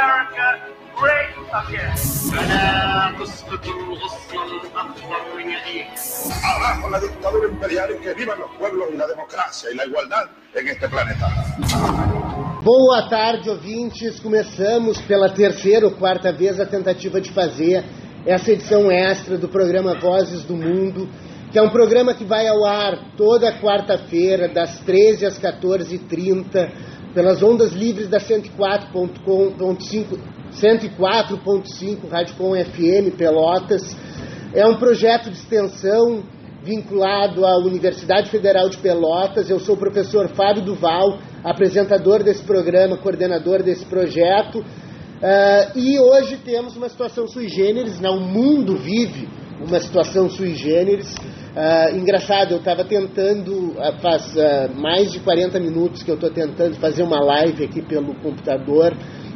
America great again. فلا تسقط الغصن الأخضر يديك. Abajo la dictadura imperial y que vivan los pueblos y la democracia y la igualdad en este planeta. Boa tarde, ouvintes. Começamos pela terceira ou quarta vez a tentativa de fazer essa edição extra do programa Vozes do Mundo, que é um programa que vai ao ar toda quarta-feira, das 13 às 14h30, pelas ondas livres da 104.5 104.5 Rádio Com FM Pelotas. É um projeto de extensão vinculado à Universidade Federal de Pelotas. Eu sou o professor Fábio Duval, apresentador desse programa, coordenador desse projeto. Uh, e hoje temos uma situação sui generis, né? o mundo vive uma situação sui generis. Uh, engraçado, eu estava tentando, uh, faz mais de 40 minutos que eu estou tentando fazer uma live aqui pelo computador,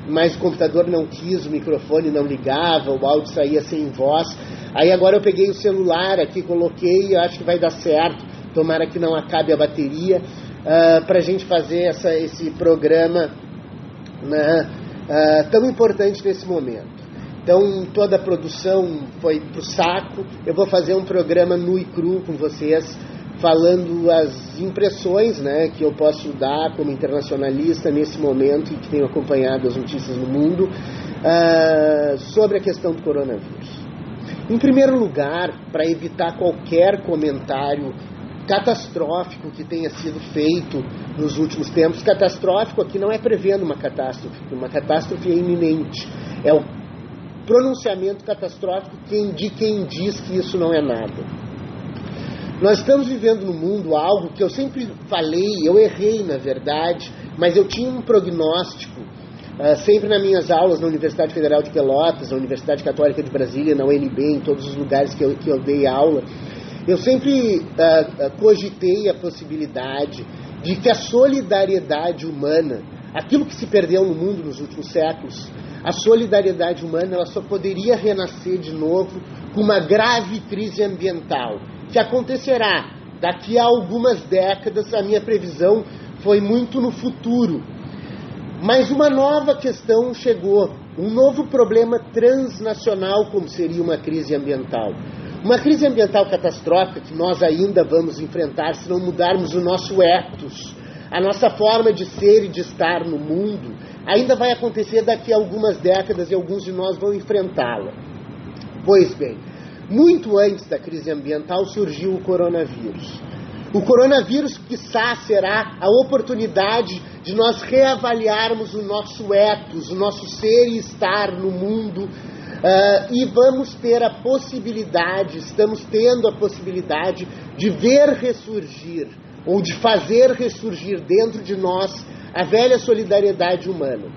mas o computador não quis, o microfone não ligava, o áudio saía sem voz. Aí agora eu peguei o celular aqui, coloquei acho que vai dar certo. Tomara que não acabe a bateria uh, para a gente fazer essa, esse programa né, uh, tão importante nesse momento. Então toda a produção foi para o saco. Eu vou fazer um programa nu e cru com vocês falando as impressões né, que eu posso dar como internacionalista nesse momento e que tenho acompanhado as notícias no mundo uh, sobre a questão do coronavírus. Em primeiro lugar, para evitar qualquer comentário catastrófico que tenha sido feito nos últimos tempos, catastrófico aqui não é prevendo uma catástrofe, uma catástrofe é iminente. É o pronunciamento catastrófico de quem diz que isso não é nada. Nós estamos vivendo no mundo algo que eu sempre falei, eu errei na verdade, mas eu tinha um prognóstico, uh, sempre nas minhas aulas na Universidade Federal de Pelotas, na Universidade Católica de Brasília, na UNB, em todos os lugares que eu, que eu dei aula, eu sempre uh, cogitei a possibilidade de que a solidariedade humana, aquilo que se perdeu no mundo nos últimos séculos, a solidariedade humana ela só poderia renascer de novo com uma grave crise ambiental que acontecerá daqui a algumas décadas, a minha previsão foi muito no futuro. Mas uma nova questão chegou, um novo problema transnacional, como seria uma crise ambiental. Uma crise ambiental catastrófica que nós ainda vamos enfrentar se não mudarmos o nosso ethos, a nossa forma de ser e de estar no mundo, ainda vai acontecer daqui a algumas décadas e alguns de nós vão enfrentá-la. Pois bem, muito antes da crise ambiental surgiu o coronavírus. O coronavírus, quiçá, será a oportunidade de nós reavaliarmos o nosso ethos, o nosso ser e estar no mundo, uh, e vamos ter a possibilidade, estamos tendo a possibilidade de ver ressurgir, ou de fazer ressurgir dentro de nós a velha solidariedade humana.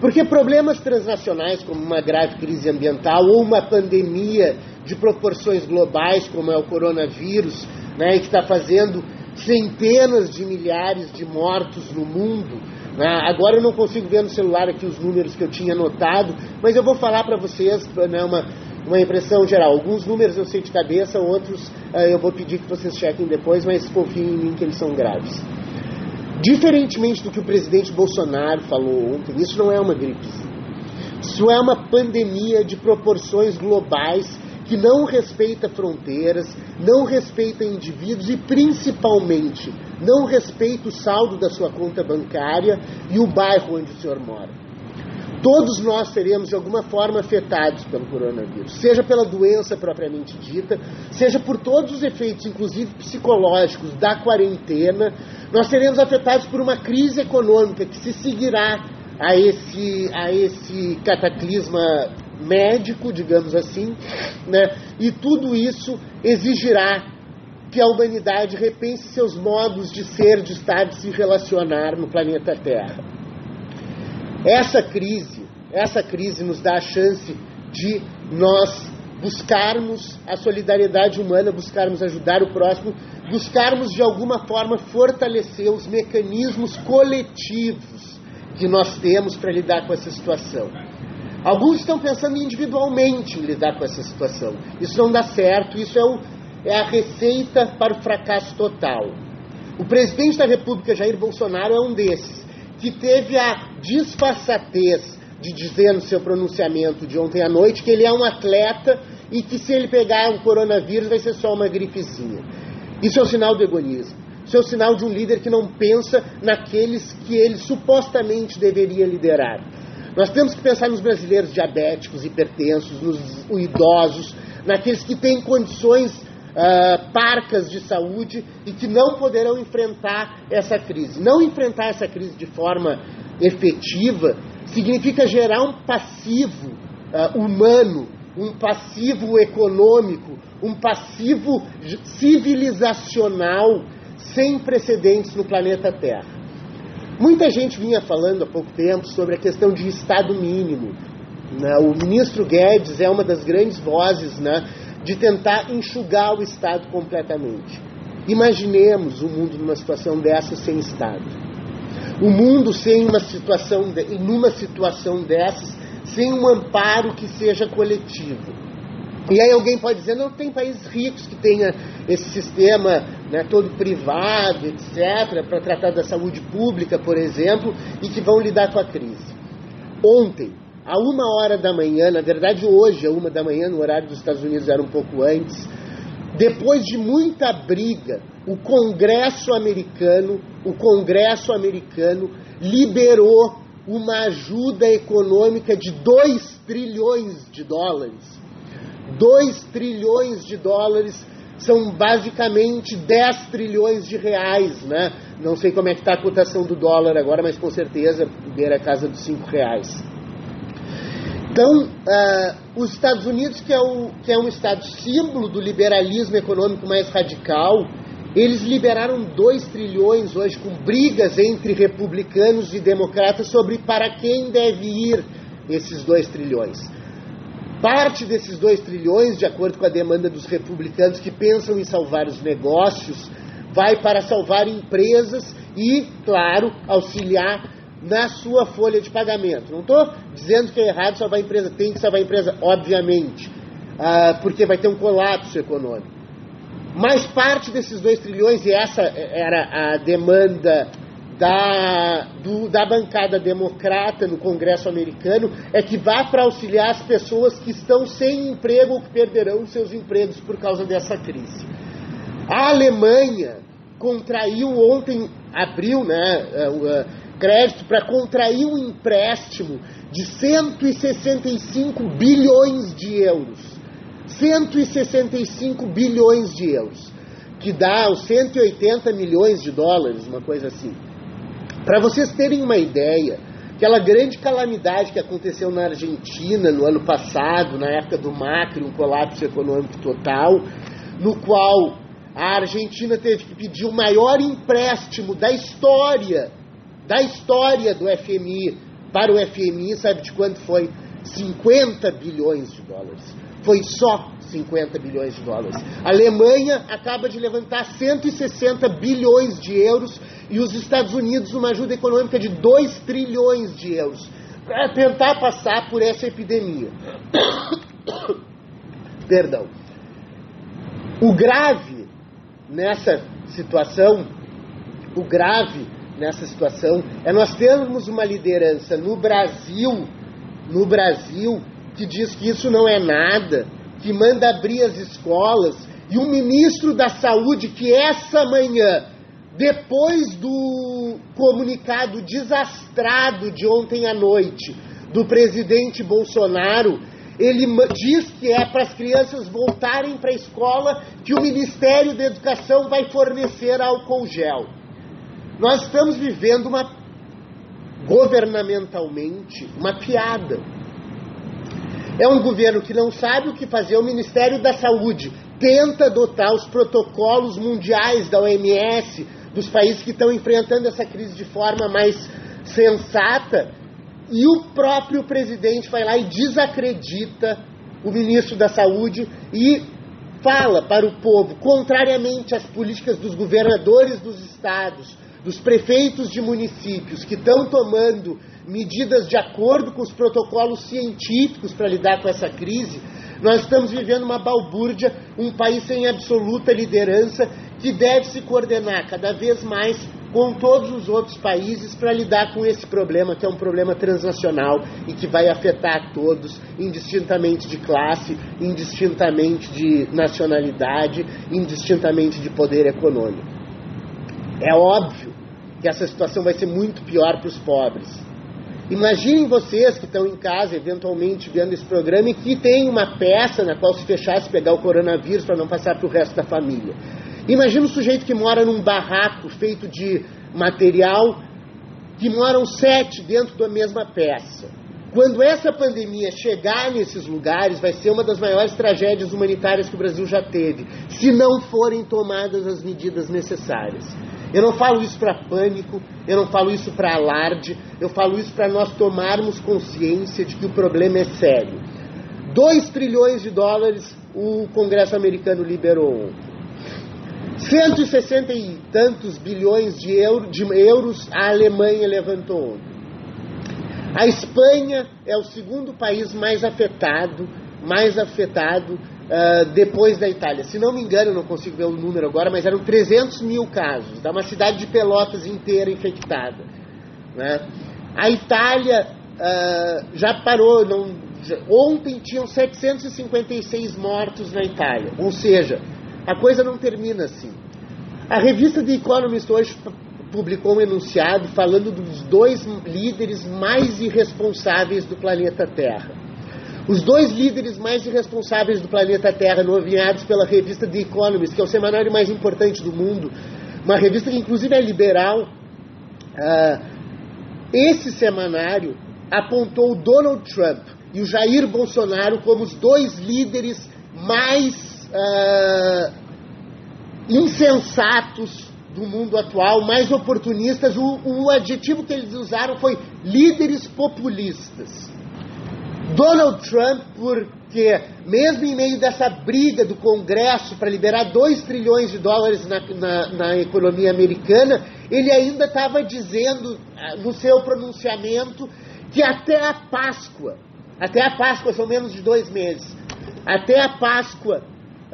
Porque problemas transnacionais, como uma grave crise ambiental ou uma pandemia de proporções globais, como é o coronavírus, né, que está fazendo centenas de milhares de mortos no mundo. Né? Agora eu não consigo ver no celular aqui os números que eu tinha anotado, mas eu vou falar para vocês né, uma, uma impressão geral. Alguns números eu sei de cabeça, outros uh, eu vou pedir que vocês chequem depois, mas confiem em mim que eles são graves. Diferentemente do que o presidente Bolsonaro falou ontem, isso não é uma gripe. Isso é uma pandemia de proporções globais que não respeita fronteiras, não respeita indivíduos e, principalmente, não respeita o saldo da sua conta bancária e o bairro onde o senhor mora. Todos nós seremos de alguma forma afetados pelo coronavírus, seja pela doença propriamente dita, seja por todos os efeitos, inclusive psicológicos, da quarentena. Nós seremos afetados por uma crise econômica que se seguirá a esse, a esse cataclisma médico, digamos assim, né? e tudo isso exigirá que a humanidade repense seus modos de ser, de estar, de se relacionar no planeta Terra. Essa crise, essa crise nos dá a chance de nós buscarmos a solidariedade humana, buscarmos ajudar o próximo, buscarmos de alguma forma fortalecer os mecanismos coletivos que nós temos para lidar com essa situação. Alguns estão pensando individualmente em lidar com essa situação. Isso não dá certo, isso é, o, é a receita para o fracasso total. O presidente da República, Jair Bolsonaro, é um desses, que teve a disfarçatez, de dizer no seu pronunciamento de ontem à noite que ele é um atleta e que se ele pegar um coronavírus vai ser só uma gripezinha. Isso é um sinal do egoísmo. Isso é um sinal de um líder que não pensa naqueles que ele supostamente deveria liderar. Nós temos que pensar nos brasileiros diabéticos, hipertensos, nos idosos, naqueles que têm condições uh, parcas de saúde e que não poderão enfrentar essa crise. Não enfrentar essa crise de forma efetiva significa gerar um passivo uh, humano, um passivo econômico, um passivo civilizacional sem precedentes no planeta Terra. Muita gente vinha falando há pouco tempo sobre a questão de Estado mínimo. Né? O ministro Guedes é uma das grandes vozes né, de tentar enxugar o Estado completamente. Imaginemos o mundo numa situação dessa sem Estado. O mundo sem uma situação, de, numa situação dessas, sem um amparo que seja coletivo. E aí alguém pode dizer, não tem países ricos que tenha esse sistema né, todo privado, etc., para tratar da saúde pública, por exemplo, e que vão lidar com a crise. Ontem, a uma hora da manhã, na verdade hoje, a uma da manhã, no horário dos Estados Unidos era um pouco antes, depois de muita briga, o Congresso americano, o Congresso americano liberou uma ajuda econômica de 2 trilhões de dólares. 2 trilhões de dólares são basicamente 10 trilhões de reais, né? Não sei como é que está a cotação do dólar agora, mas com certeza beira a casa dos 5 reais. Então, uh, os Estados Unidos, que é, o, que é um estado símbolo do liberalismo econômico mais radical, eles liberaram 2 trilhões hoje com brigas entre republicanos e democratas sobre para quem deve ir esses 2 trilhões. Parte desses 2 trilhões, de acordo com a demanda dos republicanos que pensam em salvar os negócios, vai para salvar empresas e, claro, auxiliar na sua folha de pagamento. Não estou dizendo que é errado salvar a empresa, tem que salvar a empresa, obviamente, uh, porque vai ter um colapso econômico. Mas parte desses 2 trilhões, e essa era a demanda da, do, da bancada democrata no Congresso americano, é que vá para auxiliar as pessoas que estão sem emprego ou que perderão seus empregos por causa dessa crise. A Alemanha contraiu ontem, abriu né, crédito para contrair um empréstimo de 165 bilhões de euros 165 bilhões de euros, que dá os 180 milhões de dólares, uma coisa assim. Para vocês terem uma ideia, aquela grande calamidade que aconteceu na Argentina no ano passado, na época do Macri, um colapso econômico total, no qual a Argentina teve que pedir o maior empréstimo da história, da história do FMI para o FMI, sabe de quanto foi? 50 bilhões de dólares foi só 50 bilhões de dólares. A Alemanha acaba de levantar 160 bilhões de euros e os Estados Unidos uma ajuda econômica de 2 trilhões de euros para tentar passar por essa epidemia. Perdão. O grave nessa situação, o grave nessa situação é nós termos uma liderança no Brasil, no Brasil que diz que isso não é nada, que manda abrir as escolas, e um ministro da Saúde que essa manhã, depois do comunicado desastrado de ontem à noite do presidente Bolsonaro, ele diz que é para as crianças voltarem para a escola que o Ministério da Educação vai fornecer álcool gel. Nós estamos vivendo uma governamentalmente uma piada. É um governo que não sabe o que fazer. O Ministério da Saúde tenta adotar os protocolos mundiais da OMS, dos países que estão enfrentando essa crise de forma mais sensata, e o próprio presidente vai lá e desacredita o ministro da Saúde e fala para o povo, contrariamente às políticas dos governadores dos estados, dos prefeitos de municípios que estão tomando medidas de acordo com os protocolos científicos para lidar com essa crise, nós estamos vivendo uma balbúrdia, um país sem absoluta liderança que deve se coordenar cada vez mais com todos os outros países para lidar com esse problema, que é um problema transnacional e que vai afetar todos, indistintamente de classe, indistintamente de nacionalidade, indistintamente de poder econômico. É óbvio que essa situação vai ser muito pior para os pobres. Imaginem vocês que estão em casa, eventualmente vendo esse programa, e que tem uma peça na qual se fechasse pegar o coronavírus para não passar para o resto da família. Imagina um sujeito que mora num barraco feito de material, que moram sete dentro da mesma peça. Quando essa pandemia chegar nesses lugares, vai ser uma das maiores tragédias humanitárias que o Brasil já teve, se não forem tomadas as medidas necessárias. Eu não falo isso para pânico, eu não falo isso para alarde, eu falo isso para nós tomarmos consciência de que o problema é sério. 2 trilhões de dólares o Congresso americano liberou 160 e tantos bilhões de, euro, de euros a Alemanha levantou A Espanha é o segundo país mais afetado, mais afetado uh, depois da Itália. Se não me engano, não consigo ver o número agora, mas eram 300 mil casos. Dá uma cidade de Pelotas inteira infectada. Né? A Itália uh, já parou. Não, já, ontem tinham 756 mortos na Itália. Ou seja, a coisa não termina assim. A revista The Economist hoje publicou um enunciado falando dos dois líderes mais irresponsáveis do planeta Terra. Os dois líderes mais irresponsáveis do planeta Terra, nomeados pela revista The Economist, que é o semanário mais importante do mundo, uma revista que inclusive é liberal. Uh, esse semanário apontou Donald Trump e o Jair Bolsonaro como os dois líderes mais uh, insensatos do mundo atual, mais oportunistas. O, o adjetivo que eles usaram foi líderes populistas. Donald Trump, porque mesmo em meio dessa briga do Congresso para liberar 2 trilhões de dólares na, na, na economia americana, ele ainda estava dizendo ah, no seu pronunciamento que até a Páscoa, até a Páscoa são menos de dois meses, até a Páscoa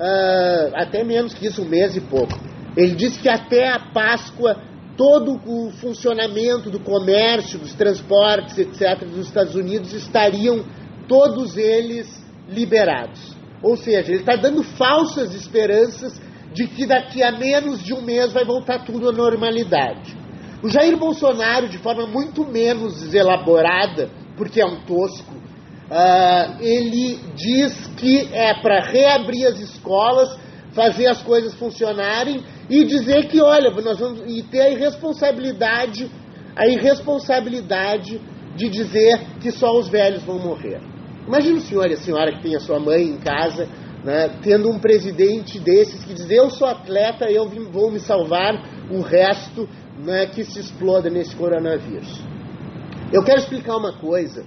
uh, até menos que isso, um mês e pouco. Ele disse que até a Páscoa todo o funcionamento do comércio, dos transportes, etc., dos Estados Unidos estariam todos eles liberados. Ou seja, ele está dando falsas esperanças de que daqui a menos de um mês vai voltar tudo à normalidade. O Jair Bolsonaro, de forma muito menos elaborada, porque é um tosco, Uh, ele diz que é para reabrir as escolas, fazer as coisas funcionarem e dizer que, olha, nós vamos e ter a irresponsabilidade, a irresponsabilidade de dizer que só os velhos vão morrer. Imagina o senhor e a senhora que tem a sua mãe em casa, né, tendo um presidente desses que diz: Eu sou atleta, eu vou me salvar, o resto né, que se exploda nesse coronavírus. Eu quero explicar uma coisa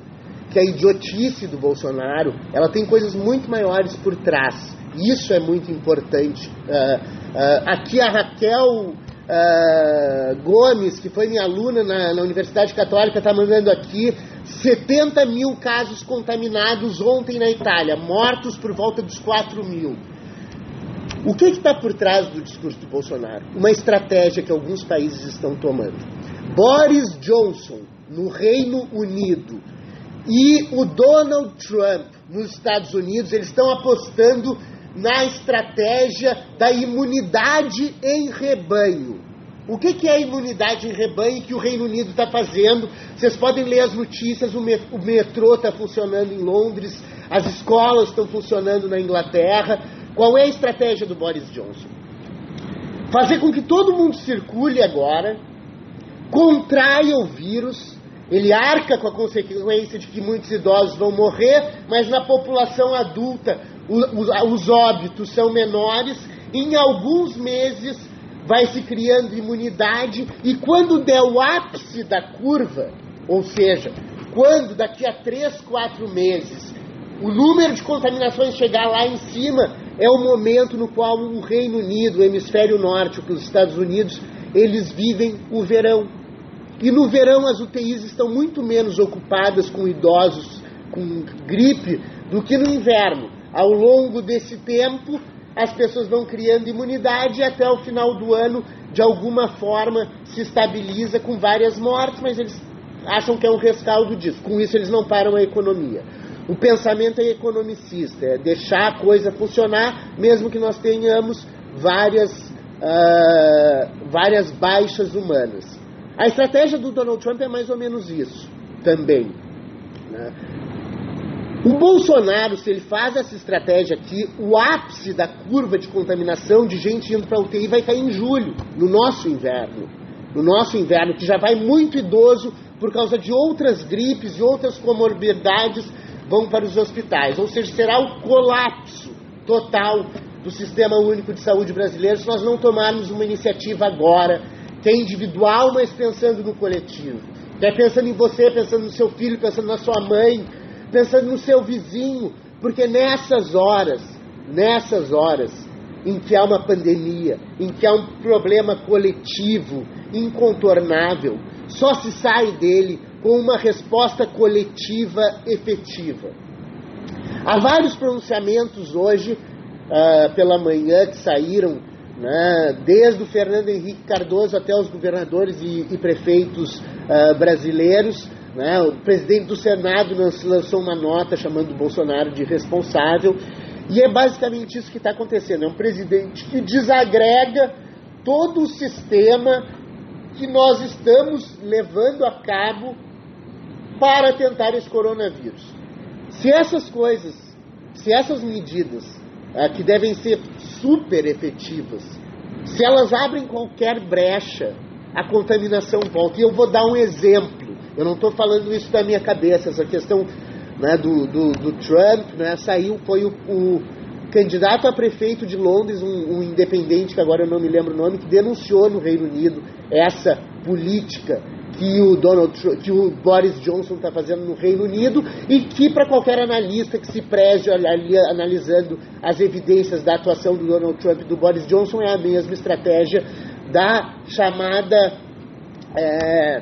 que a idiotice do Bolsonaro ela tem coisas muito maiores por trás. Isso é muito importante. Uh, uh, aqui a Raquel uh, Gomes, que foi minha aluna na, na Universidade Católica, está mandando aqui 70 mil casos contaminados ontem na Itália, mortos por volta dos 4 mil. O que está por trás do discurso do Bolsonaro? Uma estratégia que alguns países estão tomando. Boris Johnson, no Reino Unido, e o Donald Trump nos Estados Unidos, eles estão apostando na estratégia da imunidade em rebanho. O que, que é a imunidade em rebanho que o Reino Unido está fazendo? Vocês podem ler as notícias, o metrô está funcionando em Londres, as escolas estão funcionando na Inglaterra. Qual é a estratégia do Boris Johnson? Fazer com que todo mundo circule agora, contraia o vírus, ele arca com a consequência de que muitos idosos vão morrer, mas na população adulta os óbitos são menores. Em alguns meses vai se criando imunidade e quando der o ápice da curva, ou seja, quando daqui a 3, 4 meses o número de contaminações chegar lá em cima, é o momento no qual o Reino Unido, o hemisfério norte, os Estados Unidos, eles vivem o verão. E no verão as UTIs estão muito menos ocupadas com idosos com gripe do que no inverno. Ao longo desse tempo, as pessoas vão criando imunidade e até o final do ano, de alguma forma, se estabiliza com várias mortes, mas eles acham que é um rescaldo disso. Com isso, eles não param a economia. O pensamento é economicista, é deixar a coisa funcionar, mesmo que nós tenhamos várias, uh, várias baixas humanas. A estratégia do Donald Trump é mais ou menos isso também. Né? O Bolsonaro, se ele faz essa estratégia aqui, o ápice da curva de contaminação de gente indo para UTI vai cair em julho, no nosso inverno. No nosso inverno, que já vai muito idoso por causa de outras gripes e outras comorbidades vão para os hospitais. Ou seja, será o colapso total do Sistema Único de Saúde brasileiro se nós não tomarmos uma iniciativa agora, que é individual, mas pensando no coletivo. Que é pensando em você, pensando no seu filho, pensando na sua mãe, pensando no seu vizinho, porque nessas horas, nessas horas em que há uma pandemia, em que há um problema coletivo incontornável, só se sai dele com uma resposta coletiva efetiva. Há vários pronunciamentos hoje, uh, pela manhã, que saíram, né, desde o Fernando Henrique Cardoso até os governadores e, e prefeitos uh, brasileiros. Né, o presidente do Senado lançou uma nota chamando o Bolsonaro de responsável. E é basicamente isso que está acontecendo. É um presidente que desagrega todo o sistema que nós estamos levando a cabo para tentar esse coronavírus. Se essas coisas, se essas medidas, ah, que devem ser super efetivas, se elas abrem qualquer brecha, a contaminação volta. E eu vou dar um exemplo. Eu não estou falando isso da minha cabeça, essa questão né, do, do, do, Trump, né, saiu, foi o, o, candidato a prefeito de Londres, um, um independente, que agora eu não me lembro o nome, que denunciou no Reino Unido essa política que o Donald que o Boris Johnson está fazendo no Reino Unido e que para qualquer analista que se preze ali, analisando as evidências da atuação do Donald Trump e do Boris Johnson é a mesma estratégia da chamada é,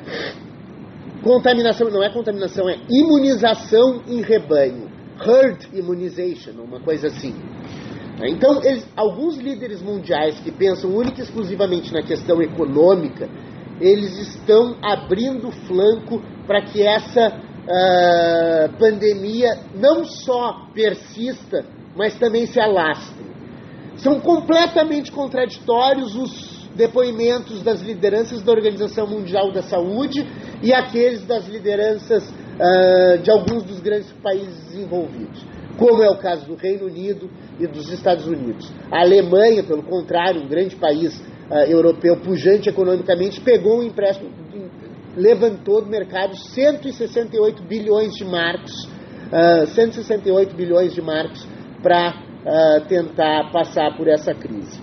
contaminação. Não é contaminação é imunização em rebanho. Herd immunization uma coisa assim. Então eles, alguns líderes mundiais que pensam única e exclusivamente na questão econômica eles estão abrindo flanco para que essa uh, pandemia não só persista, mas também se alastre. São completamente contraditórios os depoimentos das lideranças da Organização Mundial da Saúde e aqueles das lideranças uh, de alguns dos grandes países envolvidos, como é o caso do Reino Unido e dos Estados Unidos. A Alemanha, pelo contrário, um grande país uh, europeu pujante economicamente, pegou um empréstimo, levantou do mercado 168 bilhões de marcos, uh, 168 bilhões de marcos para uh, tentar passar por essa crise.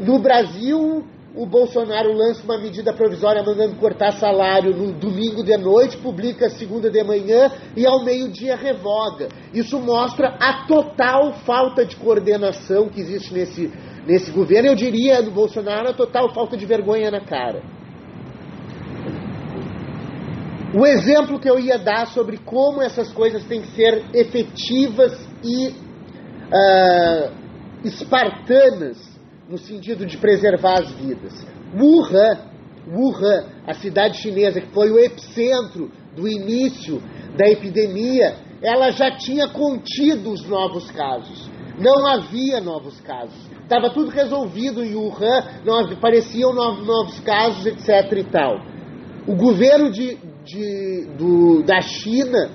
no Brasil, o Bolsonaro lança uma medida provisória mandando cortar salário no domingo de noite, publica segunda de manhã e ao meio-dia revoga. Isso mostra a total falta de coordenação que existe nesse, nesse governo, eu diria do Bolsonaro, a total falta de vergonha na cara. O exemplo que eu ia dar sobre como essas coisas têm que ser efetivas e uh, espartanas no sentido de preservar as vidas. Wuhan, Wuhan, a cidade chinesa que foi o epicentro do início da epidemia, ela já tinha contido os novos casos. Não havia novos casos. Estava tudo resolvido em Wuhan, não apareciam novos, novos casos, etc. e tal. O governo de, de, do, da China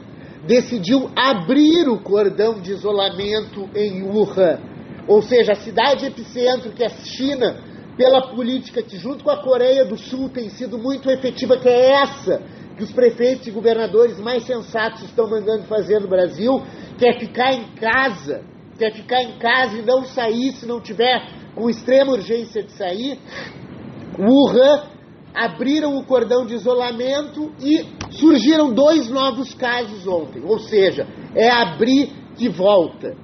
decidiu abrir o cordão de isolamento em Wuhan. Ou seja, a cidade epicentro, que é a China, pela política que, junto com a Coreia do Sul, tem sido muito efetiva, que é essa que os prefeitos e governadores mais sensatos estão mandando fazer no Brasil, que é ficar em casa quer ficar em casa e não sair se não tiver com extrema urgência de sair, Wuhan abriram o cordão de isolamento e surgiram dois novos casos ontem. Ou seja, é abrir que volta.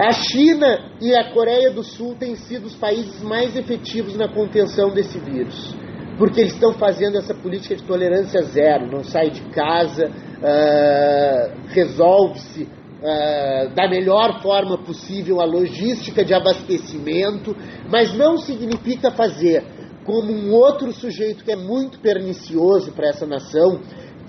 A China e a Coreia do Sul têm sido os países mais efetivos na contenção desse vírus, porque eles estão fazendo essa política de tolerância zero, não sai de casa, uh, resolve-se uh, da melhor forma possível a logística de abastecimento, mas não significa fazer como um outro sujeito que é muito pernicioso para essa nação,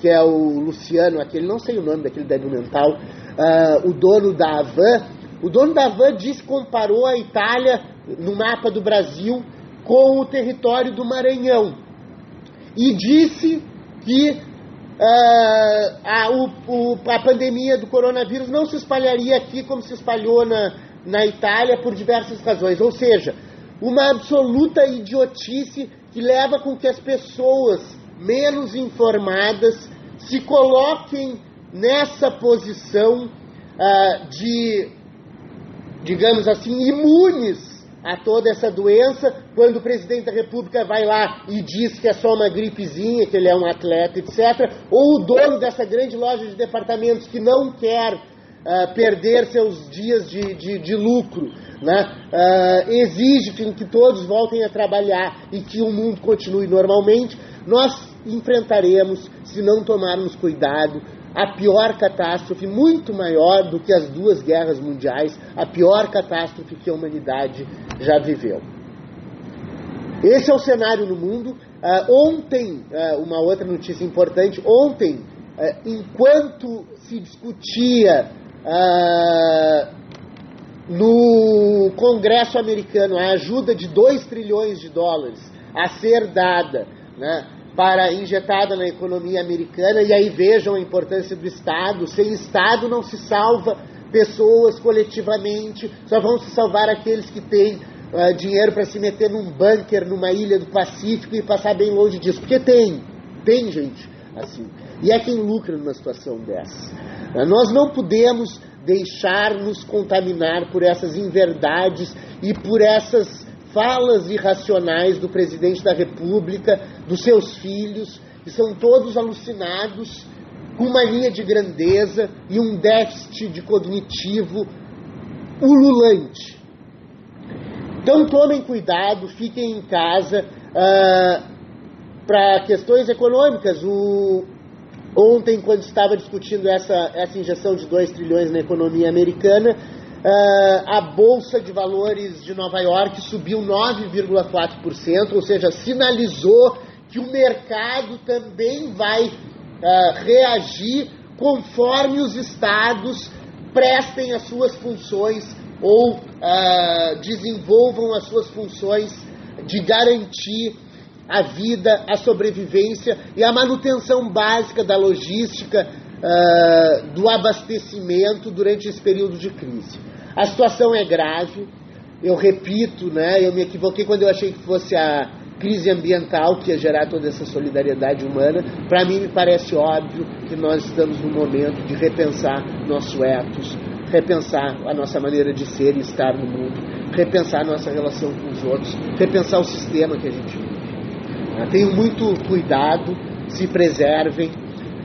que é o Luciano, aquele, não sei o nome daquele débil mental, uh, o dono da Avan. O dono da Avan disse, comparou a Itália no mapa do Brasil com o território do Maranhão. E disse que uh, a, o, o, a pandemia do coronavírus não se espalharia aqui como se espalhou na, na Itália por diversas razões. Ou seja, uma absoluta idiotice que leva com que as pessoas menos informadas se coloquem nessa posição uh, de, digamos assim, imunes a toda essa doença, quando o presidente da República vai lá e diz que é só uma gripezinha, que ele é um atleta, etc., ou o dono dessa grande loja de departamentos que não quer uh, perder seus dias de, de, de lucro, né? uh, exige que, que todos voltem a trabalhar e que o mundo continue normalmente, nós enfrentaremos, se não tomarmos cuidado, a pior catástrofe, muito maior do que as duas guerras mundiais, a pior catástrofe que a humanidade já viveu. Esse é o cenário no mundo. Uh, ontem, uh, uma outra notícia importante: ontem, uh, enquanto se discutia no Congresso americano a ajuda de 2 trilhões de dólares a ser dada, né, para injetada na economia americana, e aí vejam a importância do Estado. Sem Estado não se salva pessoas coletivamente, só vão se salvar aqueles que têm uh, dinheiro para se meter num bunker numa ilha do Pacífico e passar bem longe disso. Porque tem, tem gente assim. E é quem lucra numa situação dessa. Uh, nós não podemos deixar-nos contaminar por essas inverdades e por essas falas irracionais do presidente da República, dos seus filhos, que são todos alucinados, com mania de grandeza e um déficit de cognitivo ululante. Então tomem cuidado, fiquem em casa. Ah, Para questões econômicas, o, ontem, quando estava discutindo essa, essa injeção de 2 trilhões na economia americana, Uh, a Bolsa de Valores de Nova York subiu 9,4%, ou seja, sinalizou que o mercado também vai uh, reagir conforme os estados prestem as suas funções ou uh, desenvolvam as suas funções de garantir a vida, a sobrevivência e a manutenção básica da logística uh, do abastecimento durante esse período de crise. A situação é grave. Eu repito, né, eu me equivoquei quando eu achei que fosse a crise ambiental que ia gerar toda essa solidariedade humana. Para mim, me parece óbvio que nós estamos no momento de repensar nosso ethos, repensar a nossa maneira de ser e estar no mundo, repensar nossa relação com os outros, repensar o sistema que a gente vive. Tenham muito cuidado, se preservem.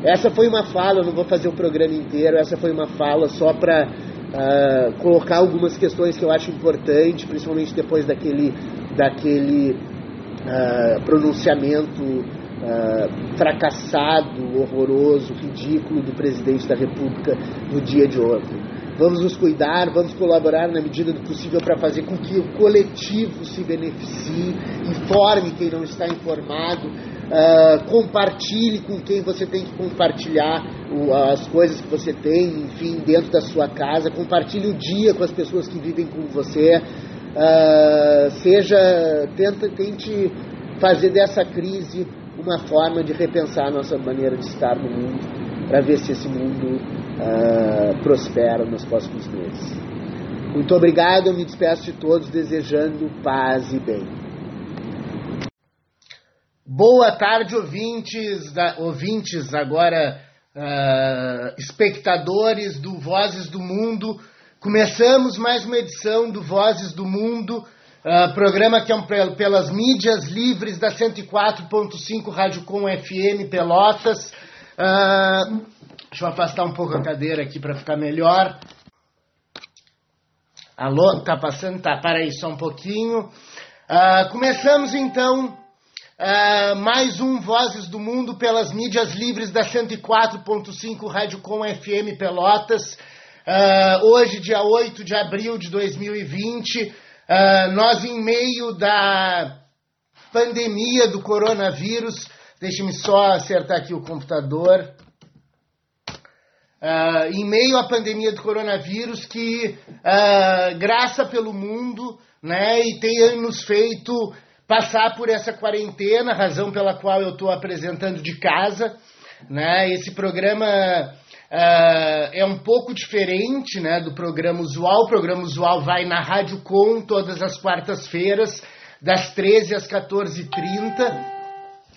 Essa foi uma fala, eu não vou fazer o programa inteiro, essa foi uma fala só para uh, colocar algumas questões que eu acho importante, principalmente depois daquele, daquele uh, pronunciamento uh, fracassado, horroroso, ridículo do presidente da República no dia de ontem. Vamos nos cuidar, vamos colaborar na medida do possível para fazer com que o coletivo se beneficie, informe quem não está informado, Uh, compartilhe com quem você tem que compartilhar o, as coisas que você tem, enfim, dentro da sua casa. Compartilhe o dia com as pessoas que vivem com você. Uh, seja, tenta, tente fazer dessa crise uma forma de repensar a nossa maneira de estar no mundo, para ver se esse mundo uh, prospera nos próximos meses. Muito obrigado, eu me despeço de todos desejando paz e bem. Boa tarde, ouvintes, da, ouvintes agora uh, espectadores do Vozes do Mundo. Começamos mais uma edição do Vozes do Mundo, uh, programa que é um, pelas mídias livres da 104.5 Rádio Com FM Pelotas. Uh, deixa eu afastar um pouco a cadeira aqui para ficar melhor. Alô, tá passando? Tá, para aí só um pouquinho. começamos então Uh, mais um Vozes do Mundo pelas mídias livres da 104.5 Rádio Com FM Pelotas. Uh, hoje, dia 8 de abril de 2020, uh, nós, em meio da pandemia do coronavírus, deixe-me só acertar aqui o computador. Uh, em meio à pandemia do coronavírus, que graça pelo mundo né, e tem nos feito passar por essa quarentena, razão pela qual eu estou apresentando de casa. Né? Esse programa uh, é um pouco diferente né, do programa usual. O programa usual vai na Rádio Com todas as quartas-feiras, das 13 às 14h30.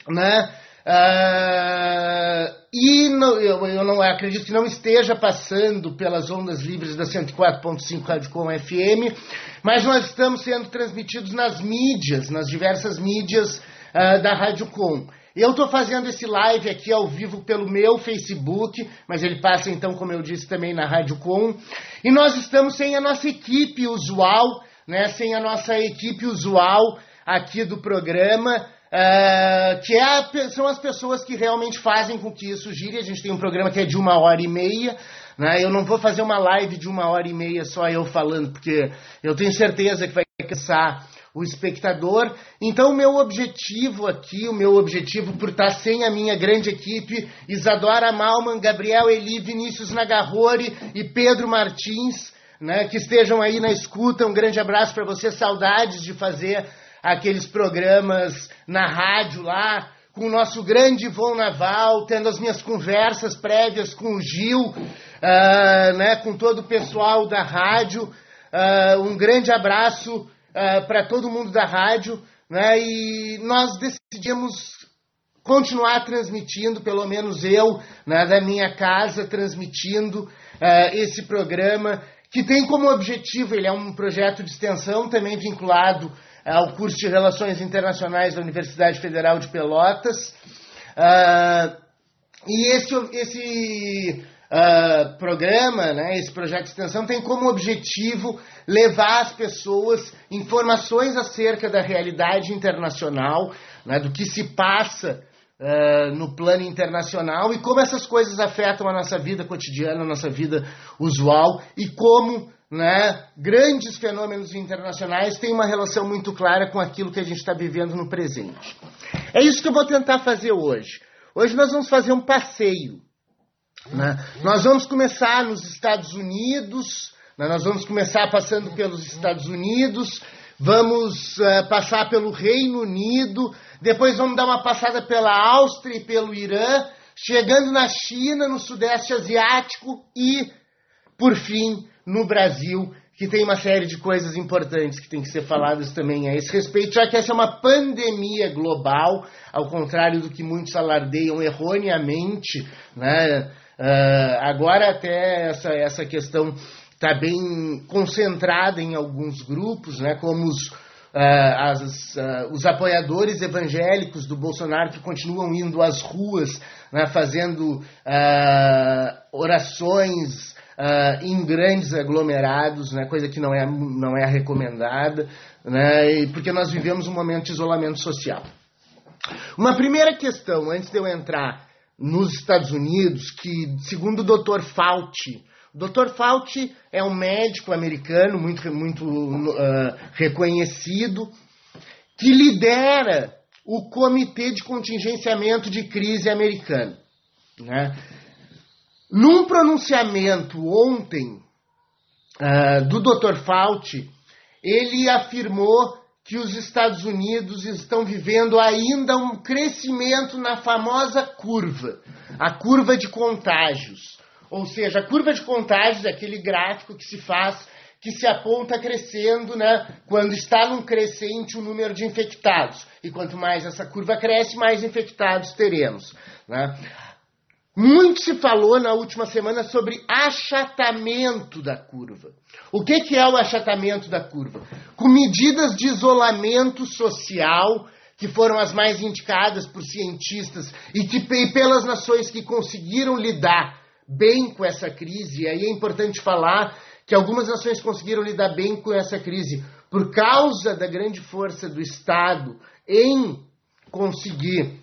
Né? Uh, e eu, eu, não acredito que não esteja passando pelas ondas livres da 104.5 Rádio Com FM, mas nós estamos sendo transmitidos nas mídias, nas diversas mídias uh, da Rádio Com. Eu estou fazendo esse live aqui ao vivo pelo meu Facebook, mas ele passa então, como eu disse, também na Rádio Com. E nós estamos sem a nossa equipe usual, né, sem a nossa equipe usual aqui do programa. Uh, que é são as pessoas que realmente fazem com que isso gire. A gente tem um programa que é de uma hora e meia. Né? Eu não vou fazer uma live de uma hora e meia só eu falando, porque eu tenho certeza que vai cansar o espectador. Então, o meu objetivo aqui, o meu objetivo por estar sem a minha grande equipe, Isadora Malman, Gabriel Eli, Vinícius Nagarrori e Pedro Martins, né, que estejam aí na escuta. Um grande abraço para vocês, saudades de fazer aqueles programas na rádio lá, com o nosso grande Ivon Naval, tendo as minhas conversas prévias com o Gil, uh, né, com todo o pessoal da rádio. Uh, um grande abraço uh, para todo mundo da rádio. Né, e nós decidimos continuar transmitindo, pelo menos eu, né, da minha casa, transmitindo esse programa, que tem como objetivo, ele é um projeto de extensão também vinculado ao curso de Relações Internacionais da Universidade Federal de Pelotas. Uh, e esse, esse uh, programa, né, esse projeto de extensão, tem como objetivo levar às pessoas informações acerca da realidade internacional, né, do que se passa uh, no plano internacional e como essas coisas afetam a nossa vida cotidiana, a nossa vida usual e como né, grandes fenômenos internacionais têm uma relação muito clara com aquilo que a gente está vivendo no presente. É isso que eu vou tentar fazer hoje. Hoje nós vamos fazer um passeio. Né? Nós vamos começar nos Estados Unidos, né? nós vamos começar passando pelos Estados Unidos, vamos uh, passar pelo Reino Unido, depois vamos dar uma passada pela Áustria e pelo Irã, chegando na China, no Sudeste Asiático e, por fim, no Brasil, que tem uma série de coisas importantes que tem que ser faladas também a esse respeito, já que essa é uma pandemia global, ao contrário do que muitos alardeiam erroneamente, né? Uh, agora até essa, essa questão está bem concentrada em alguns grupos, né, como os, uh, as, uh, os apoiadores evangélicos do Bolsonaro que continuam indo às ruas, né, fazendo orações uh, em grandes aglomerados, né, coisa que não é, não é recomendada, né, porque nós vivemos um momento de isolamento social. Uma primeira questão, antes de eu entrar nos Estados Unidos, que segundo o Dr. Fauci, o Dr. Fauci é um médico americano muito, muito uh, reconhecido, que lidera o Comitê de Contingenciamento de Crise americano. Né? Num pronunciamento ontem uh, do Dr. Fauci, ele afirmou que os Estados Unidos estão vivendo ainda um crescimento na famosa curva, a curva de contágios. Ou seja, a curva de contágios é aquele gráfico que se faz, que se aponta crescendo, né, quando está num crescente o número de infectados. E quanto mais essa curva cresce, mais infectados teremos. Né? Muito se falou na última semana sobre achatamento da curva. O que, que é o achatamento da curva? Com medidas de isolamento social, que foram as mais indicadas por cientistas e, que, e pelas nações que conseguiram lidar bem com essa crise. E aí é importante falar que algumas nações conseguiram lidar bem com essa crise por causa da grande força do Estado em conseguir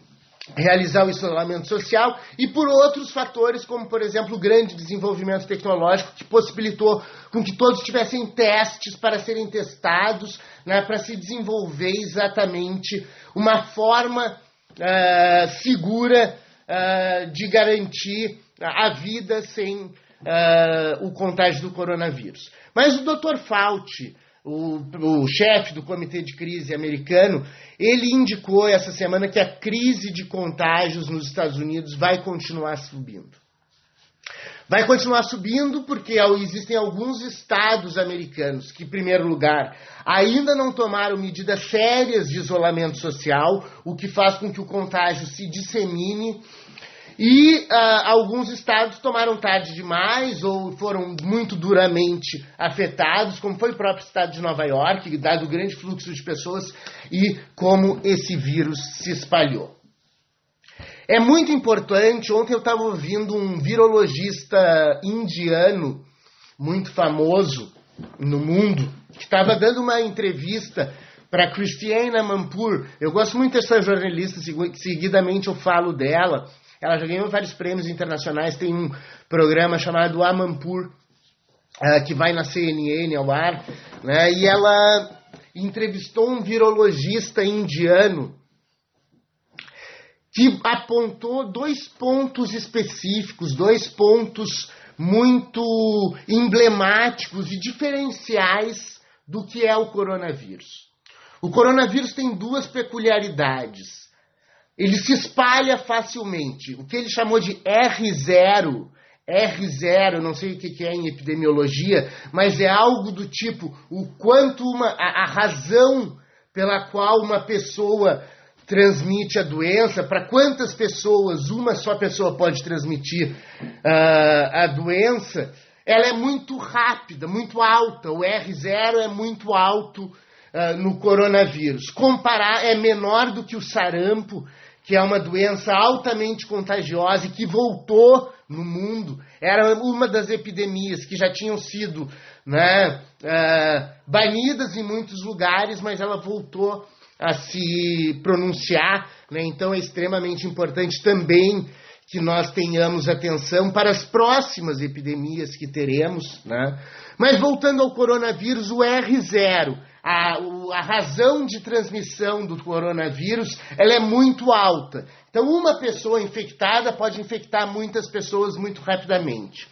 realizar o isolamento social e por outros fatores, como por exemplo o grande desenvolvimento tecnológico que possibilitou com que todos tivessem testes para serem testados, né, para se desenvolver exatamente uma forma uh, segura uh, de garantir a vida sem uh, o contágio do coronavírus. Mas o Dr. Fauci, o, o chefe do comitê de crise americano, ele indicou essa semana que a crise de contágios nos Estados Unidos vai continuar subindo. Vai continuar subindo porque existem alguns estados americanos que, em primeiro lugar, ainda não tomaram medidas sérias de isolamento social, o que faz com que o contágio se dissemine e uh, alguns estados tomaram tarde demais ou foram muito duramente afetados, como foi o próprio estado de Nova York, dado o grande fluxo de pessoas e como esse vírus se espalhou. É muito importante, ontem eu estava ouvindo um virologista indiano muito famoso no mundo, que estava dando uma entrevista para Christiana Mampur. Eu gosto muito dessa jornalista, seguidamente eu falo dela. Ela já ganhou vários prêmios internacionais, tem um programa chamado Amampur, uh, que vai na CNN ao ar, né? e ela entrevistou um virologista indiano que apontou dois pontos específicos, dois pontos muito emblemáticos e diferenciais do que é o coronavírus. O coronavírus tem duas peculiaridades ele se espalha facilmente. O que ele chamou de R0, R0, não sei o que é em epidemiologia, mas é algo do tipo o quanto uma, a, a razão pela qual uma pessoa transmite a doença, para quantas pessoas uma só pessoa pode transmitir uh, a doença, ela é muito rápida, muito alta. O R0 é muito alto uh, no coronavírus. Comparar é menor do que o sarampo, que é uma doença altamente contagiosa e que voltou no mundo. Era uma das epidemias que já tinham sido né, uh, banidas em muitos lugares, mas ela voltou a se pronunciar. Né? Então é extremamente importante também que nós tenhamos atenção para as próximas epidemias que teremos. Né? Mas voltando ao coronavírus, o R0 a, a razão de transmissão do coronavírus ela é muito alta. Então, uma pessoa infectada pode infectar muitas pessoas muito rapidamente.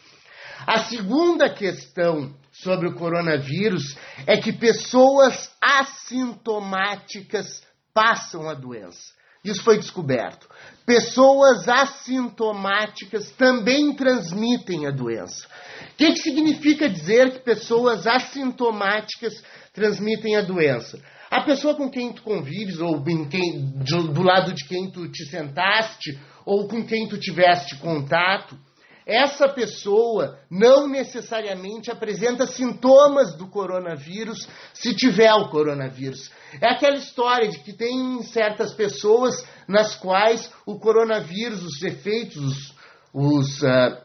A segunda questão sobre o coronavírus é que pessoas assintomáticas passam a doença. Isso foi descoberto. Pessoas assintomáticas também transmitem a doença. O que, que significa dizer que pessoas assintomáticas transmitem a doença. A pessoa com quem tu convives, ou quem, do lado de quem tu te sentaste, ou com quem tu tiveste contato, essa pessoa não necessariamente apresenta sintomas do coronavírus se tiver o coronavírus. É aquela história de que tem certas pessoas nas quais o coronavírus, os efeitos, os, uh,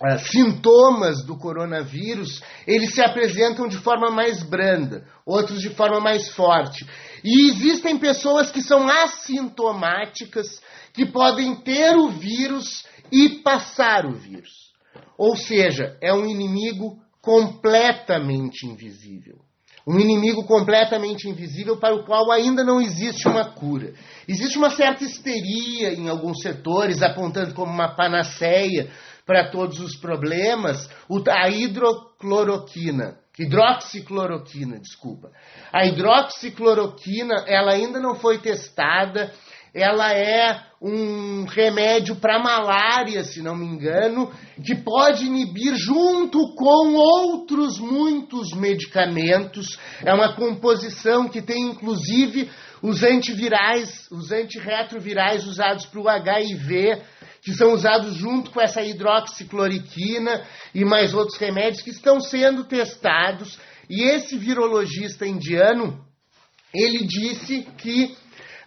Uh, sintomas do coronavírus, eles se apresentam de forma mais branda, outros de forma mais forte. E existem pessoas que são assintomáticas, que podem ter o vírus e passar o vírus. Ou seja, é um inimigo completamente invisível. Um inimigo completamente invisível para o qual ainda não existe uma cura. Existe uma certa histeria em alguns setores, apontando como uma panaceia para todos os problemas a hidrocloroquina. Hidroxicloroquina, desculpa. A hidroxicloroquina, ela ainda não foi testada, ela é um remédio para malária, se não me engano, que pode inibir junto com outros muitos medicamentos. É uma composição que tem inclusive os antivirais, os antirretrovirais usados para o HIV, que são usados junto com essa hidroxicloroquina e mais outros remédios que estão sendo testados. E esse virologista indiano, ele disse que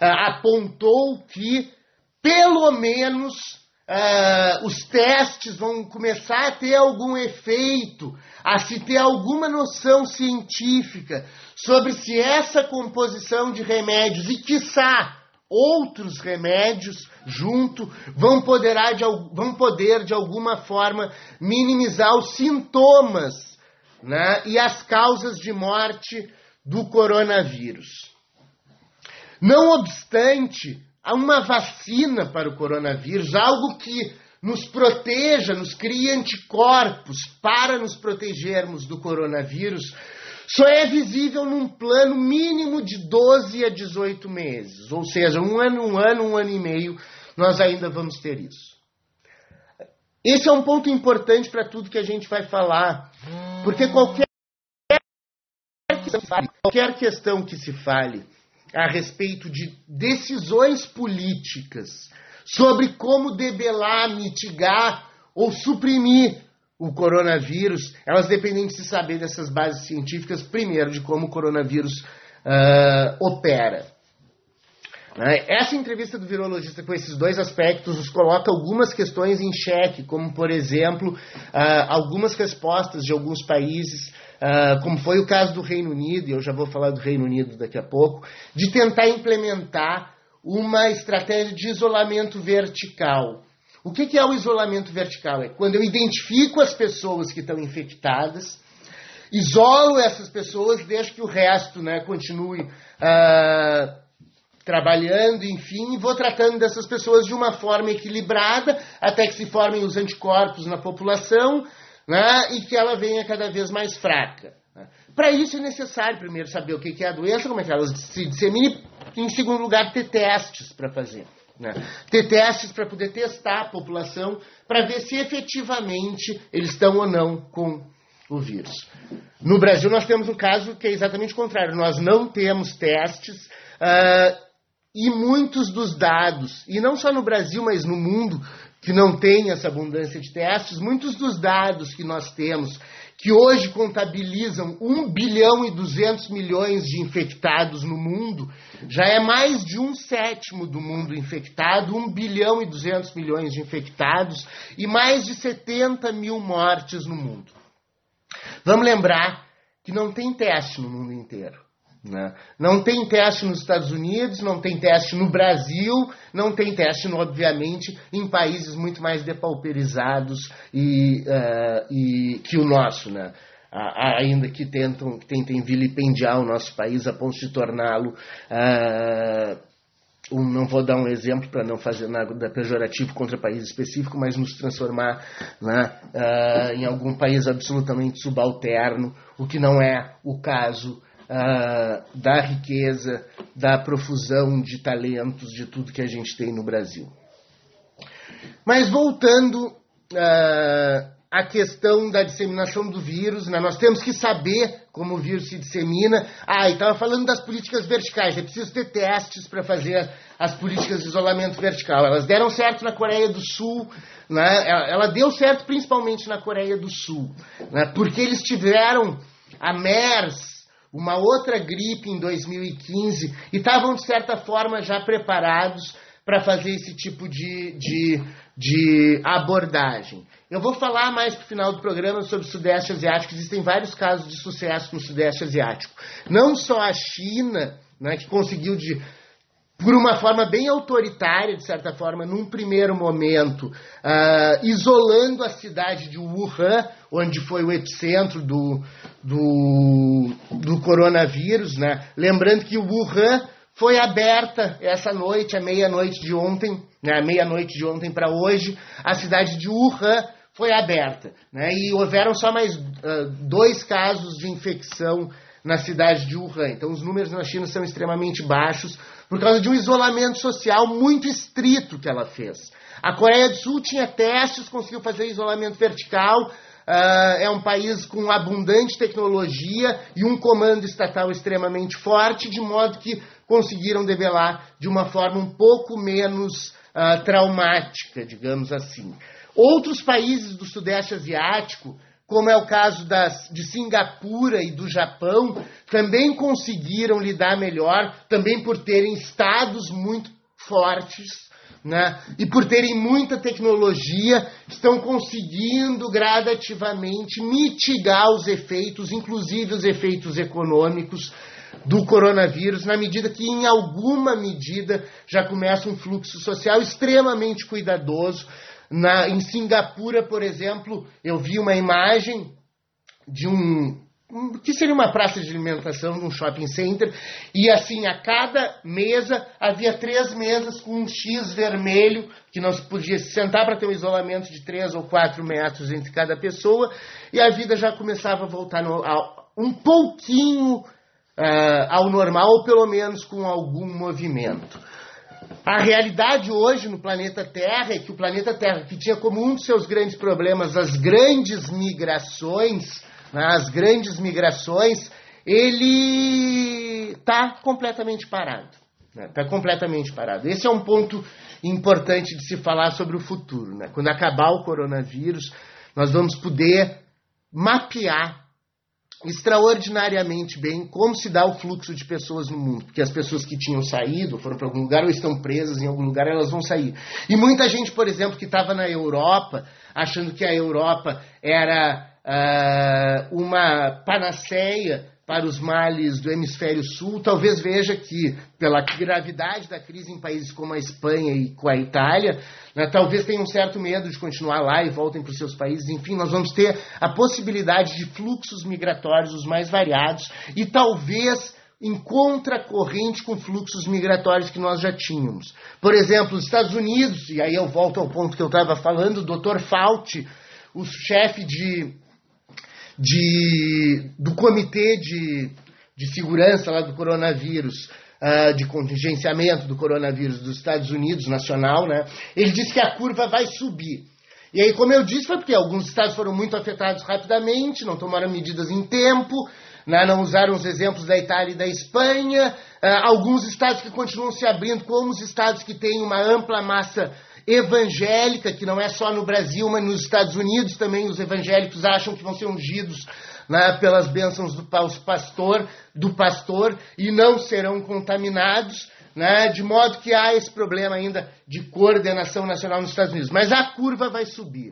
apontou que pelo menos uh, os testes vão começar a ter algum efeito, a se ter alguma noção científica sobre se essa composição de remédios e, quiçá, outros remédios junto vão, poderá de, vão poder, de alguma forma, minimizar os sintomas né, e as causas de morte do coronavírus. Não obstante, há uma vacina para o coronavírus, algo que nos proteja, nos crie anticorpos para nos protegermos do coronavírus, só é visível num plano mínimo de 12 a 18 meses. Ou seja, um ano, um ano, um ano e meio, nós ainda vamos ter isso. Esse é um ponto importante para tudo que a gente vai falar. Porque qualquer qualquer questão que se fale a respeito de decisões políticas sobre como debelar, mitigar ou suprimir o coronavírus, elas dependem de se saber dessas bases científicas, primeiro, de como o coronavírus uh, opera. Né? Essa entrevista do virologista com esses dois aspectos nos coloca algumas questões em xeque, como, por exemplo, uh, algumas respostas de alguns países, uh, como foi o caso do Reino Unido, e eu já vou falar do Reino Unido daqui a pouco, de tentar implementar uma estratégia de isolamento vertical. O que, é o isolamento vertical? É quando eu identifico as pessoas que estão infectadas, isolo essas pessoas, deixo que o resto né, continue uh, trabalhando, enfim, e vou tratando dessas pessoas de uma forma equilibrada, até que se formem os anticorpos na população né, e que ela venha cada vez mais fraca. Né. Para isso é necessário primeiro saber o que é a doença, como é que ela se dissemina, e em segundo lugar ter testes para fazer. Né? Ter testes para poder testar a população para ver se efetivamente eles estão ou não com o vírus. No Brasil, nós temos um caso que é exatamente o contrário. Nós não temos testes uh, e muitos dos dados, e não só no Brasil, mas no mundo, que não tem essa abundância de testes, muitos dos dados que nós temos que hoje contabilizam 1 bilhão e 200 milhões de infectados no mundo, já é mais de um sétimo do mundo infectado, 1 bilhão e 200 milhões de infectados e mais de 70 mil mortes no mundo. Vamos lembrar que não tem teste no mundo inteiro. Né? Não tem teste nos Estados Unidos, não tem teste no Brasil, não tem teste, obviamente, em países muito mais depauperizados e, uh, e que o nosso, né? ainda que, tentam, tentem vilipendiar o nosso país a ponto de torná-lo. Uh, um, não vou dar um exemplo para não fazer nada pejorativo contra país específico, mas nos transformar né, uh, em algum país absolutamente subalterno, o que não é o caso uh, da riqueza, da profusão de talentos, de tudo que a gente tem no Brasil. Mas voltando uh, à questão da disseminação do vírus, né? nós temos que saber como o vírus se dissemina. Ah, e estava falando das políticas verticais, é preciso ter testes para fazer as políticas de isolamento vertical. Elas deram certo na Coreia do Sul, né? ela deu certo principalmente na Coreia do Sul, né? porque eles tiveram a MERS, uma outra gripe em 2015 e estavam, de certa forma, já preparados para fazer esse tipo de, de, de abordagem. Eu vou falar mais para o final do programa sobre o Sudeste Asiático. Existem vários casos de sucesso no Sudeste Asiático. Não só a China, né, que conseguiu de por uma forma bem autoritária, de certa forma, num primeiro momento, uh, isolando a cidade de Wuhan, onde foi o epicentro do, do, do coronavírus. Né? Lembrando que Wuhan foi aberta essa noite, à meia-noite de ontem, né? meia-noite de ontem para hoje, a cidade de Wuhan foi aberta. Né? E houveram só mais uh, dois casos de infecção na cidade de Wuhan. Então, os números na China são extremamente baixos por causa de um isolamento social muito estrito que ela fez. A Coreia do Sul tinha testes, conseguiu fazer isolamento vertical. Uh, é um país com abundante tecnologia e um comando estatal extremamente forte, de modo que conseguiram debelar de uma forma um pouco menos uh, traumática, digamos assim. Outros países do Sudeste Asiático como é o caso das, de Singapura e do Japão, também conseguiram lidar melhor, também por terem estados muito fortes, né? e por terem muita tecnologia, estão conseguindo gradativamente mitigar os efeitos, inclusive os efeitos econômicos, do coronavírus, na medida que, em alguma medida, já começa um fluxo social extremamente cuidadoso. Na, em Singapura, por exemplo, eu vi uma imagem de um, que seria uma praça de alimentação num shopping center, e assim, a cada mesa havia três mesas com um X vermelho, que não se podia se sentar para ter um isolamento de três ou quatro metros entre cada pessoa, e a vida já começava a voltar no, um pouquinho uh, ao normal, ou pelo menos com algum movimento. A realidade hoje no planeta Terra é que o planeta Terra, que tinha como um dos seus grandes problemas as grandes migrações, né, as grandes migrações, ele está completamente parado. Está né, completamente parado. Esse é um ponto importante de se falar sobre o futuro. Né? Quando acabar o coronavírus, nós vamos poder mapear extraordinariamente bem como se dá o fluxo de pessoas no mundo. Porque as pessoas que tinham saído, foram para algum lugar ou estão presas em algum lugar, elas vão sair. E muita gente, por exemplo, que estava na Europa, achando que a Europa era uh, uma panaceia para os males do hemisfério sul, talvez veja que, pela gravidade da crise em países como a Espanha e com a Itália, né, talvez tenham um certo medo de continuar lá e voltem para os seus países. Enfim, nós vamos ter a possibilidade de fluxos migratórios os mais variados e talvez em contracorrente com fluxos migratórios que nós já tínhamos. Por exemplo, os Estados Unidos, e aí eu volto ao ponto que eu estava falando, o Dr. Fauci, o chefe de de, do comitê de, de segurança lá do coronavírus, uh, de contingenciamento do coronavírus dos Estados Unidos, nacional, né? Ele disse que a curva vai subir. E aí, como eu disse, foi porque alguns estados foram muito afetados rapidamente, não tomaram medidas em tempo, né? não usaram os exemplos da Itália e da Espanha. Uh, alguns estados que continuam se abrindo, como os estados que têm uma ampla massa evangélica, que não é só no Brasil, mas nos Estados Unidos também os evangélicos acham que vão ser ungidos né, pelas bênçãos do pastor, do pastor e não serão contaminados. Né, de modo que há esse problema ainda de coordenação nacional nos Estados Unidos. Mas a curva vai subir.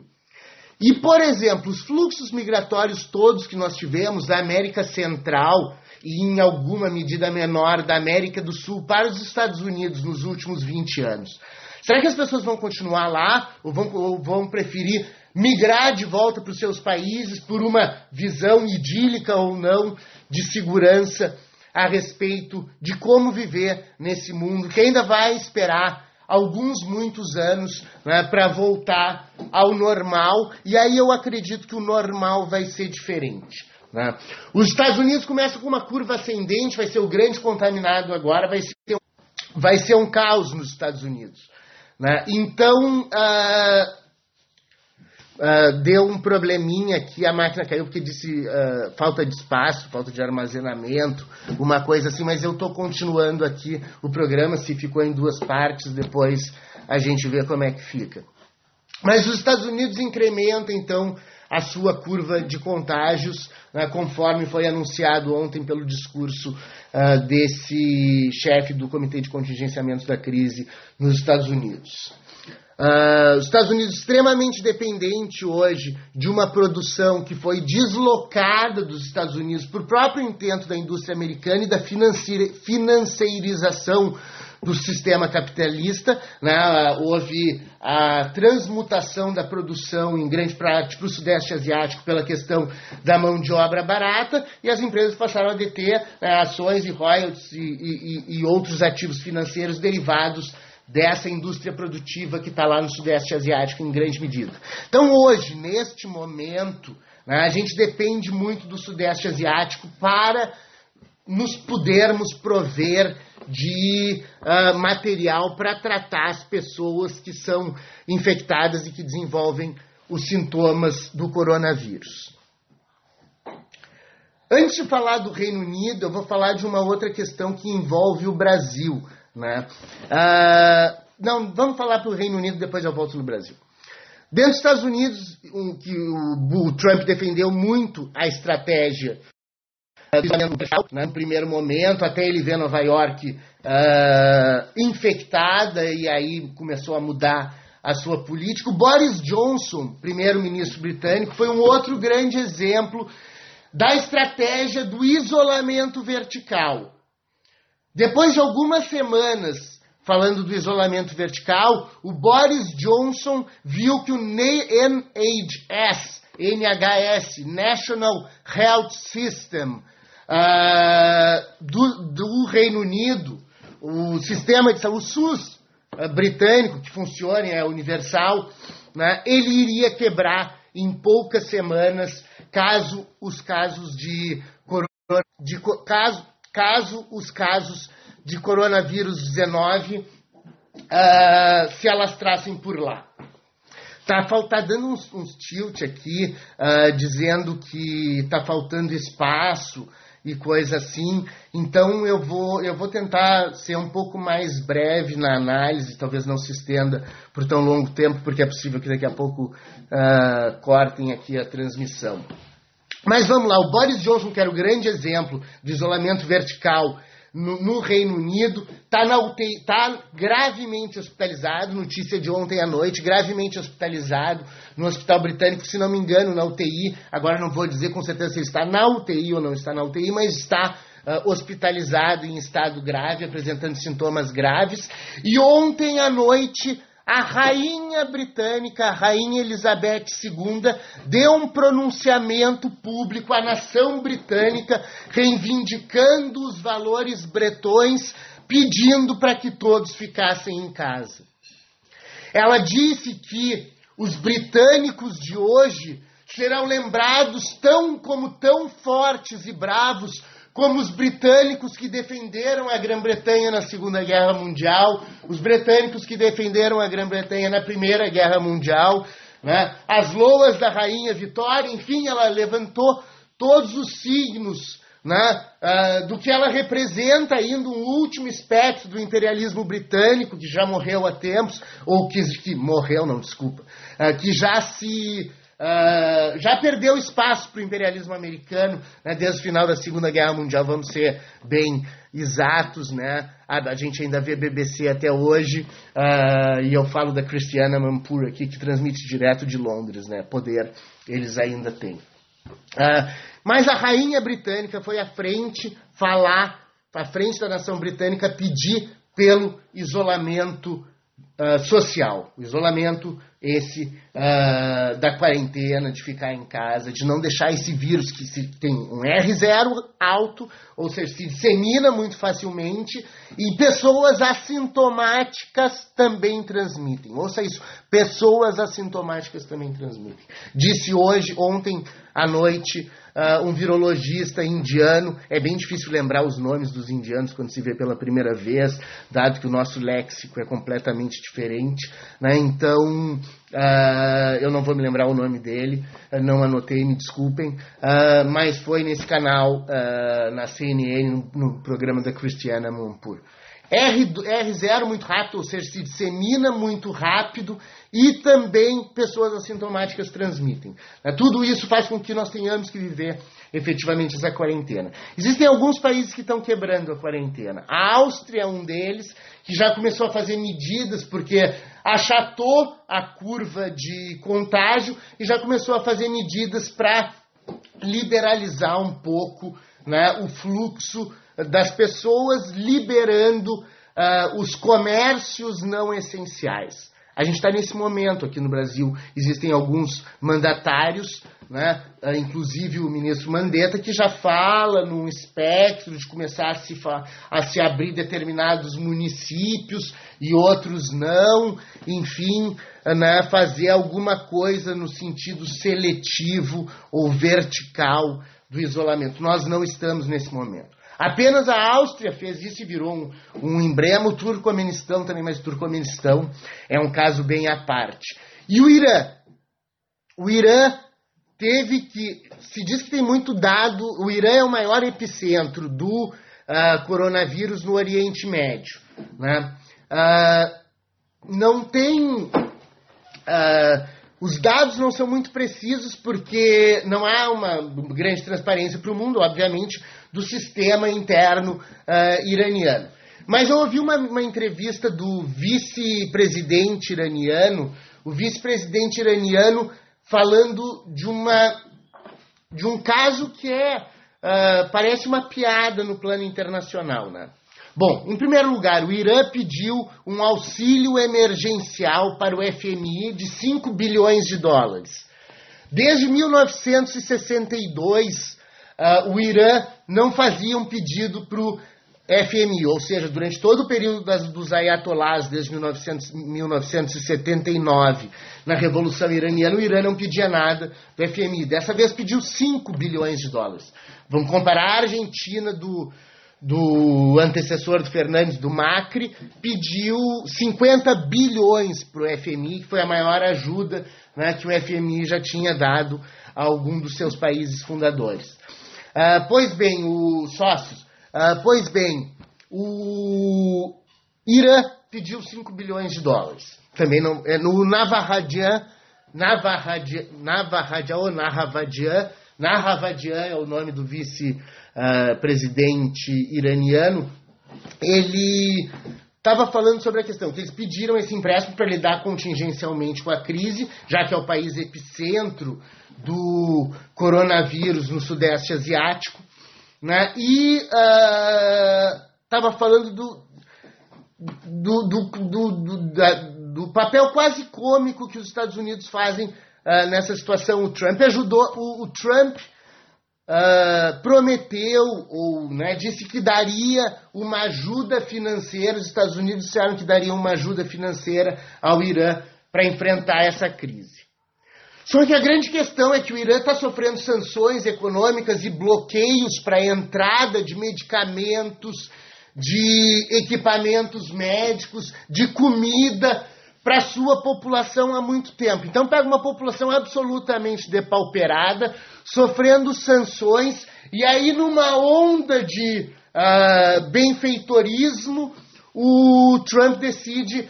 E, por exemplo, os fluxos migratórios todos que nós tivemos da América Central e, em alguma medida menor, da América do Sul para os Estados Unidos nos últimos 20 anos. Será que as pessoas vão continuar lá ou vão, ou vão preferir migrar de volta para os seus países por uma visão idílica ou não de segurança a respeito de como viver nesse mundo que ainda vai esperar alguns muitos anos né, para voltar ao normal e aí eu acredito que o normal vai ser diferente. Né? Os Estados Unidos começam com uma curva ascendente, vai ser o grande contaminado agora, vai ser, vai ser um caos nos Estados Unidos. Né? Então, uh, uh, deu um probleminha aqui, a máquina caiu porque disse uh, falta de espaço, falta de armazenamento, uma coisa assim, mas eu estou continuando aqui o programa, se ficou em duas partes, depois a gente vê como é que fica. Mas os Estados Unidos incrementam, então, a sua curva de contágios, né, conforme foi anunciado ontem pelo discurso uh, desse chefe do Comitê de Contingenciamento da Crise nos Estados Unidos. Uh, os Estados Unidos extremamente dependente hoje de uma produção que foi deslocada dos Estados Unidos por próprio intento da indústria americana e da financeirização do sistema capitalista. Né? Houve a transmutação da produção em grande parte para o Sudeste Asiático pela questão da mão de obra barata e as empresas passaram a deter né, ações e royalties e, e, e outros ativos financeiros derivados dessa indústria produtiva que está lá no Sudeste Asiático em grande medida. Então, hoje, neste momento, né, a gente depende muito do Sudeste Asiático para nos podermos prover de uh, material para tratar as pessoas que são infectadas e que desenvolvem os sintomas do coronavírus. Antes de falar do Reino Unido, eu vou falar de uma outra questão que envolve o Brasil. Né? Uh, não, vamos falar para o Reino Unido, depois eu volto no Brasil. Dentro dos Estados Unidos, um, que o, o Trump defendeu muito a estratégia né, no primeiro momento, até ele ver Nova York uh, infectada e aí começou a mudar a sua política. O Boris Johnson, primeiro-ministro britânico, foi um outro grande exemplo da estratégia do isolamento vertical. depois de algumas semanas falando do isolamento vertical, o Boris Johnson viu que o NHS, NHS, National Health System, uh, do, do, Reino Unido, o sistema de saúde SUS uh, britânico, que funciona, é universal, né, ele iria quebrar em poucas semanas caso os casos de, de caso, caso os casos de coronavírus 19 uh, ah, se alastrassem por lá. Tá, tá dando uns, uns tilt aqui, uh, dizendo que está faltando espaço e coisa assim. Então eu vou, eu vou tentar ser um pouco mais breve na análise, talvez não se estenda por tão longo tempo, porque é possível que daqui a pouco uh, cortem aqui a transmissão. Mas vamos lá, o Boris Johnson, que era o grande exemplo do isolamento vertical no, no Reino Unido, está tá gravemente hospitalizado, notícia de ontem à noite, gravemente hospitalizado no Hospital Britânico, se não me engano, na UTI. Agora não vou dizer com certeza se está na UTI ou não está na UTI, mas está uh, hospitalizado em estado grave, apresentando sintomas graves. E ontem à noite a rainha britânica, a rainha Elizabeth II, deu um pronunciamento público à nação britânica, reivindicando os valores bretões, pedindo para que todos ficassem em casa. Ela disse que os britânicos de hoje serão lembrados tão como tão fortes e bravos como os britânicos que defenderam a Grã-Bretanha na Segunda Guerra Mundial, os britânicos que defenderam a Grã-Bretanha na Primeira Guerra Mundial, né? as loas da Rainha Vitória, enfim, ela levantou todos os signos né, uh, do que ela representa ainda um último espectro do imperialismo britânico, que já morreu há tempos, ou que, que morreu, não, desculpa, uh, que já se Uh, já perdeu espaço para o imperialismo americano né, desde o final da Segunda Guerra Mundial, vamos ser bem exatos, né? A, a gente ainda vê BBC até hoje, uh, e eu falo da Christiana Mampur aqui, que transmite direto de Londres, né? Poder eles ainda têm. Uh, mas a rainha britânica foi à frente falar, à frente da nação britânica, pedir pelo isolamento social, o isolamento esse uh, da quarentena, de ficar em casa, de não deixar esse vírus que se, tem um R0 alto, ou seja, se dissemina muito facilmente, e pessoas assintomáticas também transmitem. Ouça isso, pessoas assintomáticas também transmitem. Disse hoje, ontem à noite, uh, um virologista indiano. É bem difícil lembrar os nomes dos indianos quando se vê pela primeira vez, dado que o nosso léxico é completamente diferente. Né? Então, uh, eu não vou me lembrar o nome dele, não anotei, me desculpem, uh, mas foi nesse canal, na CNN, no, no programa da Cristiana Mampur. R, R0 muito rápido, ou seja, se dissemina muito rápido e também pessoas assintomáticas transmitem. Né? Tudo isso faz com que nós tenhamos que viver efetivamente essa quarentena. Existem alguns países que estão quebrando a quarentena. A Áustria é um deles, que já começou a fazer medidas porque achatou a curva de contágio e já começou a fazer medidas para liberalizar um pouco né, o fluxo das pessoas liberando uh, os comércios não essenciais. A gente está nesse momento aqui no Brasil. Existem alguns mandatários, né, uh, inclusive o ministro Mandetta, que já fala num espectro de começar a se, a se abrir determinados municípios e outros não. Enfim, uh, né, fazer alguma coisa no sentido seletivo ou vertical do isolamento. Nós não estamos nesse momento. Apenas a Áustria fez isso e virou um, um emblema. O Turcomenistão também, mas o Turcomenistão é um caso bem à parte. E o Irã? O Irã teve que. Se diz que tem muito dado. O Irã é o maior epicentro do uh, coronavírus no Oriente Médio. Né? Uh, não tem. Uh, os dados não são muito precisos porque não há uma grande transparência para o mundo, obviamente, do sistema interno uh, iraniano. Mas eu ouvi uma, uma entrevista do vice-presidente iraniano, o vice-presidente iraniano falando de uma de um caso que é uh, parece uma piada no plano internacional, né? Bom, em primeiro lugar, o Irã pediu um auxílio emergencial para o FMI de 5 bilhões de dólares. Desde 1962, uh, o Irã não fazia um pedido para o FMI, ou seja, durante todo o período das, dos ayatolás, desde 1900, 1979, na Revolução Iraniana, o Irã não pedia nada do FMI. Dessa vez pediu 5 bilhões de dólares. Vamos comparar a Argentina do, do antecessor do Fernandes, do Macri, pediu 50 bilhões para o FMI, que foi a maior ajuda né, que o FMI já tinha dado a algum dos seus países fundadores. Uh, pois bem, os sócios, uh, pois bem, o Irã pediu 5 bilhões de dólares. Também não, é no Navarradian, Navarradian, Navarradian ou Nahavadian, Nahavadian é o nome do vice-presidente uh, iraniano, ele estava falando sobre a questão que eles pediram esse empréstimo para lidar contingencialmente com a crise, já que é o país epicentro do coronavírus no Sudeste Asiático, né? e estava uh, falando do, do, do, do, da, do, papel quase cômico que os Estados Unidos fazem uh, nessa situação. O Trump ajudou, o, o Trump uh, prometeu ou né, disse que daria uma ajuda financeira, os Estados Unidos disseram que daria uma ajuda financeira ao Irã para enfrentar essa crise. Só que a grande questão é que o Irã está sofrendo sanções econômicas e bloqueios para a entrada de medicamentos, de equipamentos médicos, de comida para a sua população há muito tempo. Então pega uma população absolutamente depauperada, sofrendo sanções, e aí numa onda de uh, benfeitorismo, o Trump decide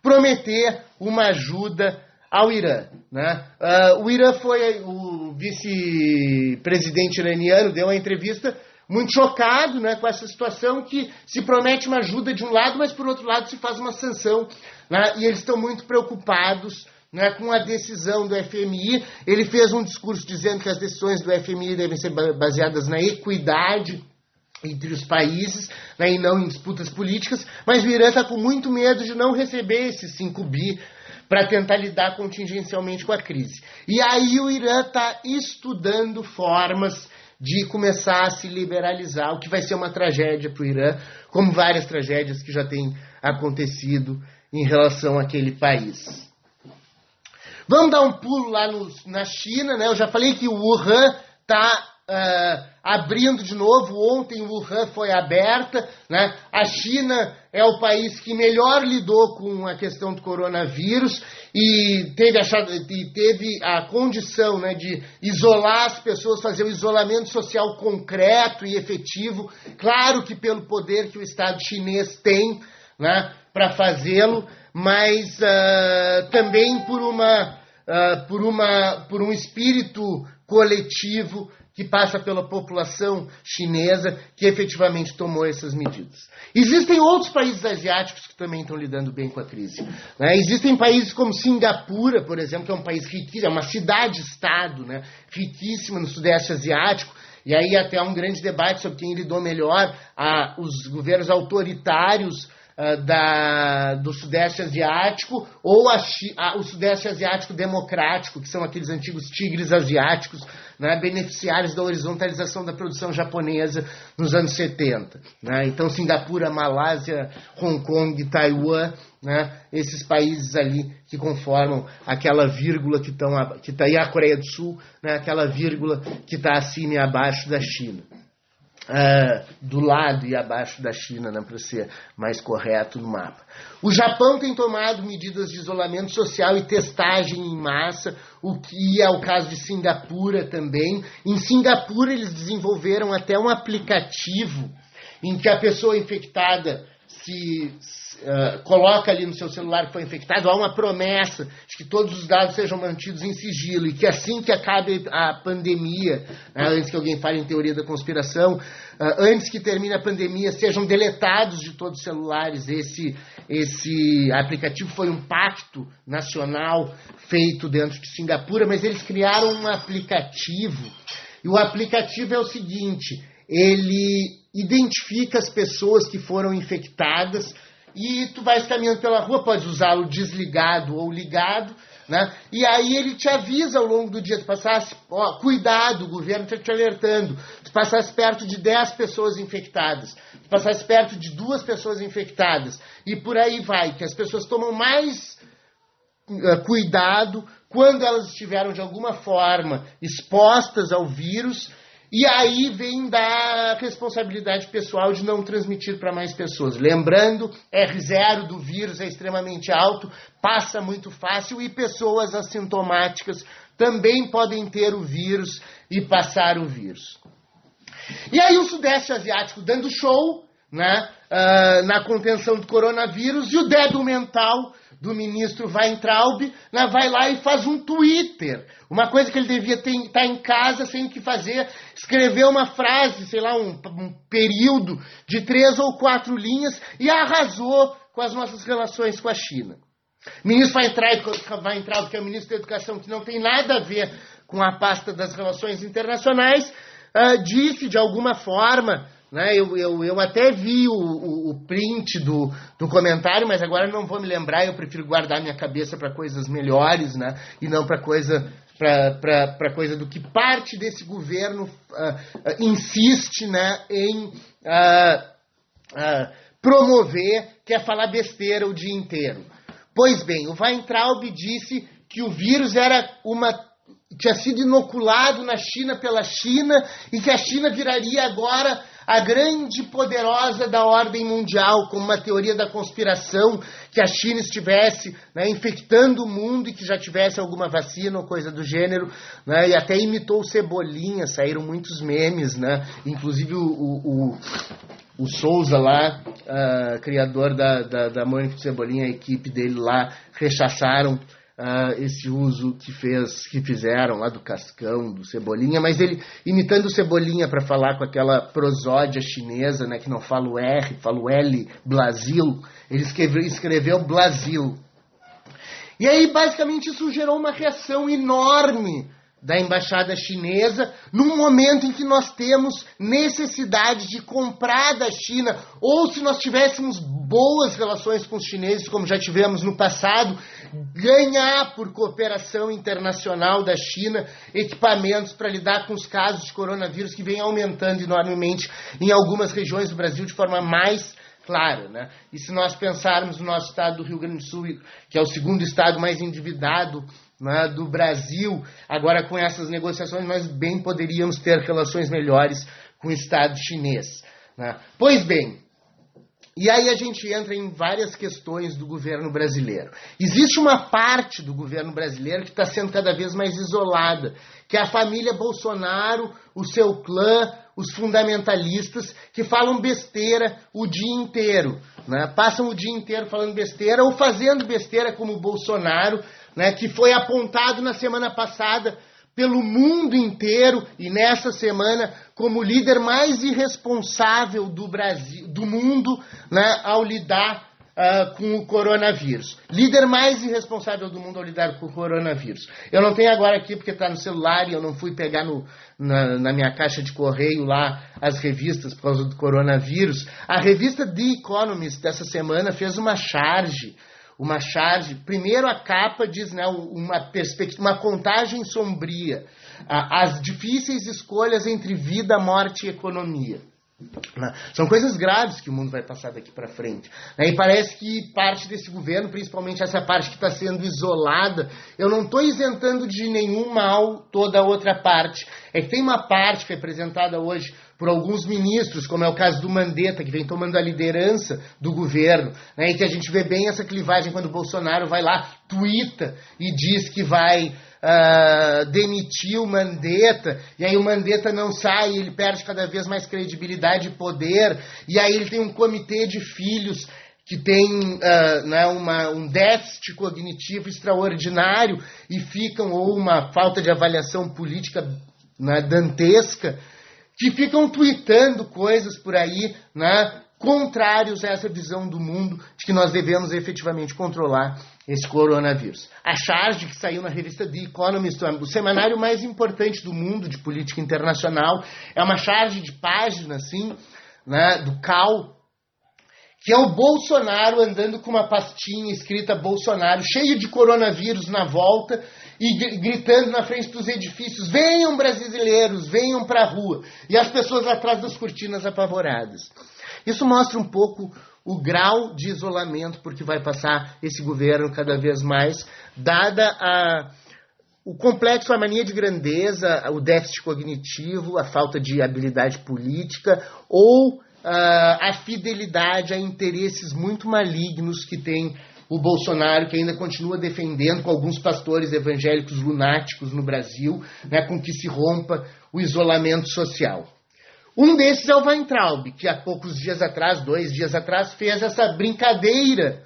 prometer uma ajuda ao Irã. Né? Uh, o Irã foi o vice-presidente iraniano, deu uma entrevista muito chocado né, com essa situação que se promete uma ajuda de um lado, mas por outro lado se faz uma sanção. Né, e eles estão muito preocupados né, com a decisão do FMI. Ele fez um discurso dizendo que as decisões do FMI devem ser baseadas na equidade entre os países né, e não em disputas políticas, mas o Irã está com muito medo de não receber esses 5 bi para tentar lidar contingencialmente com a crise. E aí o Irã está estudando formas de começar a se liberalizar, o que vai ser uma tragédia para o Irã, como várias tragédias que já têm acontecido em relação àquele país. Vamos dar um pulo lá no, na China, né? Eu já falei que o Wuhan está uh, abrindo de novo. Ontem Wuhan foi aberta. Né? A China é o país que melhor lidou com a questão do coronavírus e teve a, e teve a condição né, de isolar as pessoas, fazer o um isolamento social concreto e efetivo. Claro que pelo poder que o Estado chinês tem né, para fazê-lo, mas uh, também por uma. Uh, por, uma, por um espírito coletivo que passa pela população chinesa que efetivamente tomou essas medidas. Existem outros países asiáticos que também estão lidando bem com a crise. Né? Existem países como Singapura, por exemplo, que é um país riquíssimo, é uma cidade-estado né? riquíssima no Sudeste Asiático, e aí até há um grande debate sobre quem lidou melhor, a, os governos autoritários da, do Sudeste Asiático ou a, a, o Sudeste Asiático Democrático, que são aqueles antigos tigres asiáticos, né, beneficiários da horizontalização da produção japonesa nos anos 70. Né? Então, Singapura, Malásia, Hong Kong, Taiwan, né, esses países ali que conformam aquela vírgula que está que tá aí a Coreia do Sul, né, aquela vírgula que está acima e abaixo da China. Uh, do lado e abaixo da China, né, para ser mais correto no mapa. O Japão tem tomado medidas de isolamento social e testagem em massa, o que é o caso de Singapura também. Em Singapura, eles desenvolveram até um aplicativo em que a pessoa infectada se uh, coloca ali no seu celular que foi infectado, há uma promessa de que todos os dados sejam mantidos em sigilo e que assim que acabe a pandemia, né, antes que alguém fale em teoria da conspiração, uh, antes que termine a pandemia, sejam deletados de todos os celulares. Esse, esse aplicativo foi um pacto nacional feito dentro de Singapura, mas eles criaram um aplicativo. E o aplicativo é o seguinte: ele identifica as pessoas que foram infectadas e tu vais caminhando pela rua, pode usá-lo desligado ou ligado, né? E aí ele te avisa ao longo do dia, tu passasse, ó, cuidado, o governo está te alertando, tu passasse perto de 10 pessoas infectadas, tu passasse perto de duas pessoas infectadas, e por aí vai, que as pessoas tomam mais uh, cuidado quando elas estiveram de alguma forma expostas ao vírus e aí vem da responsabilidade pessoal de não transmitir para mais pessoas. Lembrando, R0 do vírus é extremamente alto, passa muito fácil e pessoas assintomáticas também podem ter o vírus e passar o vírus. E aí o Sudeste Asiático dando show né, uh, na contenção do coronavírus e o débil mental do ministro Weintraub né, vai lá e faz um Twitter. Uma coisa que ele devia estar tá em casa sem o que fazer, escrever uma frase, sei lá, um, um período de três ou quatro linhas e arrasou com as nossas relações com a China. O ministro Weintraub, que é o ministro da Educação, que não tem nada a ver com a pasta das relações internacionais, uh, disse de alguma forma né? Eu, eu, eu até vi o, o, o, print do, do comentário, mas agora não vou me lembrar. Eu prefiro guardar minha cabeça para coisas melhores né? e não para coisa para coisa do que parte desse governo uh, uh, insiste né, em uh, promover, que é falar besteira o dia inteiro. Pois bem, o Weintraub disse que o vírus era uma tinha sido inoculado na China pela China e que a China viraria agora a grande poderosa da ordem mundial, como uma teoria da conspiração, que a China estivesse né, infectando o mundo e que já tivesse alguma vacina ou coisa do gênero, né, e até imitou Cebolinha, saíram muitos memes, né, inclusive o, o, o o Souza lá, uh, criador da, da, da Mônica Cebolinha, a equipe dele lá, rechaçaram uh, esse uso que fez, que fizeram lá do Cascão, do Cebolinha, mas ele imitando o Cebolinha para falar com aquela prosódia chinesa, né, que não fala o R, fala o L, Brasil, ele escreveu, escreveu Brasil. E aí, basicamente, isso gerou uma reação enorme da embaixada chinesa, num momento em que nós temos necessidade de comprar da China, ou se nós tivéssemos boas relações com os chineses, como já tivemos no passado, ganhar por cooperação internacional da China equipamentos para lidar com os casos de coronavírus que vem aumentando enormemente em algumas regiões do Brasil de forma mais clara. Né? E se nós pensarmos no nosso estado do Rio Grande do Sul, que é o segundo estado mais endividado né, do Brasil, agora com essas negociações, nós bem poderíamos ter relações melhores com o Estado chinês. Né? Pois bem, e aí a gente entra em várias questões do governo brasileiro. Existe uma parte do governo brasileiro que está sendo cada vez mais isolada, que é a família Bolsonaro, o seu clã, os fundamentalistas que falam besteira o dia inteiro. Né? Passam o dia inteiro falando besteira ou fazendo besteira como o Bolsonaro, né, que foi apontado na semana passada pelo mundo inteiro e nessa semana como líder mais irresponsável do Brasil, do mundo, né, ao lidar uh, com o coronavírus. Líder mais irresponsável do mundo ao lidar com o coronavírus. Eu não tenho agora aqui porque está no celular e eu não fui pegar no, na, na, minha caixa de correio lá as revistas por causa do coronavírus. A revista The Economist dessa semana fez uma charge uma charge. Primeiro a capa diz né, uma perspectiva, uma contagem sombria, as difíceis escolhas entre vida, morte e economia. Né. São coisas graves que o mundo vai passar daqui para frente. Né. E parece que parte desse governo, principalmente essa parte que está sendo isolada, eu não estou isentando de nenhum mal toda a outra parte. É que tem uma parte representada hoje por alguns ministros, como é o caso do Mandetta, que vem tomando a liderança do governo, né, e que a gente vê bem essa clivagem quando o Bolsonaro vai lá, tuita e diz que vai uh, demitir o Mandetta, e aí o Mandetta não sai, ele perde cada vez mais credibilidade e poder, e aí ele tem um comitê de filhos que tem uh, né, uma, um déficit cognitivo extraordinário e ficam, ou uma falta de avaliação política né, dantesca, que ficam tweetando coisas por aí, né, contrários a essa visão do mundo de que nós devemos efetivamente controlar esse coronavírus. A charge que saiu na revista The Economist, o semanário mais importante do mundo de política internacional, é uma charge de páginas, assim, né, do CAL, que é o Bolsonaro andando com uma pastinha escrita Bolsonaro, cheio de coronavírus na volta e gritando na frente dos edifícios: venham brasileiros, venham para a rua. E as pessoas atrás das cortinas apavoradas. Isso mostra um pouco o grau de isolamento porque vai passar esse governo cada vez mais, dada a, o complexo, a mania de grandeza, o déficit cognitivo, a falta de habilidade política ou uh, a fidelidade a interesses muito malignos que tem o Bolsonaro, que ainda continua defendendo com alguns pastores evangélicos lunáticos no Brasil, né, com que se rompa o isolamento social. Um desses é o Weintraub, que há poucos dias atrás, dois dias atrás, fez essa brincadeira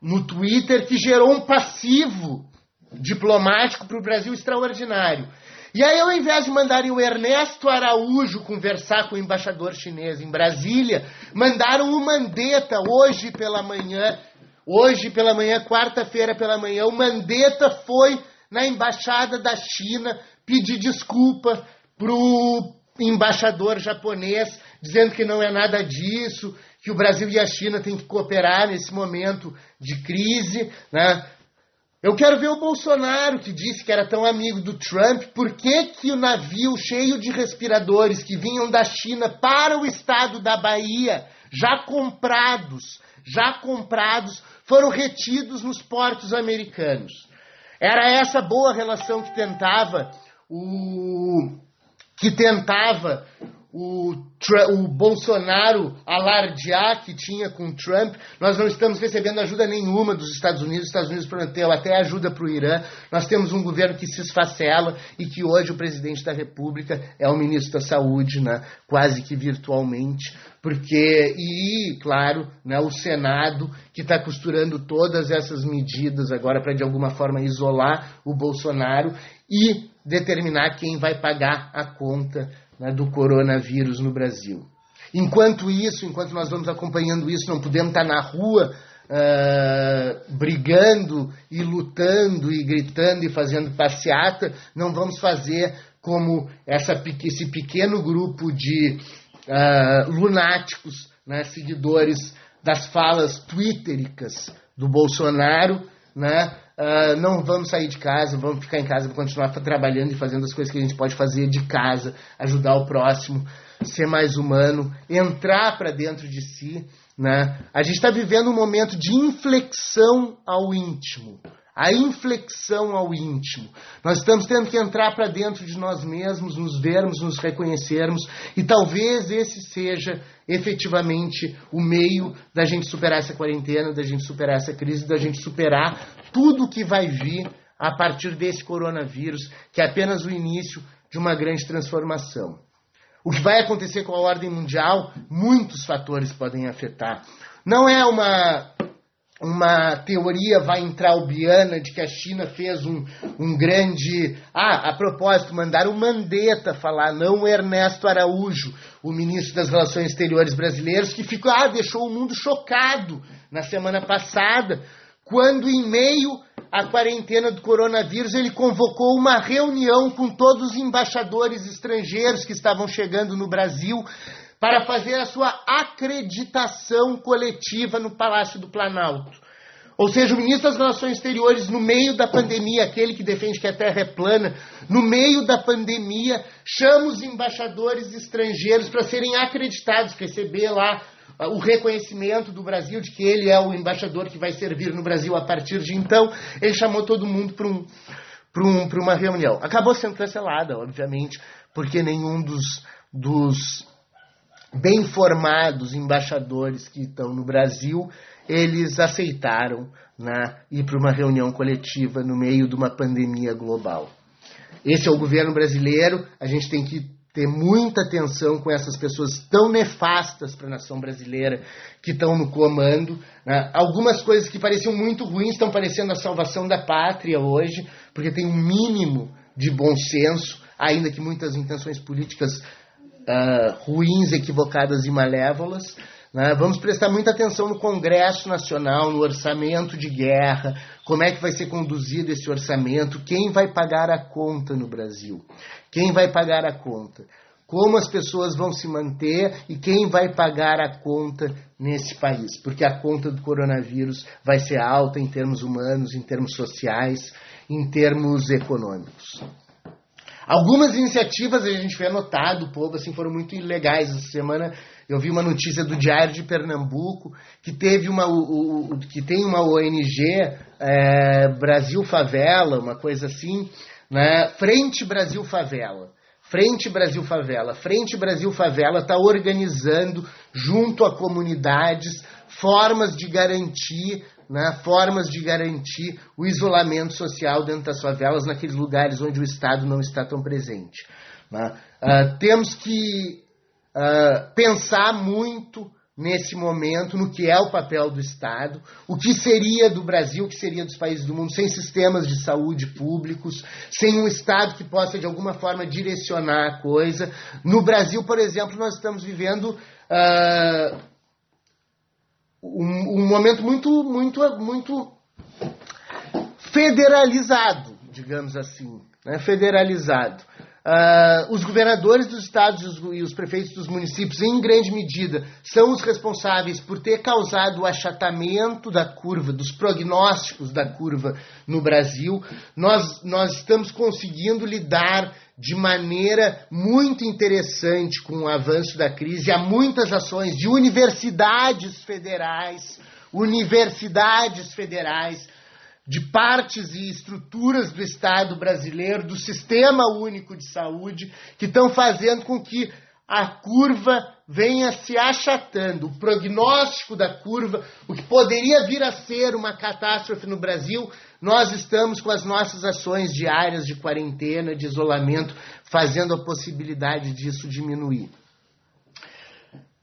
no Twitter que gerou um passivo diplomático para o Brasil extraordinário. E aí, ao invés de mandarem o Ernesto Araújo conversar com o embaixador chinês em Brasília, mandaram o Mandetta hoje pela manhã. Hoje pela manhã, quarta-feira pela manhã, o Mandetta foi na embaixada da China pedir desculpa pro embaixador japonês, dizendo que não é nada disso, que o Brasil e a China têm que cooperar nesse momento de crise, né? Eu quero ver o Bolsonaro, que disse que era tão amigo do Trump, por que, que o navio cheio de respiradores que vinham da China para o estado da Bahia, já comprados, já comprados, foram retidos nos portos americanos. Era essa boa relação que tentava o que tentava o, o Bolsonaro alardear que tinha com o Trump. Nós não estamos recebendo ajuda nenhuma dos Estados Unidos. Os Estados Unidos prometeu até ajuda para o Irã. Nós temos um governo que se esfacela e que hoje o presidente da República é o ministro da Saúde, né? quase que virtualmente. Porque, e claro, né, o Senado que está costurando todas essas medidas agora para de alguma forma isolar o Bolsonaro e determinar quem vai pagar a conta né, do coronavírus no Brasil. Enquanto isso, enquanto nós vamos acompanhando isso, não podemos estar na rua uh, brigando e lutando e gritando e fazendo passeata, não vamos fazer como essa, esse pequeno grupo de uh, lunáticos, né, seguidores das falas twittericas do Bolsonaro, né, Uh, não vamos sair de casa, vamos ficar em casa para continuar trabalhando e fazendo as coisas que a gente pode fazer de casa, ajudar o próximo, ser mais humano, entrar para dentro de si. Né? A gente está vivendo um momento de inflexão ao íntimo. A inflexão ao íntimo. Nós estamos tendo que entrar para dentro de nós mesmos, nos vermos, nos reconhecermos, e talvez esse seja efetivamente o meio da gente superar essa quarentena, da gente superar essa crise, da gente superar tudo que vai vir a partir desse coronavírus, que é apenas o início de uma grande transformação. O que vai acontecer com a ordem mundial, muitos fatores podem afetar. Não é uma uma teoria vai entrar Biana de que a China fez um, um grande. Ah, a propósito, mandaram o Mandetta falar, não o Ernesto Araújo, o ministro das Relações Exteriores brasileiros, que ficou, ah, deixou o mundo chocado na semana passada, quando, em meio à quarentena do coronavírus, ele convocou uma reunião com todos os embaixadores estrangeiros que estavam chegando no Brasil para fazer a sua acreditação coletiva no Palácio do Planalto. Ou seja, o ministro das Relações Exteriores, no meio da pandemia, aquele que defende que a Terra é plana, no meio da pandemia, chama os embaixadores estrangeiros para serem acreditados, receber lá ah, o reconhecimento do Brasil de que ele é o embaixador que vai servir no Brasil a partir de então. Ele chamou todo mundo para um, um, uma reunião. Acabou sendo cancelada, obviamente, porque nenhum dos, dos bem formados embaixadores que estão no Brasil, eles aceitaram né, ir para uma reunião coletiva no meio de uma pandemia global. Esse é o governo brasileiro, a gente tem que ter muita atenção com essas pessoas tão nefastas para a nação brasileira que estão no comando. Né? Algumas coisas que pareciam muito ruins estão parecendo a salvação da pátria hoje, porque tem um mínimo de bom senso, ainda que muitas intenções políticas uh, ruins, equivocadas e malévolas. Né? Vamos prestar muita atenção no Congresso Nacional, no orçamento de guerra, como é que vai ser conduzido esse orçamento, quem vai pagar a conta no Brasil, quem vai pagar a conta. como as pessoas vão se manter e quem vai pagar a conta nesse país, porque a conta do coronavírus vai ser alta em termos humanos, em termos sociais, em termos econômicos. Algumas iniciativas a gente vê notado, o povo assim foram muito legais essa semana. Eu vi uma notícia do Diário de Pernambuco que teve uma o, o, que tem uma ONG é, Brasil Favela, uma coisa assim, né? Frente Brasil Favela. Frente Brasil Favela. Frente Brasil Favela está organizando, junto a comunidades, formas de garantir, né, formas de garantir o isolamento social dentro das favelas, naqueles lugares onde o Estado não está tão presente. Né? Uh, temos que uh, pensar muito nesse momento no que é o papel do Estado, o que seria do Brasil, o que seria dos países do mundo sem sistemas de saúde públicos, sem um Estado que possa de alguma forma direcionar a coisa. No Brasil, por exemplo, nós estamos vivendo uh, um, um, momento muito, muito, muito federalizado, digamos assim, né? federalizado. Uh, os governadores dos estados e os, e os, prefeitos dos municípios, em grande medida, são os responsáveis por ter causado o achatamento da curva, dos prognósticos da curva no Brasil. Nós, nós estamos conseguindo lidar de maneira muito interessante com o avanço da crise. Há muitas ações de universidades federais, universidades federais de partes e estruturas do Estado brasileiro, do Sistema Único de Saúde, que estão fazendo com que a curva venha se achatando. O prognóstico da curva, o que poderia vir a ser uma catástrofe no Brasil, nós estamos com as nossas ações diárias de quarentena, de isolamento, fazendo a possibilidade disso diminuir.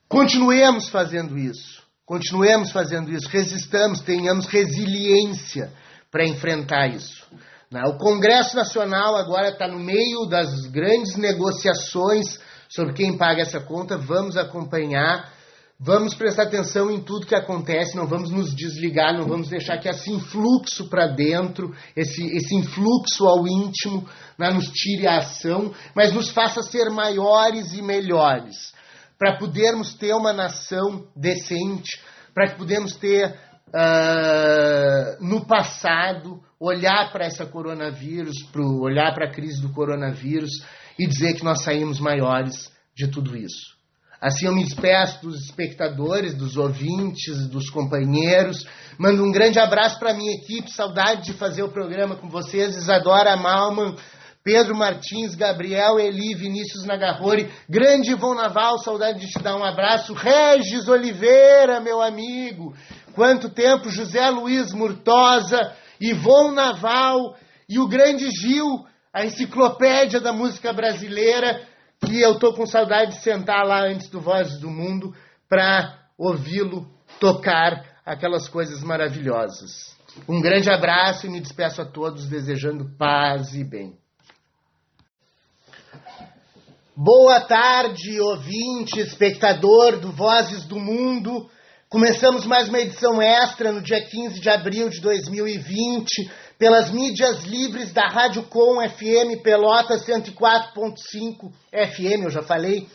Continuemos fazendo isso. Continuemos fazendo isso, resistamos, tenhamos resiliência para enfrentar isso. Né? O Congresso Nacional agora está no meio das grandes negociações sobre quem paga essa conta. Vamos acompanhar, vamos prestar atenção em tudo que acontece, não vamos nos desligar, não vamos deixar que esse influxo para dentro, esse, esse influxo ao íntimo, né, nos tire a ação, mas nos faça ser maiores e melhores, para podermos ter uma nação decente, para que podemos ter uh, no passado, olhar para essa coronavírus, pro, olhar para a crise do coronavírus e dizer que nós saímos maiores de tudo isso. Assim eu me despeço dos espectadores, dos ouvintes, dos companheiros. Mando um grande abraço para a minha equipe, saudade de fazer o programa com vocês. Isadora Malman, Pedro Martins, Gabriel Eli, Vinícius Nagarrori, grande Ivon Naval, saudade de te dar um abraço. Regis Oliveira, meu amigo, Quanto tempo José Luiz Murtosa, Ivon Naval e o grande Gil, a enciclopédia da música brasileira, que eu tô com saudade de sentar lá antes do Vozes do Mundo para ouvi-lo tocar aquelas coisas maravilhosas. Um grande abraço e me despeço a todos desejando paz e bem. Boa tarde, ouvinte, espectador do Vozes do Mundo. Começamos mais uma edição extra no dia 15 de abril de 2020 pelas mídias livres da Rádio Com FM Pelota 104.5 FM, eu já falei.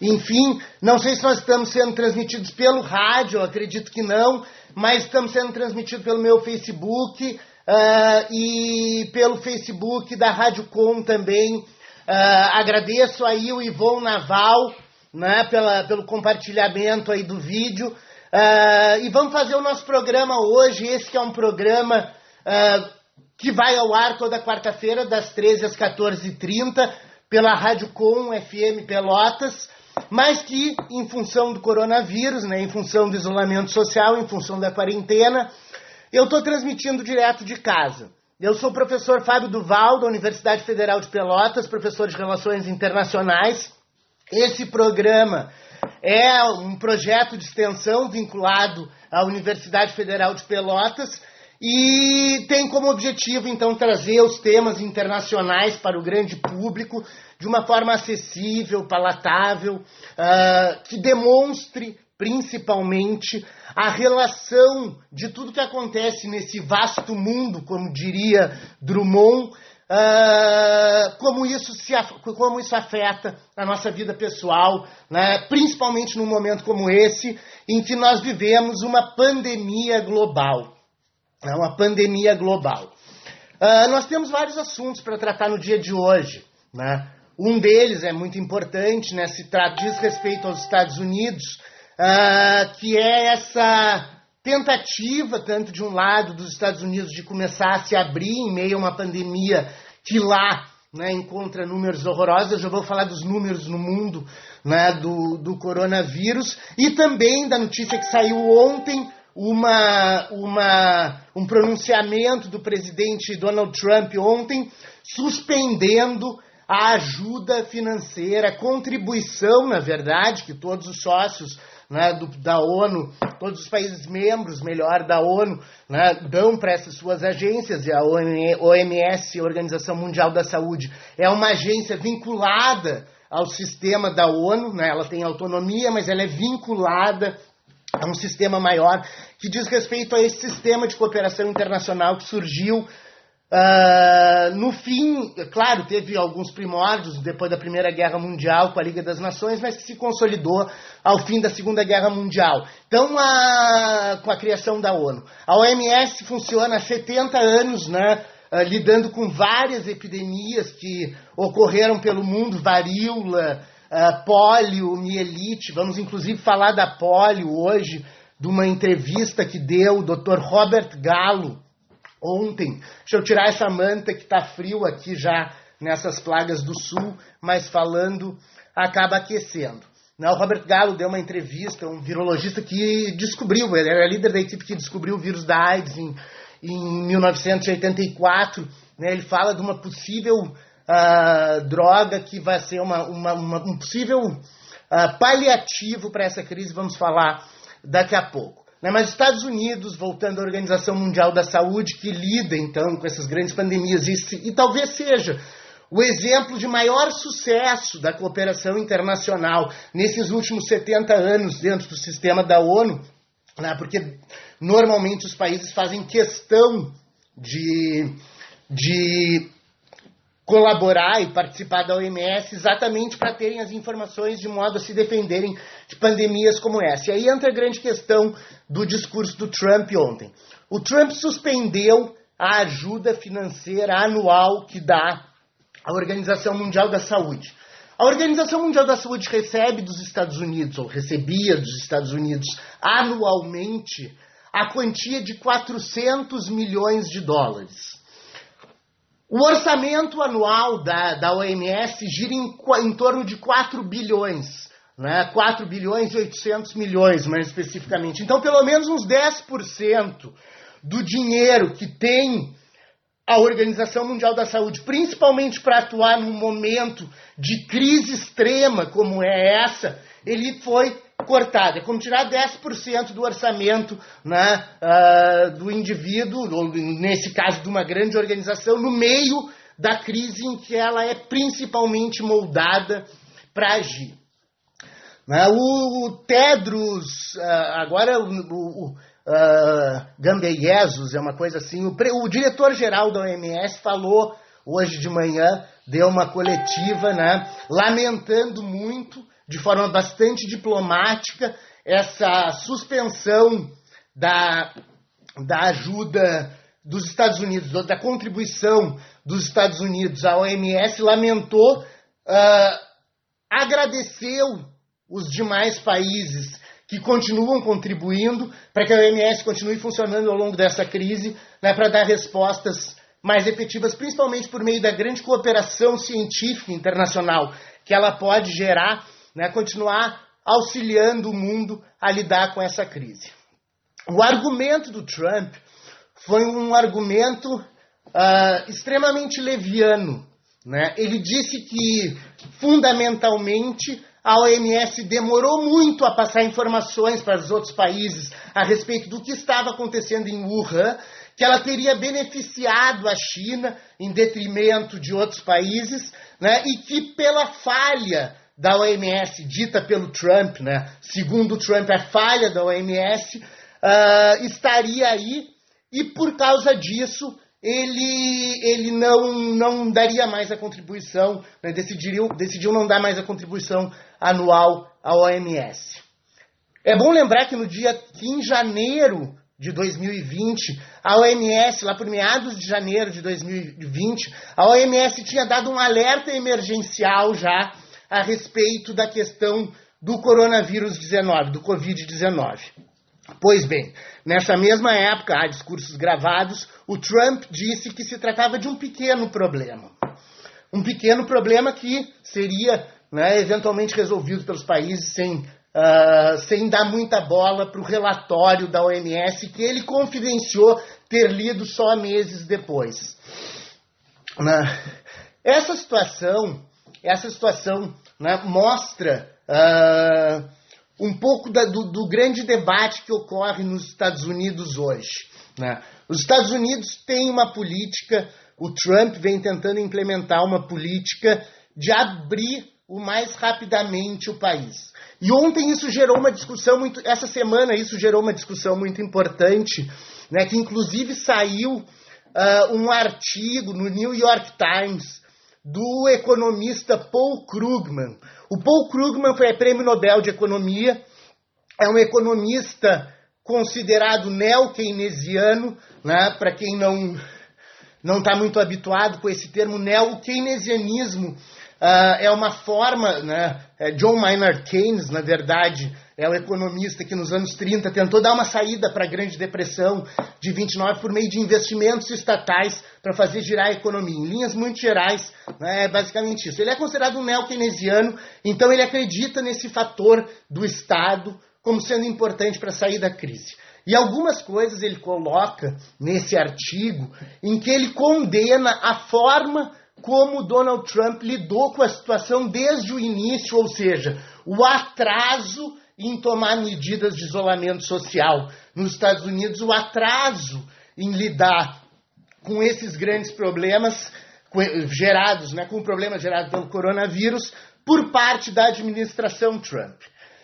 Enfim, não sei se nós estamos sendo transmitidos pelo rádio, acredito que não, mas estamos sendo transmitidos pelo meu Facebook uh, e pelo Facebook da Rádio Com também. Uh, agradeço aí o Ivon Naval né, pela, pelo compartilhamento aí do vídeo. Uh, e vamos fazer o nosso programa hoje. Esse que é um programa uh, que vai ao ar toda quarta-feira, das 13 às 14h30, pela Rádio Com FM Pelotas, mas que, em função do coronavírus, né, em função do isolamento social, em função da quarentena, eu estou transmitindo direto de casa. Eu sou o professor Fábio Duval, da Universidade Federal de Pelotas, professor de Relações Internacionais. Esse programa é um projeto de extensão vinculado à Universidade Federal de Pelotas e tem como objetivo, então, trazer os temas internacionais para o grande público de uma forma acessível, palatável, uh, que demonstre principalmente a relação de tudo que acontece nesse vasto mundo, como diria Drummond, uh, como, isso se, como isso afeta a nossa vida pessoal, né? principalmente num momento como esse, em que nós vivemos uma pandemia global. Né? Uma pandemia global. Uh, nós temos vários assuntos para tratar no dia de hoje. Né? Um deles é muito importante, né? se trata, diz respeito aos Estados Unidos, uh, que é essa tentativa, tanto de um lado dos Estados Unidos, de começar a se abrir em meio a uma pandemia que lá né, encontra números horrorosos. Eu já vou falar dos números no mundo né, do, do coronavírus e também da notícia que saiu ontem. Uma, uma, um pronunciamento do presidente Donald Trump ontem suspendendo a ajuda financeira, a contribuição, na verdade, que todos os sócios né, do, da ONU, todos os países membros, melhor, da ONU, né, dão para essas suas agências, e a OMS, Organização Mundial da Saúde, é uma agência vinculada ao sistema da ONU, né, ela tem autonomia, mas ela é vinculada a um sistema maior que diz respeito a esse sistema de cooperação internacional que surgiu Uh, no fim, claro, teve alguns primórdios depois da Primeira Guerra Mundial com a Liga das Nações, mas que se consolidou ao fim da Segunda Guerra Mundial. Então, a, com a criação da ONU. A OMS funciona há 70 anos, né, uh, lidando com várias epidemias que ocorreram pelo mundo, varíola, uh, pólio, mielite. Vamos inclusive falar da pólio hoje, de uma entrevista que deu o Dr. Robert Gallo, ontem. Deixa eu tirar essa manta que está frio aqui já nessas plagas do sul, mas falando acaba aquecendo. Né, o Robert Gallo deu uma entrevista, um virologista que descobriu, ele era líder da equipe que descobriu o vírus da AIDS em, em 1984. Né, ele fala de uma possível uh, droga que vai ser uma, uma, uma um possível uh, paliativo para essa crise, vamos falar daqui a pouco. Né? Mas os Estados Unidos, voltando à Organização Mundial da Saúde, que lida então com essas grandes pandemias, e, e talvez seja o exemplo de maior sucesso da cooperação internacional nesses últimos 70 anos dentro do sistema da ONU, né? porque normalmente os países fazem questão de, de colaborar e participar da OMS exatamente para terem as informações de modo a se defenderem de pandemias como essa. E aí entra a grande questão do discurso do Trump ontem. O Trump suspendeu a ajuda financeira anual que dá a Organização Mundial da Saúde. A Organização Mundial da Saúde recebe dos Estados Unidos, ou recebia dos Estados Unidos, anualmente, a quantia de 400 milhões de dólares. O orçamento anual da, da OMS gira em, em torno de 4 bilhões, né? 4 bilhões e 800 milhões, mais especificamente. Então, pelo menos uns 10% do dinheiro que tem a Organização Mundial da Saúde, principalmente para atuar num momento de crise extrema como é essa, ele foi cortada. É como tirar 10% do orçamento né, uh, do indivíduo, ou nesse caso de uma grande organização, no meio da crise em que ela é principalmente moldada para agir. Né, o, Tedros, uh, agora o, o Gambeyesus, é uma coisa assim, o, o diretor-geral da OMS falou hoje de manhã, deu uma coletiva, né, lamentando muito de forma bastante diplomática essa suspensão da, da ajuda dos Estados Unidos, da contribuição dos Estados Unidos à OMS, lamentou, uh, agradeceu os demais países que continuam contribuindo para que a OMS continue funcionando ao longo dessa crise, né, para dar respostas mais efetivas, principalmente por meio da grande cooperação científica internacional que ela pode gerar né, continuar auxiliando o mundo a lidar com essa crise. O argumento do Trump foi um argumento uh, extremamente leviano. Né? Ele disse que, fundamentalmente, a OMS demorou muito a passar informações para os outros países a respeito do que estava acontecendo em Wuhan, que ela teria beneficiado a China em detrimento de outros países, né? e que, pela falha da OMS dita pelo Trump, né, segundo o Trump, a falha da OMS, uh, estaria aí e por causa disso ele, ele não, não daria mais a contribuição, né, decidiu, decidiu não dar mais a contribuição anual à OMS. É bom lembrar que no dia que em janeiro de 2020, a OMS, lá por meados de janeiro de 2020, a OMS tinha dado um alerta emergencial já a respeito da questão do coronavírus 19, do Covid-19. Pois bem, nessa mesma época, há discursos gravados, o Trump disse que se tratava de um pequeno problema. Um pequeno problema que seria né, eventualmente resolvido pelos países sem, uh, sem dar muita bola para o relatório da OMS, que ele confidenciou ter lido só meses depois. Né? Essa situação, essa situação né, mostra uh, um pouco da, do, do, grande debate que ocorre nos Estados Unidos hoje. Né? Os Estados Unidos têm uma política, o Trump vem tentando implementar uma política de abrir o mais rapidamente o país. E ontem isso gerou uma discussão muito, essa semana isso gerou uma discussão muito importante, né, que inclusive saiu uh, um artigo no New York Times do economista Paul Krugman. O Paul Krugman foi prêmio Nobel de Economia, é um economista considerado neo-keynesiano, né, para quem não não está muito habituado com esse termo, neo-keynesianismo uh, é uma forma, né, é John Maynard Keynes, na verdade, é o economista que nos anos 30 tentou dar uma saída para a Grande Depressão de 29 por meio de investimentos estatais para fazer girar a economia. Em linhas muito gerais, né, é basicamente isso. Ele é considerado um neo-keynesiano, então ele acredita nesse fator do Estado como sendo importante para sair da crise. E algumas coisas ele coloca nesse artigo em que ele condena a forma como Donald Trump lidou com a situação desde o início, ou seja, o atraso em tomar medidas de isolamento social. Nos Estados Unidos, o atraso em lidar com esses grandes problemas gerados, né, com o problema gerado pelo coronavírus, por parte da administração Trump.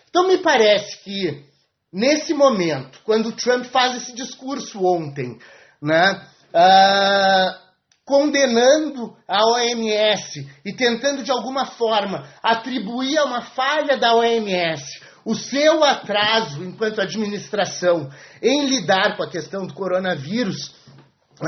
Então, me parece que, nesse momento, quando Trump faz esse discurso ontem, né, uh, condenando a OMS e tentando de alguma forma atribuir a uma falha da OMS o seu atraso enquanto administração em lidar com a questão do coronavírus, uh,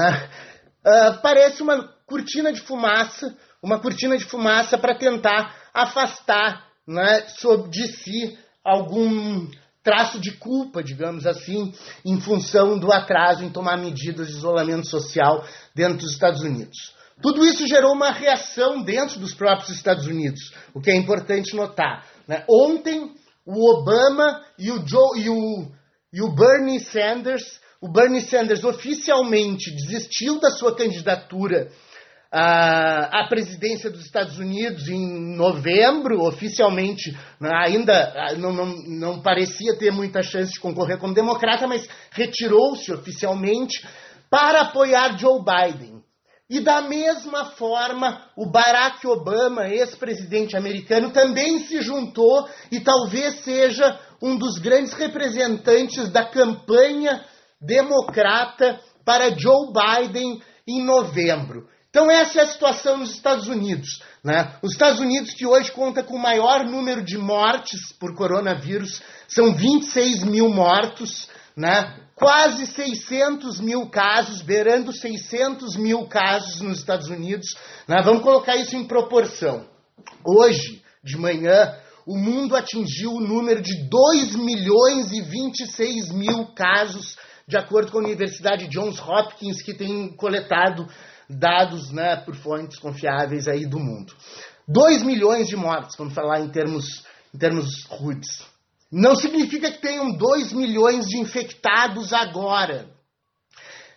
uh, parece uma cortina de fumaça, uma cortina de fumaça para tentar afastar né, de si algum traço de culpa, digamos assim, em função do atraso em tomar medidas de isolamento social dentro dos Estados Unidos. Tudo isso gerou uma reação dentro dos próprios Estados Unidos, o que é importante notar. Né? Ontem, o Obama e o, Joe, e, o, e o Bernie Sanders, o Bernie Sanders oficialmente desistiu da sua candidatura a, a presidência dos Estados Unidos em novembro, oficialmente, né, ainda não, não, não parecia ter muita chance de concorrer como democrata, mas retirou-se oficialmente para apoiar Joe Biden. E da mesma forma, o Barack Obama, ex-presidente americano, também se juntou e talvez seja um dos grandes representantes da campanha democrata para Joe Biden em novembro. Então essa é a situação nos Estados Unidos. Né? Os Estados Unidos, que hoje conta com o maior número de mortes por coronavírus, são 26 mil mortos, né? quase 600 mil casos, beirando 600 mil casos nos Estados Unidos. Né? Vamos colocar isso em proporção. Hoje, de manhã, o mundo atingiu o número de 2 milhões e 26 mil casos, de acordo com a Universidade Johns Hopkins, que tem coletado dados né, por fontes confiáveis aí do mundo. 2 milhões de mortes, vamos falar em termos, em termos rudes. Não significa que tenham 2 milhões de infectados agora.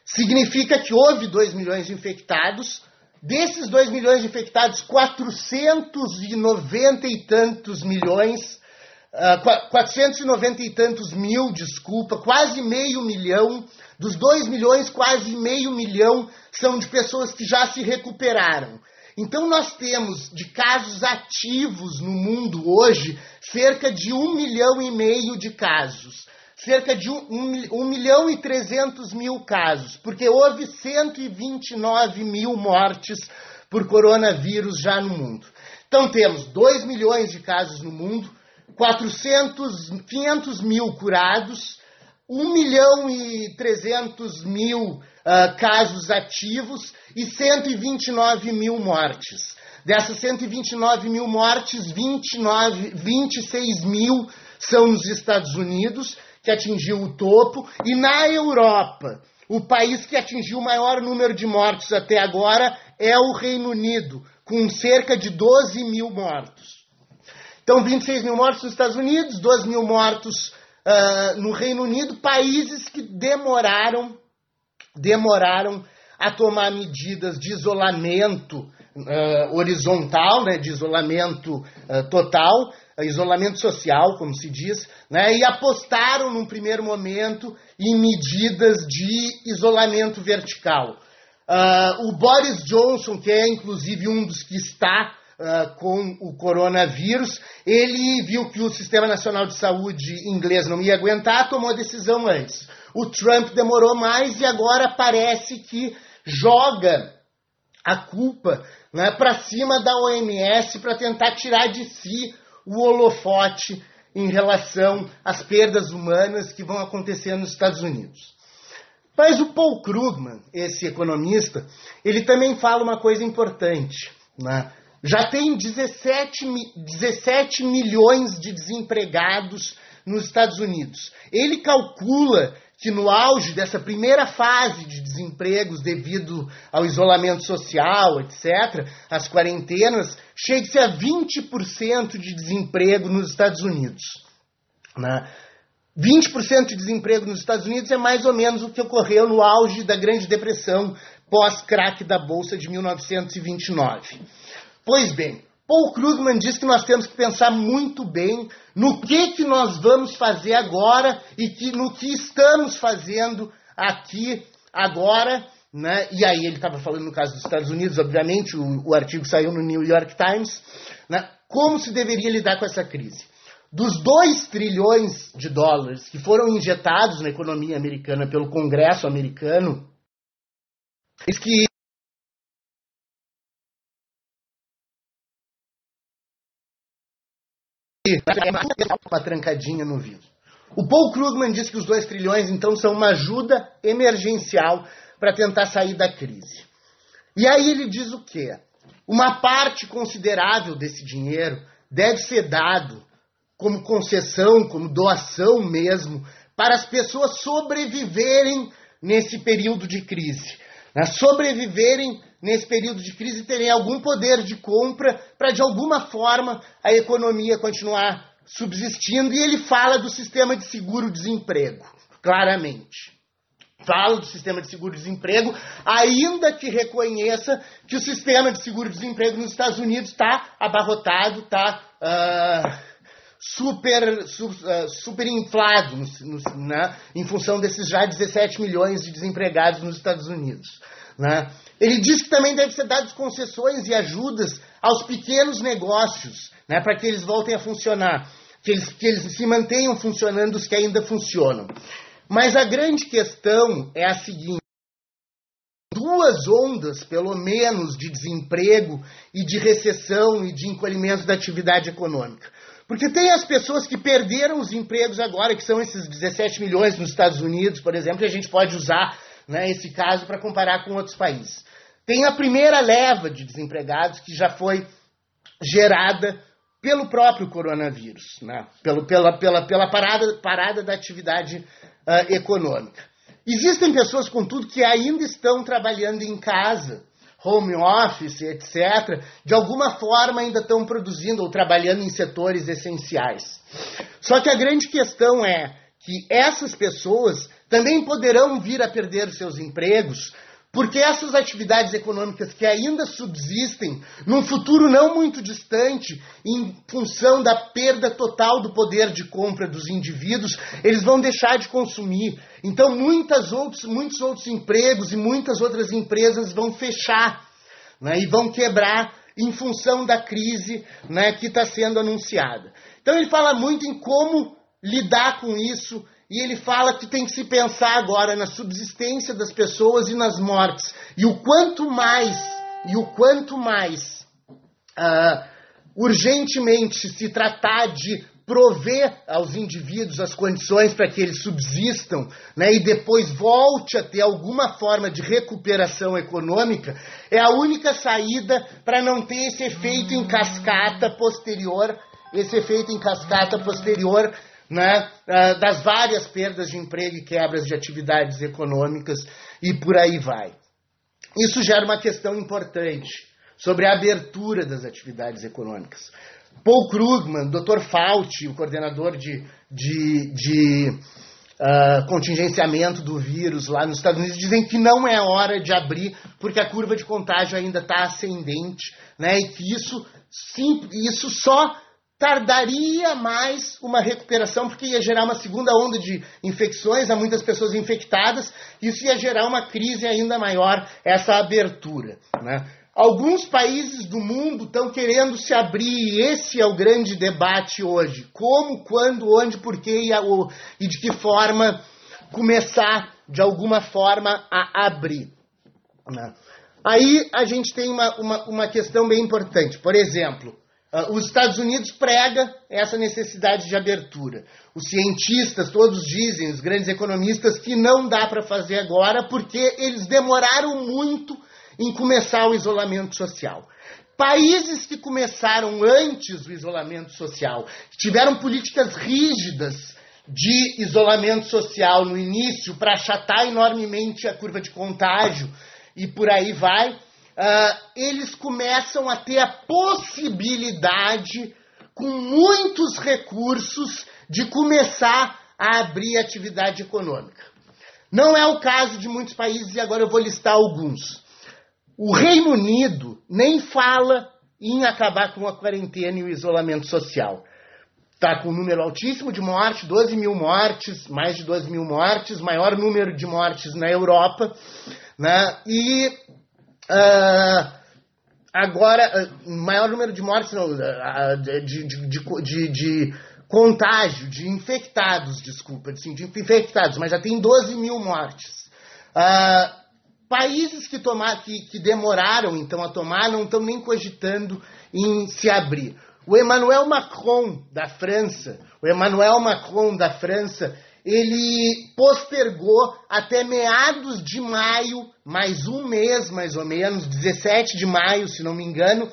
Significa que houve 2 milhões de infectados. Desses 2 milhões de infectados, 490 e tantos milhões, uh, ah, 490 e tantos mil, desculpa, quase meio milhão dos 2 milhões, quase meio milhão são de pessoas que já se recuperaram. Então, nós temos de casos ativos no mundo hoje cerca de um milhão e meio de casos. cerca de 1, 1 milhão e 300 mil casos, porque houve 129 mil mortes por coronavírus já no mundo. Então temos 2 milhões de casos no mundo, 400, 500 mil curados, 1 milhão e 300 mil uh, casos ativos e 129 mil mortes. Dessas 129 mil mortes, 29, 26 mil são nos Estados Unidos, que atingiu o topo, e na Europa, o país que atingiu o maior número de mortos até agora é o Reino Unido, com cerca de 12 mil mortos. Então, 26 mil mortos nos Estados Unidos, 12 mil mortos uh, no Reino Unido, países que demoraram, demoraram a tomar medidas de isolamento uh, horizontal, né, de isolamento uh, total, isolamento social, como se diz, né, e apostaram num primeiro momento em medidas de isolamento vertical. o Boris Johnson, que é inclusive um dos que está uh, com o coronavírus. Ele viu que o Sistema Nacional de Saúde inglês não ia aguentar, tomou a decisão antes. O Trump demorou mais e agora parece que joga a culpa né, para cima da OMS para tentar tirar de si o holofote em relação às perdas humanas que vão acontecer nos Estados Unidos. Mas o Paul Krugman, esse economista, ele também fala uma coisa importante. Né? Já tem 17, 17 milhões de desempregados nos Estados Unidos. Ele calcula que no auge dessa primeira fase de desempregos devido ao isolamento social, etc., as quarentenas, chegue-se a 20% de desemprego nos Estados Unidos. Né? 20% de desemprego nos Estados Unidos é mais ou menos o que ocorreu no auge da Grande Depressão pós-craque da Bolsa de 1929. Pois bem, Paul Krugman diz que nós temos que pensar muito bem no que, que nós vamos fazer agora e que, no que estamos fazendo aqui agora. Né? E aí ele estava falando no caso dos Estados Unidos, obviamente, o, o artigo saiu no New York Times. Né? Como se deveria lidar com essa crise? Dos 2 trilhões de dólares que foram injetados na economia americana pelo Congresso americano, diz que uma trancadinha no vidro. O Paul Krugman diz que os 2 trilhões, então, são uma ajuda emergencial para tentar sair da crise. E aí ele diz o quê? Uma parte considerável desse dinheiro deve ser dado como concessão, como doação mesmo, para as pessoas sobreviverem nesse período de crise. Né? Sobreviverem nesse período de crise, terem algum poder de compra para, de alguma forma, a economia continuar subsistindo. E ele fala do sistema de seguro-desemprego, claramente. Fala do sistema de seguro-desemprego, ainda que reconheça que o sistema de seguro-desemprego nos Estados Unidos está abarrotado, está uh, ah, super, su, uh, super inflado né, em função desses já 17 milhões de desempregados nos Estados Unidos. Né? Ele diz que também deve ser dadas concessões e ajudas aos pequenos negócios, né, para que eles voltem a funcionar, que eles, que eles se mantenham funcionando os que ainda funcionam. Mas a grande questão é a seguinte: duas ondas, pelo menos, de desemprego e de recessão e de encolhimento da atividade econômica. Porque tem as pessoas que perderam os empregos agora, que são esses 17 milhões nos Estados Unidos, por exemplo, e a gente pode usar né, esse caso para comparar com outros países. Tem a primeira leva de desempregados que já foi gerada pelo próprio coronavírus, né? pelo, pela, pela, pela parada, parada da atividade uh, econômica. Existem pessoas, contudo, que ainda estão trabalhando em casa, home office, etc., de alguma forma ainda estão produzindo ou trabalhando em setores essenciais. Só que a grande questão é que essas pessoas também poderão vir a perder seus empregos porque essas atividades econômicas que ainda subsistem num futuro não muito distante, em função da perda total do poder de compra dos indivíduos, eles vão deixar de consumir. Então, muitas outros, muitos outros empregos e muitas outras empresas vão fechar né, e vão quebrar em função da crise né, que está sendo anunciada. Então, ele fala muito em como lidar com isso e ele fala que tem que se pensar agora na subsistência das pessoas e nas mortes. E o quanto mais, e o quanto mais uh, urgentemente se tratar de prover aos indivíduos as condições para que eles subsistam né, e depois volte a ter alguma forma de recuperação econômica, é a única saída para não ter esse efeito em cascata posterior, esse efeito em cascata posterior né, ah, das várias perdas de emprego e quebras de atividades econômicas e por aí vai. Isso gera uma questão importante sobre a abertura das atividades econômicas. Paul Krugman, Dr. Fauci, o coordenador de, de, de uh, contingenciamento do vírus lá nos Estados Unidos, dizem que não é hora de abrir porque a curva de contágio ainda está ascendente, né? E que isso, sim, isso só tardaria mais uma recuperação, porque ia gerar uma segunda onda de infecções, há muitas pessoas infectadas, isso ia gerar uma crise ainda maior, essa abertura. Né? Alguns países do mundo estão querendo se abrir, e esse é o grande debate hoje. Como, quando, onde, por quê e, de que forma começar, de alguma forma, a abrir. Né? Aí a gente tem uma, uma, uma questão bem importante. Por exemplo, os Estados Unidos prega essa necessidade de abertura. Os cientistas todos dizem, os grandes economistas, que não dá para fazer agora porque eles demoraram muito em começar o isolamento social. Países que começaram antes do isolamento social, tiveram políticas rígidas de isolamento social no início para achatar enormemente a curva de contágio e por aí vai, uh, eles começam a ter a possibilidade, com muitos recursos, de começar a abrir atividade econômica. Não é o caso de muitos países, e agora eu vou listar alguns. O Reino Unido nem fala em acabar com a quarentena e o isolamento social. Está com um número altíssimo de mortes, 12 mil mortes, mais de 12 mil mortes, maior número de mortes na Europa. Né? E uh, agora, uh, maior número de mortes, não, uh, de, de, de, de, contágio, de infectados, desculpa, de infectados, mas já tem 12 mil mortes. Países que, tomar, que, que demoraram então a tomar não estão nem cogitando em se abrir. O Emmanuel Macron da França, o Emmanuel Macron da França, ele postergou até meados de maio, mais um mês mais ou menos, 17 de maio, se não me engano,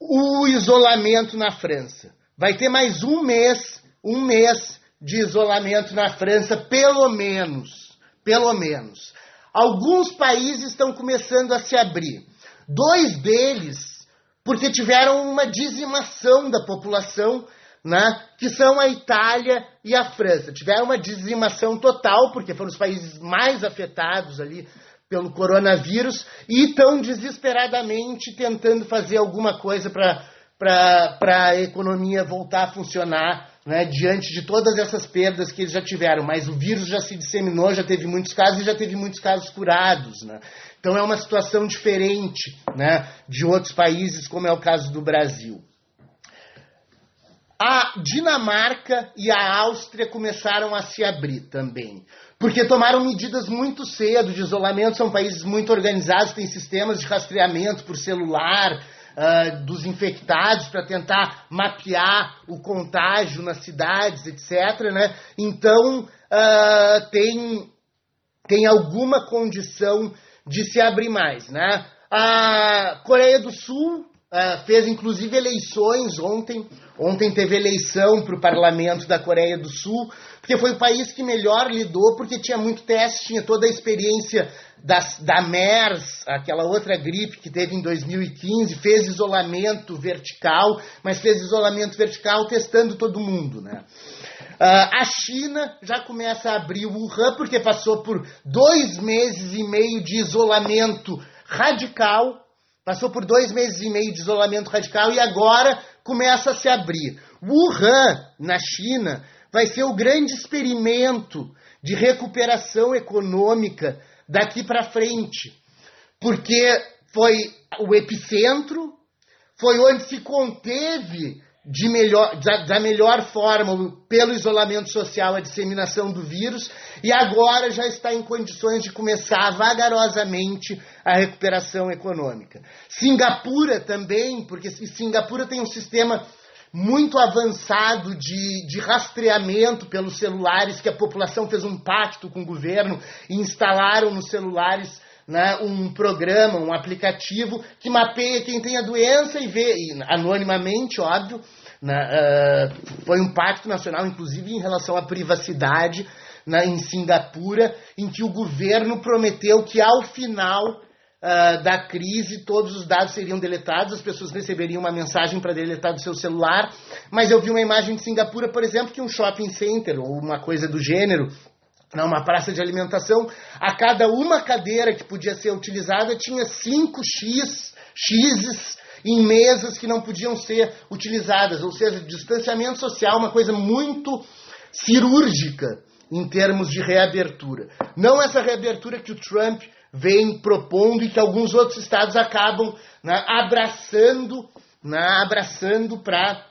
o isolamento na França. Vai ter mais um mês, um mês de isolamento na França, pelo menos, pelo menos. Alguns países estão começando a se abrir. Dois deles, porque tiveram uma dizimação da população, né, que são a Itália e a França. Tiveram uma dizimação total, porque foram os países mais afetados ali pelo coronavírus e estão desesperadamente tentando fazer alguma coisa para a economia voltar a funcionar né, diante de todas essas perdas que eles já tiveram, mas o vírus já se disseminou, já teve muitos casos e já teve muitos casos curados. Né? Então é uma situação diferente né, de outros países, como é o caso do Brasil. A Dinamarca e a Áustria começaram a se abrir também, porque tomaram medidas muito cedo de isolamento, são países muito organizados, têm sistemas de rastreamento por celular, uh, dos infectados para tentar mapear o contágio nas cidades, etc. Né? Então, uh, tem, tem alguma condição de se abrir mais. Né? A Coreia do Sul uh, fez inclusive eleições ontem. Ontem teve eleição para o parlamento da Coreia do Sul, porque foi o país que melhor lidou, porque tinha muito teste, tinha toda a experiência das, da MERS, aquela outra gripe que teve em 2015, fez isolamento vertical, mas fez isolamento vertical testando todo mundo, né? Uh, a China já começa a abrir o Wuhan, porque passou por dois meses e meio de isolamento radical, passou por dois meses e meio de isolamento radical e agora começa a se abrir. Wuhan, na China, vai ser o grande experimento de recuperação econômica daqui para frente, porque foi o epicentro, foi onde se conteve de melhor, da, da, melhor forma, pelo isolamento social, a disseminação do vírus, e agora já está em condições de começar vagarosamente a recuperação econômica. Singapura também, porque Singapura tem um sistema muito avançado de, de rastreamento pelos celulares, que a população fez um pacto com o governo e instalaram nos celulares né, um programa, um aplicativo que mapeia quem tem a doença e vê, e, anonimamente, óbvio, né, uh, foi um pacto nacional, inclusive em relação à privacidade né, em Singapura, em que o governo prometeu que ao final uh, da crise todos os dados seriam deletados, as pessoas receberiam uma mensagem para deletar do seu celular. Mas eu vi uma imagem de Singapura, por exemplo, que um shopping center ou uma coisa do gênero uma praça de alimentação, a cada uma cadeira que podia ser utilizada tinha 5 X, X's em mesas que não podiam ser utilizadas, ou seja, distanciamento social, uma coisa muito cirúrgica em termos de reabertura. Não essa reabertura que o Trump vem propondo e que alguns outros estados acabam né, abraçando, né, abraçando para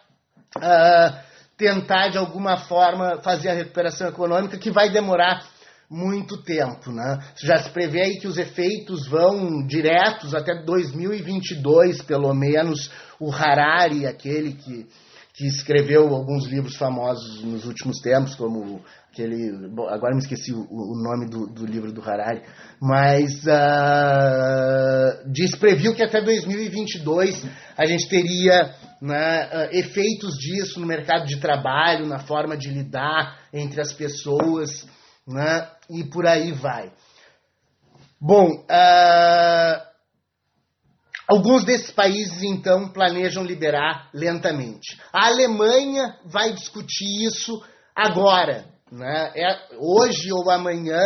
uh, ah, tentar de alguma forma fazer a recuperação econômica que vai demorar muito tempo, né? Já se prevê aí que os efeitos vão diretos até 2022, pelo menos. O Harari, aquele que, que escreveu alguns livros famosos nos últimos tempos, como aquele. Bom, agora me esqueci o, o nome do, do, livro do Harari, mas uh, diz, previu que até 2022 a gente teria né, uh, efeitos disso no mercado de trabalho, na forma de lidar entre as pessoas, né, e por aí vai. Bom, uh, alguns desses países então planejam liberar lentamente. A Alemanha vai discutir isso agora, né? É, hoje ou amanhã,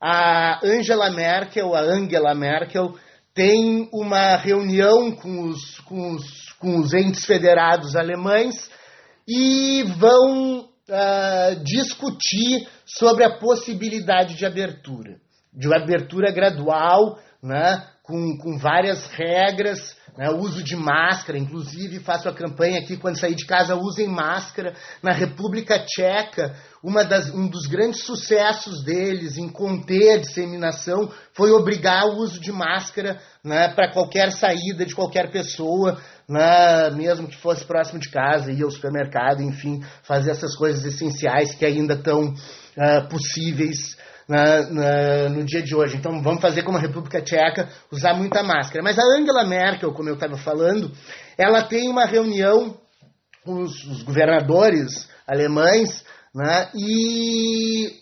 a Angela Merkel, a Angela Merkel, tem uma reunião com os, com os, com os entes federados alemães e vão uh, discutir sobre a possibilidade de abertura, de abertura gradual, né, com, com várias regras né, uso de máscara, inclusive faço a campanha aqui quando sair de casa, usem máscara. Na República Tcheca, das, um dos grandes sucessos deles em conter a disseminação foi obrigar o uso de máscara né, para qualquer saída de qualquer pessoa, né, mesmo que fosse próximo de casa, ir ao supermercado, enfim, fazer essas coisas essenciais que ainda estão uh, possíveis na, na, no dia de hoje. Então vamos fazer como a República Tcheca, usar muita máscara. Mas a Angela Merkel, como eu estava falando, ela tem uma reunião com os, os governadores alemães né, e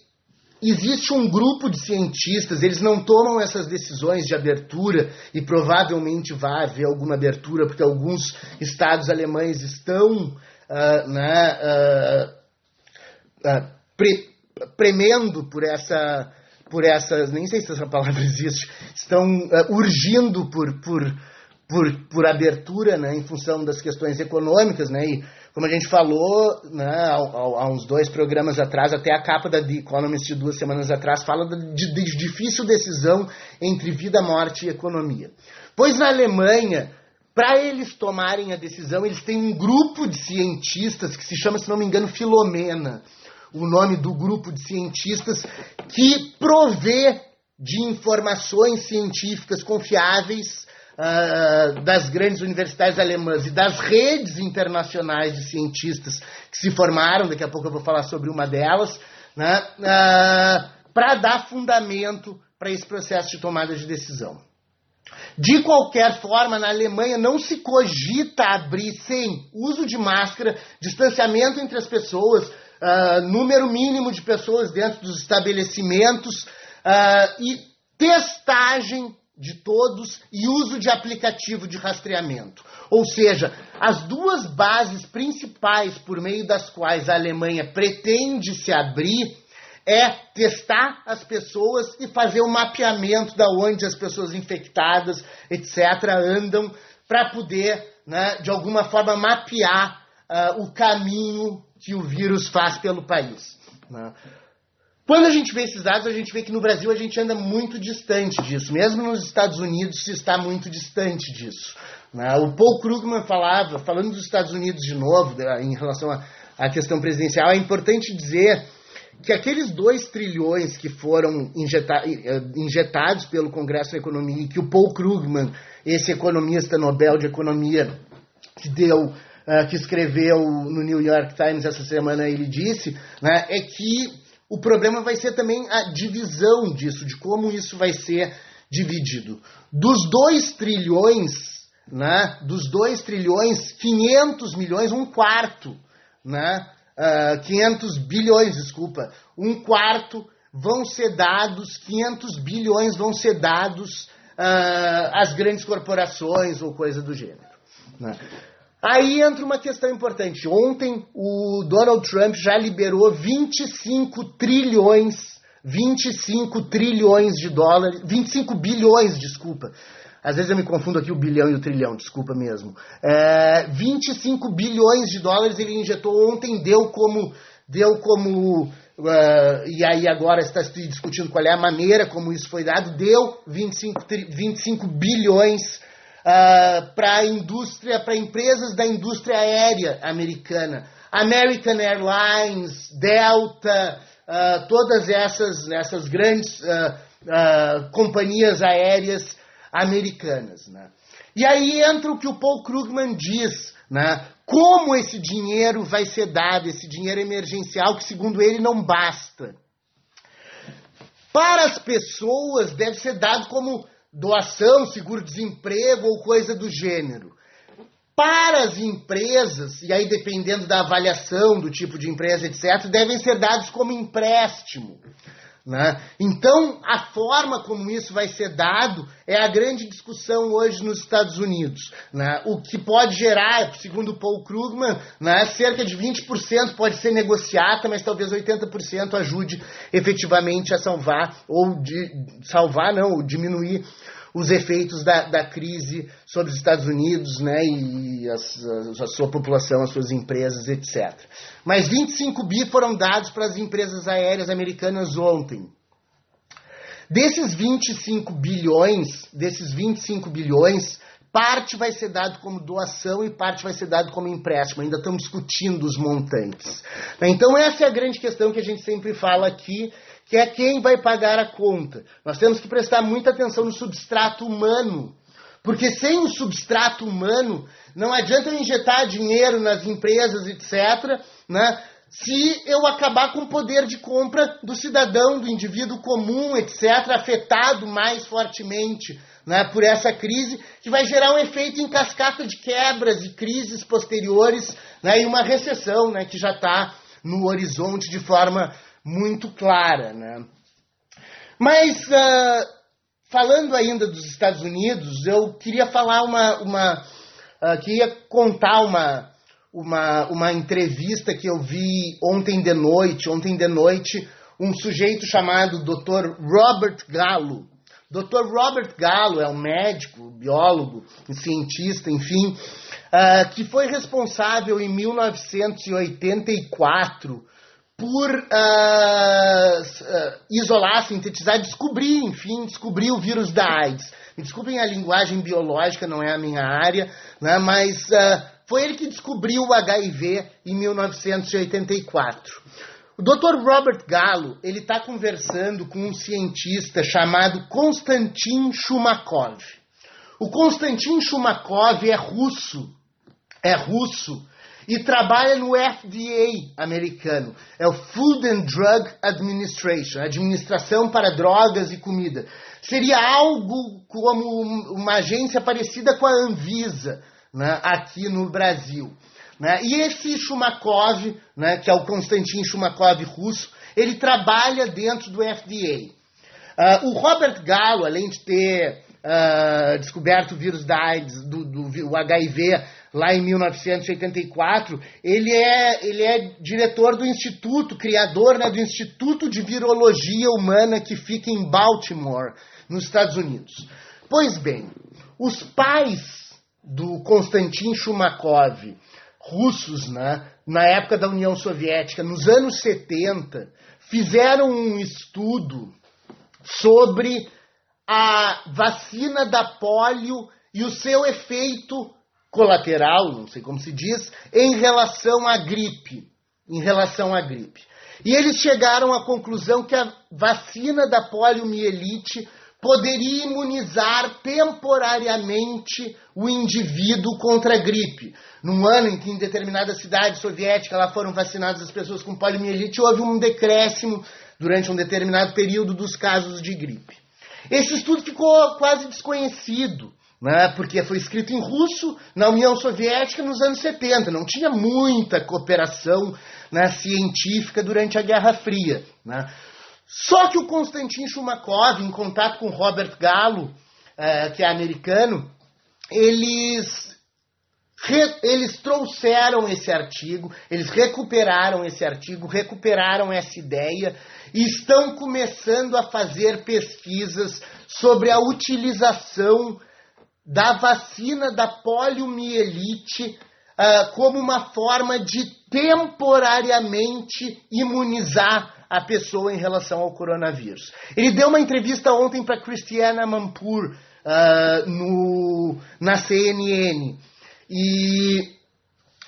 existe um grupo de cientistas, eles não tomam essas decisões de abertura e provavelmente vai haver alguma abertura, porque alguns estados alemães estão uh, né, uh, uh, pre premendo por essa, por essas, nem sei se essa palavra existe, estão urgindo por, por, por, por abertura, né, em função das questões econômicas, né, e como a gente falou né, há, uns dois programas atrás, até a capa da The Economist de duas semanas atrás fala de, de difícil decisão entre vida, morte e economia. Pois na Alemanha, para eles tomarem a decisão, eles têm um grupo de cientistas que se chama, se não me engano, Filomena o nome do grupo de cientistas que provê de informações científicas confiáveis uh, das grandes universidades alemãs e das redes internacionais de cientistas que se formaram, daqui a pouco eu vou falar sobre uma delas, né, uh, para dar fundamento para esse processo de tomada de decisão. De qualquer forma, na Alemanha não se cogita abrir sem uso de máscara, distanciamento entre as pessoas, uh, número mínimo de pessoas dentro dos estabelecimentos uh, e testagem de todos e uso de aplicativo de rastreamento. Ou seja, as duas bases principais por meio das quais a Alemanha pretende se abrir é testar as pessoas e fazer o um mapeamento da onde as pessoas infectadas, etc., andam, para poder, né, de alguma forma, mapear uh, o caminho que o vírus faz pelo país. Né? Quando a gente vê esses dados, a gente vê que no Brasil a gente anda muito distante disso. Mesmo nos Estados Unidos se está muito distante disso. Né? O Paul Krugman falava, falando dos Estados Unidos de novo, em relação à questão presidencial, é importante dizer que aqueles dois trilhões que foram eh, injetados pelo Congresso da Economia, que o Paul Krugman, esse economista Nobel de Economia, que deu, uh, que escreveu no New York Times essa semana, ele disse, né, é que o problema vai ser também a divisão disso, de como isso vai ser dividido. Dos 2 trilhões, né, dos 2 trilhões, 500 milhões, um quarto, né, uh, ah, 500 bilhões, desculpa, um quarto vão ser dados, 500 bilhões vão ser dados uh, às grandes corporações ou coisa do gênero. Né? Aí entra uma questão importante. Ontem o Donald Trump já liberou 25 trilhões, 25 trilhões de dólares, 25 bilhões, desculpa. Às vezes eu me confundo aqui o bilhão e o trilhão, desculpa mesmo. É, 25 bilhões de dólares ele injetou ontem, deu como. Deu como uh, e aí agora está se discutindo qual é a maneira como isso foi dado, deu 25, 25 bilhões uh, para a indústria, para empresas da indústria aérea americana. American Airlines, Delta, uh, todas essas, essas grandes uh, companhias aéreas americanas. Né? E aí entra o que o Paul Krugman diz, né? como esse dinheiro vai ser dado, esse dinheiro emergencial que, segundo ele, não basta. Para as pessoas, deve ser dado como doação, seguro-desemprego ou coisa do gênero. Para as empresas, e aí dependendo da avaliação do tipo de empresa, etc., devem ser dados como empréstimo. Né? Então, a forma como isso vai ser dado é a grande discussão hoje nos Estados Unidos. Né? O que pode gerar, segundo Paul Krugman, né, cerca de 20% pode ser negociata, mas talvez 80% ajude efetivamente a salvar, ou de, salvar, não, diminuir os efeitos da, da crise sobre os Estados Unidos né, e as, a, a sua população, as suas empresas, etc. Mas 25 bi foram dados para as empresas aéreas americanas ontem. Desses 25 bilhões, desses 25 bilhões, parte vai ser dado como doação e parte vai ser dado como empréstimo. Ainda estamos discutindo os montantes. Então essa é a grande questão que a gente sempre fala aqui que é quem vai pagar a conta. Nós temos que prestar muita atenção no substrato humano, porque sem o substrato humano, não adianta eu injetar dinheiro nas empresas, etc., né, se eu acabar com o poder de compra do cidadão, do indivíduo comum, etc., afetado mais fortemente né, por essa crise, que vai gerar um efeito em cascata de quebras e crises posteriores né, e uma recessão né, que já está no horizonte de forma muito clara. Né? Mas, uh, falando ainda dos Estados Unidos, eu queria falar uma. uma uh, queria contar uma, uma, uma entrevista que eu vi ontem de noite. Ontem de noite, um sujeito chamado Dr. Robert Gallo. Dr. Robert Gallo é um médico, biólogo, cientista, enfim, uh, que foi responsável em 1984 por uh, isolar, sintetizar, descobrir, enfim, descobrir o vírus da AIDS. Me desculpem a linguagem biológica, não é a minha área, né, mas uh, foi ele que descobriu o HIV em 1984. O Dr. Robert Gallo, ele está conversando com um cientista chamado Konstantin Shumakov. O Konstantin Shumakov é russo, é russo, e trabalha no FDA americano. É o Food and Drug Administration, Administração para Drogas e Comida. Seria algo como uma agência parecida com a Anvisa, né, aqui no Brasil. Né? E esse Shumakov, né, que é o Konstantin Shumakov russo, ele trabalha dentro do FDA. Uh, ah, o Robert Gallo, além de ter uh, descoberto o vírus da AIDS, do, do HIV lá em 1984, ele é, ele é diretor do Instituto, criador né, do Instituto de Virologia Humana que fica em Baltimore, nos Estados Unidos. Pois bem, os pais do Konstantin Shumakov, russos, né, na época da União Soviética, nos anos 70, fizeram um estudo sobre a vacina da polio e o seu efeito colateral, não sei como se diz, em relação à gripe. Em relação à gripe. E eles chegaram à conclusão que a vacina da poliomielite poderia imunizar temporariamente o indivíduo contra a gripe. Num ano em que em determinada cidade soviética lá foram vacinadas as pessoas com poliomielite, houve um decréscimo durante um determinado período dos casos de gripe. Esse estudo ficou quase desconhecido, né, porque foi escrito em russo na União Soviética nos anos 70. Não tinha muita cooperação né, científica durante a Guerra Fria. Né. Só que o Konstantin Shumakov, em contato com Robert Gallo, é, que é americano, eles, re, eles trouxeram esse artigo, eles recuperaram esse artigo, recuperaram essa ideia e estão começando a fazer pesquisas sobre a utilização da vacina da poliomielite uh, como uma forma de temporariamente imunizar a pessoa em relação ao coronavírus. Ele deu uma entrevista ontem para Christiana Mampur uh, no, na CNN e,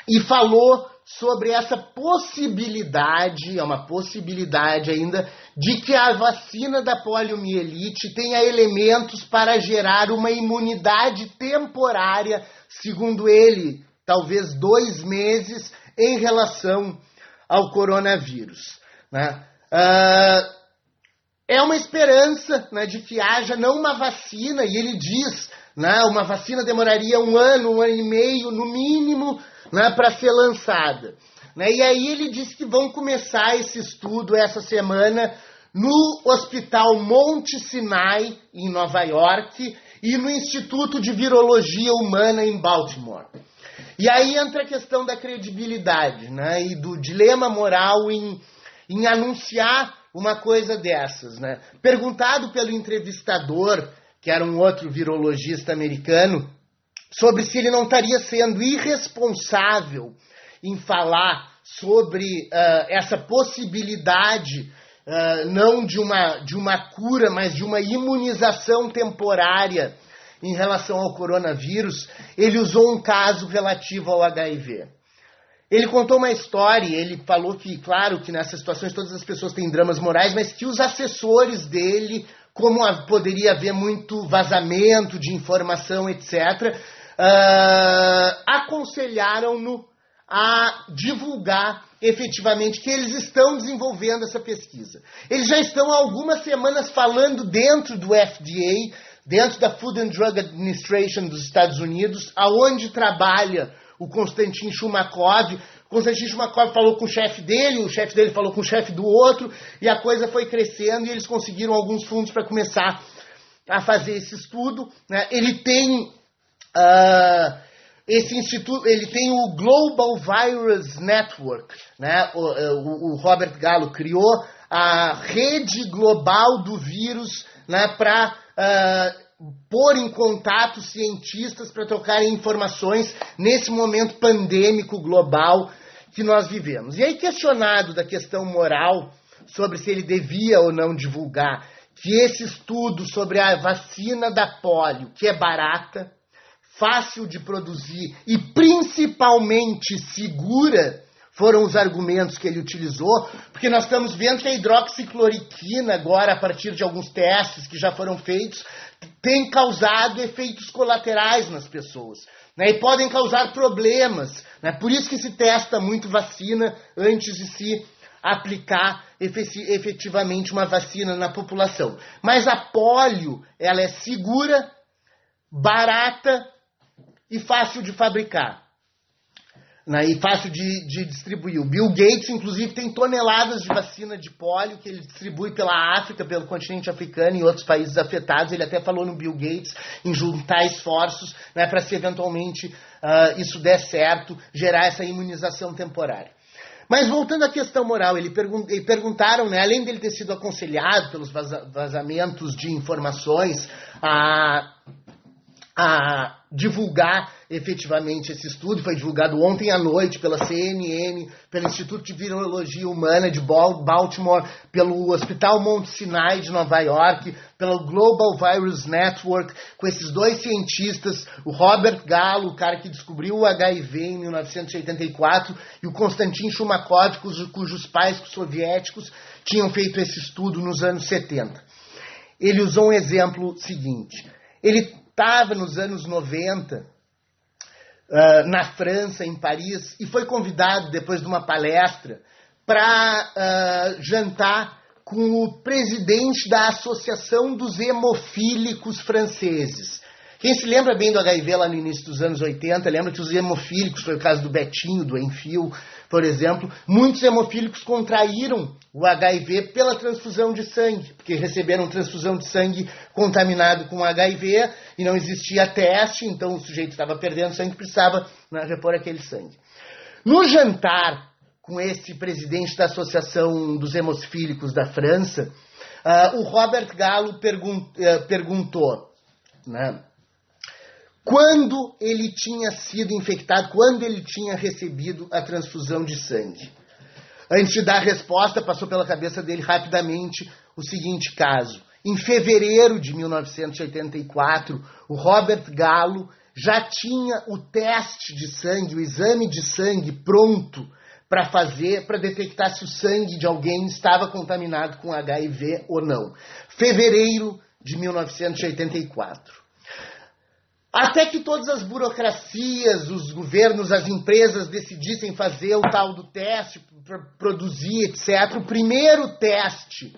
e falou sobre essa possibilidade, é uma possibilidade ainda, de que a vacina da poliomielite tenha elementos para gerar uma imunidade temporária, segundo ele, talvez dois meses, em relação ao coronavírus. Né? Uh, é uma esperança né, de que haja não uma vacina, e ele diz, né, uma vacina demoraria um ano, um ano e meio, no mínimo, né, para ser lançada. Né? E aí ele diz que vão começar esse estudo essa semana no Hospital Monte Sinai, em Nova York, e no Instituto de Virologia Humana, em Baltimore. E aí entra a questão da credibilidade né, e do dilema moral em em anunciar uma coisa dessas. Né? Perguntado pelo entrevistador, que era um outro virologista americano, sobre se ele não estaria sendo irresponsável em falar sobre uh, essa possibilidade, uh, não de uma, de uma cura, mas de uma imunização temporária em relação ao coronavírus, ele usou um caso relativo ao HIV. Ele contou uma história, ele falou que, claro, que nessas situações todas as pessoas têm dramas morais, mas que os assessores dele, como poderia haver muito vazamento de informação, etc., uh, aconselharam-no a divulgar efetivamente que eles estão desenvolvendo essa pesquisa. Eles já estão há algumas semanas falando dentro do FDA, dentro da Food and Drug Administration dos Estados Unidos, aonde trabalha o Konstantin Shumakov. Konstantin Shumakov falou com o chefe dele, o chefe dele falou com o chefe do outro, e a coisa foi crescendo e eles conseguiram alguns fundos para começar a fazer esse estudo. Né? Ele tem uh, esse instituto, ele tem o Global Virus Network, né? o, o, o Robert Gallo criou a rede global do vírus né, para uh, ah, pôr em contato cientistas para trocarem informações nesse momento pandêmico global que nós vivemos. E aí, questionado da questão moral sobre se ele devia ou não divulgar que esse estudo sobre a vacina da polio, que é barata, fácil de produzir e principalmente segura, foram os argumentos que ele utilizou, porque nós estamos vendo que a hidroxicloroquina, agora, a partir de alguns testes que já foram feitos, tem causado efeitos colaterais nas pessoas. Né, e podem causar problemas. Né, por isso que se testa muito vacina antes de se aplicar efetivamente uma vacina na população. Mas a polio, ela é segura, barata e fácil de fabricar né, e fácil de, de, distribuir. O Bill Gates, inclusive, tem toneladas de vacina de pólio que ele distribui pela África, pelo continente africano e outros países afetados. Ele até falou no Bill Gates em juntar esforços né, para se eventualmente uh, isso der certo, gerar essa imunização temporária. Mas voltando à questão moral, ele pergun perguntaram, né, além dele ter sido aconselhado pelos vaza vazamentos de informações a, a divulgar efetivamente esse estudo. Foi divulgado ontem à noite pela CNN, pelo Instituto de Virologia Humana de Baltimore, pelo Hospital Mount Sinai de Nova York, pelo Global Virus Network, com esses dois cientistas, o Robert Gallo, o cara que descobriu o HIV em 1984, e o Konstantin Chumakov, cujos pais soviéticos tinham feito esse estudo nos anos 70. Ele usou um exemplo seguinte. Ele estava nos anos 90 uh, ah, na França, em Paris, e foi convidado, depois de uma palestra, para uh, ah, jantar com o presidente da Associação dos Hemofílicos Franceses. Quem se lembra bem do HIV lá no início dos anos 80, lembra que os hemofílicos, foi o caso do Betinho, do Enfio, por exemplo, muitos hemofílicos contraíram o HIV pela transfusão de sangue, porque receberam transfusão de sangue contaminado com HIV e não existia teste, então o sujeito estava perdendo sangue, precisava né, repor aquele sangue. No jantar com esse presidente da Associação dos Hemofílicos da França, uh, o Robert Gallo pergun uh, perguntou né, quando ele tinha sido infectado, quando ele tinha recebido a transfusão de sangue. Antes de dar a resposta, passou pela cabeça dele rapidamente o seguinte caso. Em fevereiro de 1984, o Robert Gallo já tinha o teste de sangue, o exame de sangue pronto para fazer, para detectar se o sangue de alguém estava contaminado com HIV ou não. Fevereiro de 1984. Até que todas as burocracias, os governos, as empresas decidissem fazer o tal do teste, produzir, etc. O primeiro teste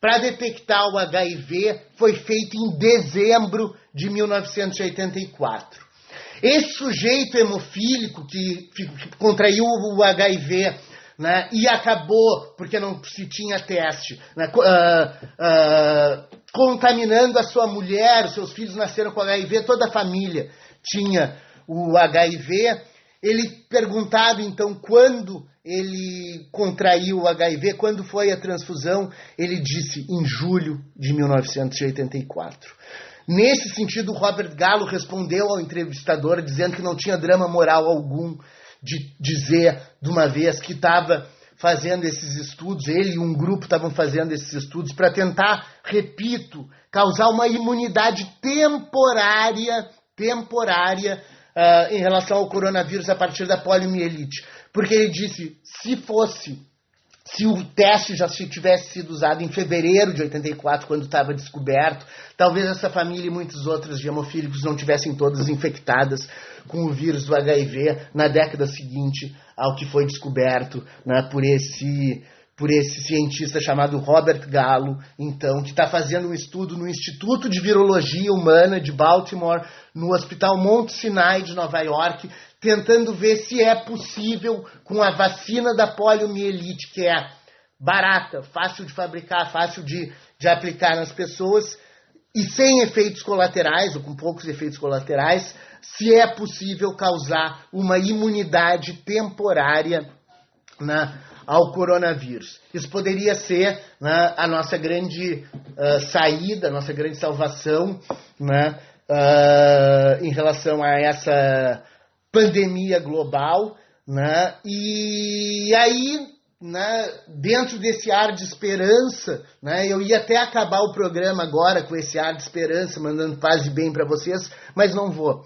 para detectar o HIV foi feito em dezembro de 1984. Esse sujeito hemofílico que contraiu o HIV né, e acabou, porque não se tinha teste, né, uh, uh, contaminando a sua mulher, os seus filhos nasceram com HIV, toda a família tinha o HIV. Ele perguntado então quando ele contraiu o HIV, quando foi a transfusão, ele disse em julho de 1984. Nesse sentido, Robert Gallo respondeu ao entrevistador dizendo que não tinha drama moral algum de dizer de uma vez que estava fazendo esses estudos, ele e um grupo estavam fazendo esses estudos para tentar, repito, causar uma imunidade temporária, temporária uh, em relação ao coronavírus a partir da poliomielite. Porque ele disse, se fosse se o teste já tivesse sido usado em fevereiro de 84, quando estava descoberto, talvez essa família e muitos outros de hemofílicos não tivessem todas infectadas com o vírus do HIV na década seguinte ao que foi descoberto né, por esse por esse cientista chamado Robert Gallo, então, que está fazendo um estudo no Instituto de Virologia Humana de Baltimore, no Hospital Mount Sinai de Nova York, tentando ver se é possível, com a vacina da poliomielite, que é barata, fácil de fabricar, fácil de, de aplicar nas pessoas, e sem efeitos colaterais, ou com poucos efeitos colaterais, se é possível causar uma imunidade temporária né, ao coronavírus. Isso poderia ser né, a nossa grande uh, saída, a nossa grande salvação né, uh, em relação a essa pandemia global, né? E aí, né, dentro desse ar de esperança, né, eu ia até acabar o programa agora com esse ar de esperança, mandando paz e bem para vocês, mas não vou.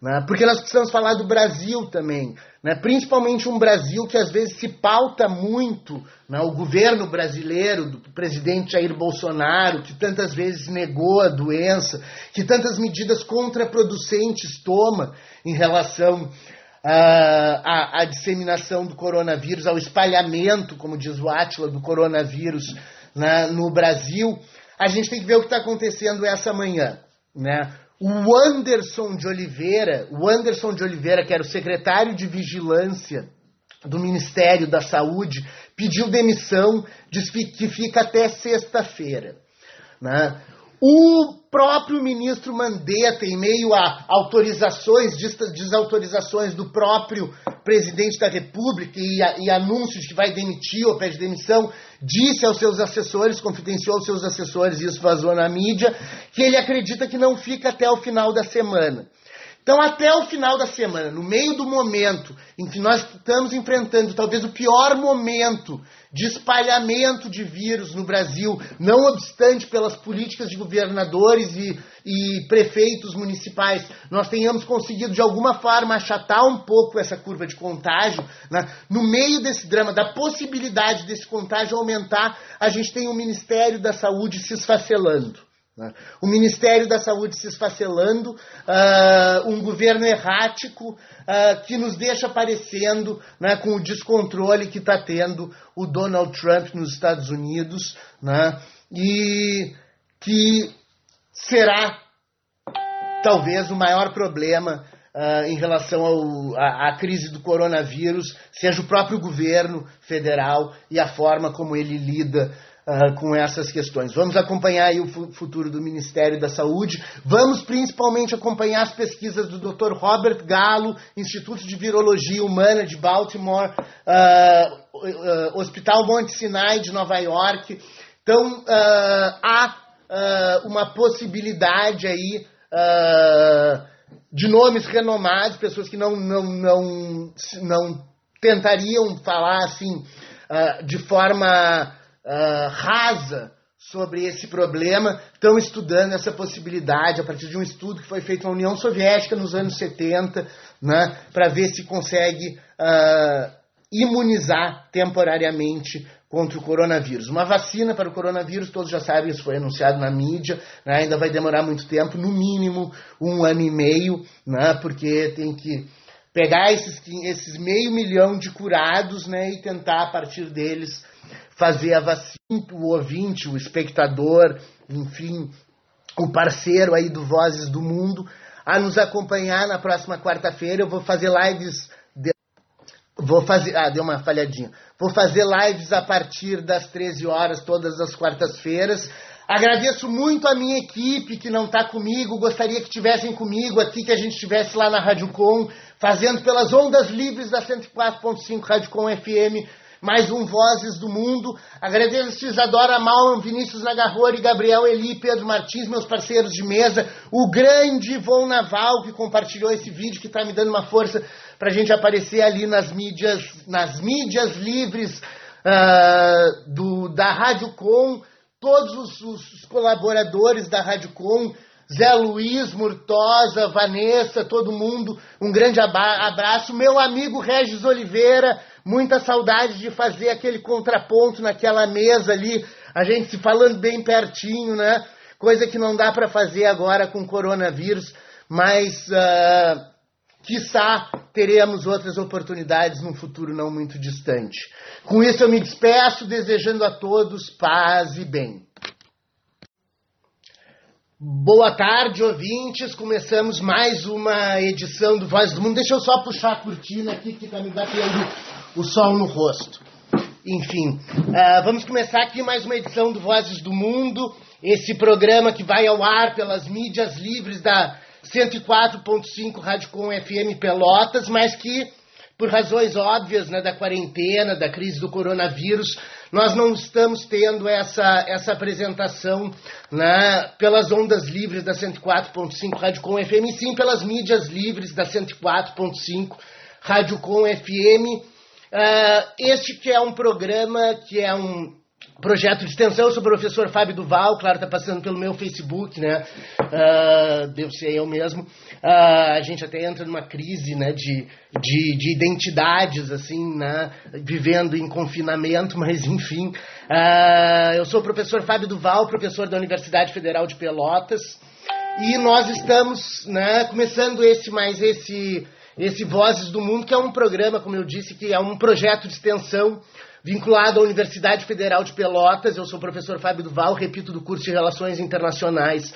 Né, porque nós precisamos falar do Brasil também, né, principalmente um Brasil que às vezes se pauta muito, né, o governo brasileiro, do presidente Jair Bolsonaro, que tantas vezes negou a doença, que tantas medidas contraproducentes toma em relação à, à disseminação do coronavírus, ao espalhamento, como diz o Átila, do coronavírus né, no Brasil, a gente tem que ver o que está acontecendo essa manhã. Né? O Anderson de Oliveira, o Anderson de Oliveira, que era o secretário de vigilância do Ministério da Saúde, pediu demissão, diz que fica até sexta-feira. Né? O próprio ministro Mandetta, em meio a autorizações, desautorizações do próprio presidente da República e, a, e anúncios de que vai demitir ou pede demissão, disse aos seus assessores, confidenciou aos seus assessores, e isso vazou na mídia, que ele acredita que não fica até o final da semana. Então, até o final da semana, no meio do momento em que nós estamos enfrentando talvez o pior momento de espalhamento de vírus no Brasil, não obstante pelas políticas de governadores e, e prefeitos municipais, nós tenhamos conseguido de alguma forma achatar um pouco essa curva de contágio, né? no meio desse drama, da possibilidade desse contágio aumentar, a gente tem o Ministério da Saúde se esfacelando. Né? O Ministério da Saúde se esfacelando, uh, um governo errático uh, que nos deixa parecendo né, com o descontrole que está tendo o Donald Trump nos Estados Unidos né, e que será talvez o maior problema uh, em relação à crise do coronavírus, seja o próprio governo federal e a forma como ele lida uh, com essas questões. Vamos acompanhar o futuro do Ministério da Saúde, vamos principalmente acompanhar as pesquisas do Dr. Robert Gallo, Instituto de Virologia Humana de Baltimore, uh, Hospital Monte Sinai de Nova York. Então, há uma possibilidade aí de nomes renomados, pessoas que não, não, não, não tentariam falar assim de forma uh, rasa sobre esse problema, estão estudando essa possibilidade a partir de um estudo que foi feito na União Soviética nos anos 70, né, para ver se consegue uh, imunizar temporariamente contra o coronavírus. Uma vacina para o coronavírus, todos já sabem, isso foi anunciado na mídia, né, ainda vai demorar muito tempo, no mínimo um ano e meio, né, porque tem que pegar esses, esses meio milhão de curados né, e tentar, a partir deles, fazer a vacina, o ouvinte, o espectador, enfim, o parceiro aí do Vozes do Mundo, a nos acompanhar na próxima quarta-feira. Eu vou fazer lives. De... Vou fazer. Ah, deu uma falhadinha. Vou fazer lives a partir das 13 horas, todas as quartas-feiras. Agradeço muito a minha equipe que não está comigo, gostaria que tivessem comigo aqui, que a gente estivesse lá na Rádio Com, fazendo pelas ondas livres da 104.5 Rádio Com FM mais um Vozes do Mundo. Agradeço a Isadora Mal, Vinícius Nagarrori, Gabriel Eli, Pedro Martins, meus parceiros de mesa, o grande Von Naval, que compartilhou esse vídeo, que está me dando uma força para a gente aparecer ali nas mídias, nas mídias livres uh, do, da Rádio Com, todos os, os colaboradores da Rádio Com, Zé Luiz, Murtosa, Vanessa, todo mundo, um grande abraço. Meu amigo Regis Oliveira, muita saudade de fazer aquele contraponto naquela mesa ali, a gente se falando bem pertinho, né? Coisa que não dá para fazer agora com o coronavírus, mas uh, quiçá teremos outras oportunidades num futuro não muito distante. Com isso eu me despeço, desejando a todos paz e bem. Boa tarde, ouvintes. Começamos mais uma edição do Voz do Mundo. Deixa eu só puxar a cortina aqui que está me batendo o sol no rosto. Enfim, uh, vamos começar aqui mais uma edição do Vozes do Mundo, esse programa que vai ao ar pelas mídias livres da 104.5 Rádio Com FM Pelotas, mas que, por razões óbvias né, da quarentena, da crise do coronavírus, nós não estamos tendo essa, essa apresentação né, pelas ondas livres da 104.5 Rádio Com FM, sim pelas mídias livres da 104.5 Rádio Com FM Uh, este que é um programa que é um projeto de extensão, eu sou o professor Fábio Duval, claro, está passando pelo meu Facebook, né? Uh, devo ser eu mesmo. Uh, a gente até entra numa crise né, de, de, de identidades, assim, né? Vivendo em confinamento, mas enfim. Uh, eu sou o professor Fábio Duval, professor da Universidade Federal de Pelotas. E nós estamos né, começando esse mais esse esse Vozes do Mundo, que é um programa, como eu disse, que é um projeto de extensão vinculado à Universidade Federal de Pelotas. Eu sou o professor Fábio Duval, repito, do curso de Relações Internacionais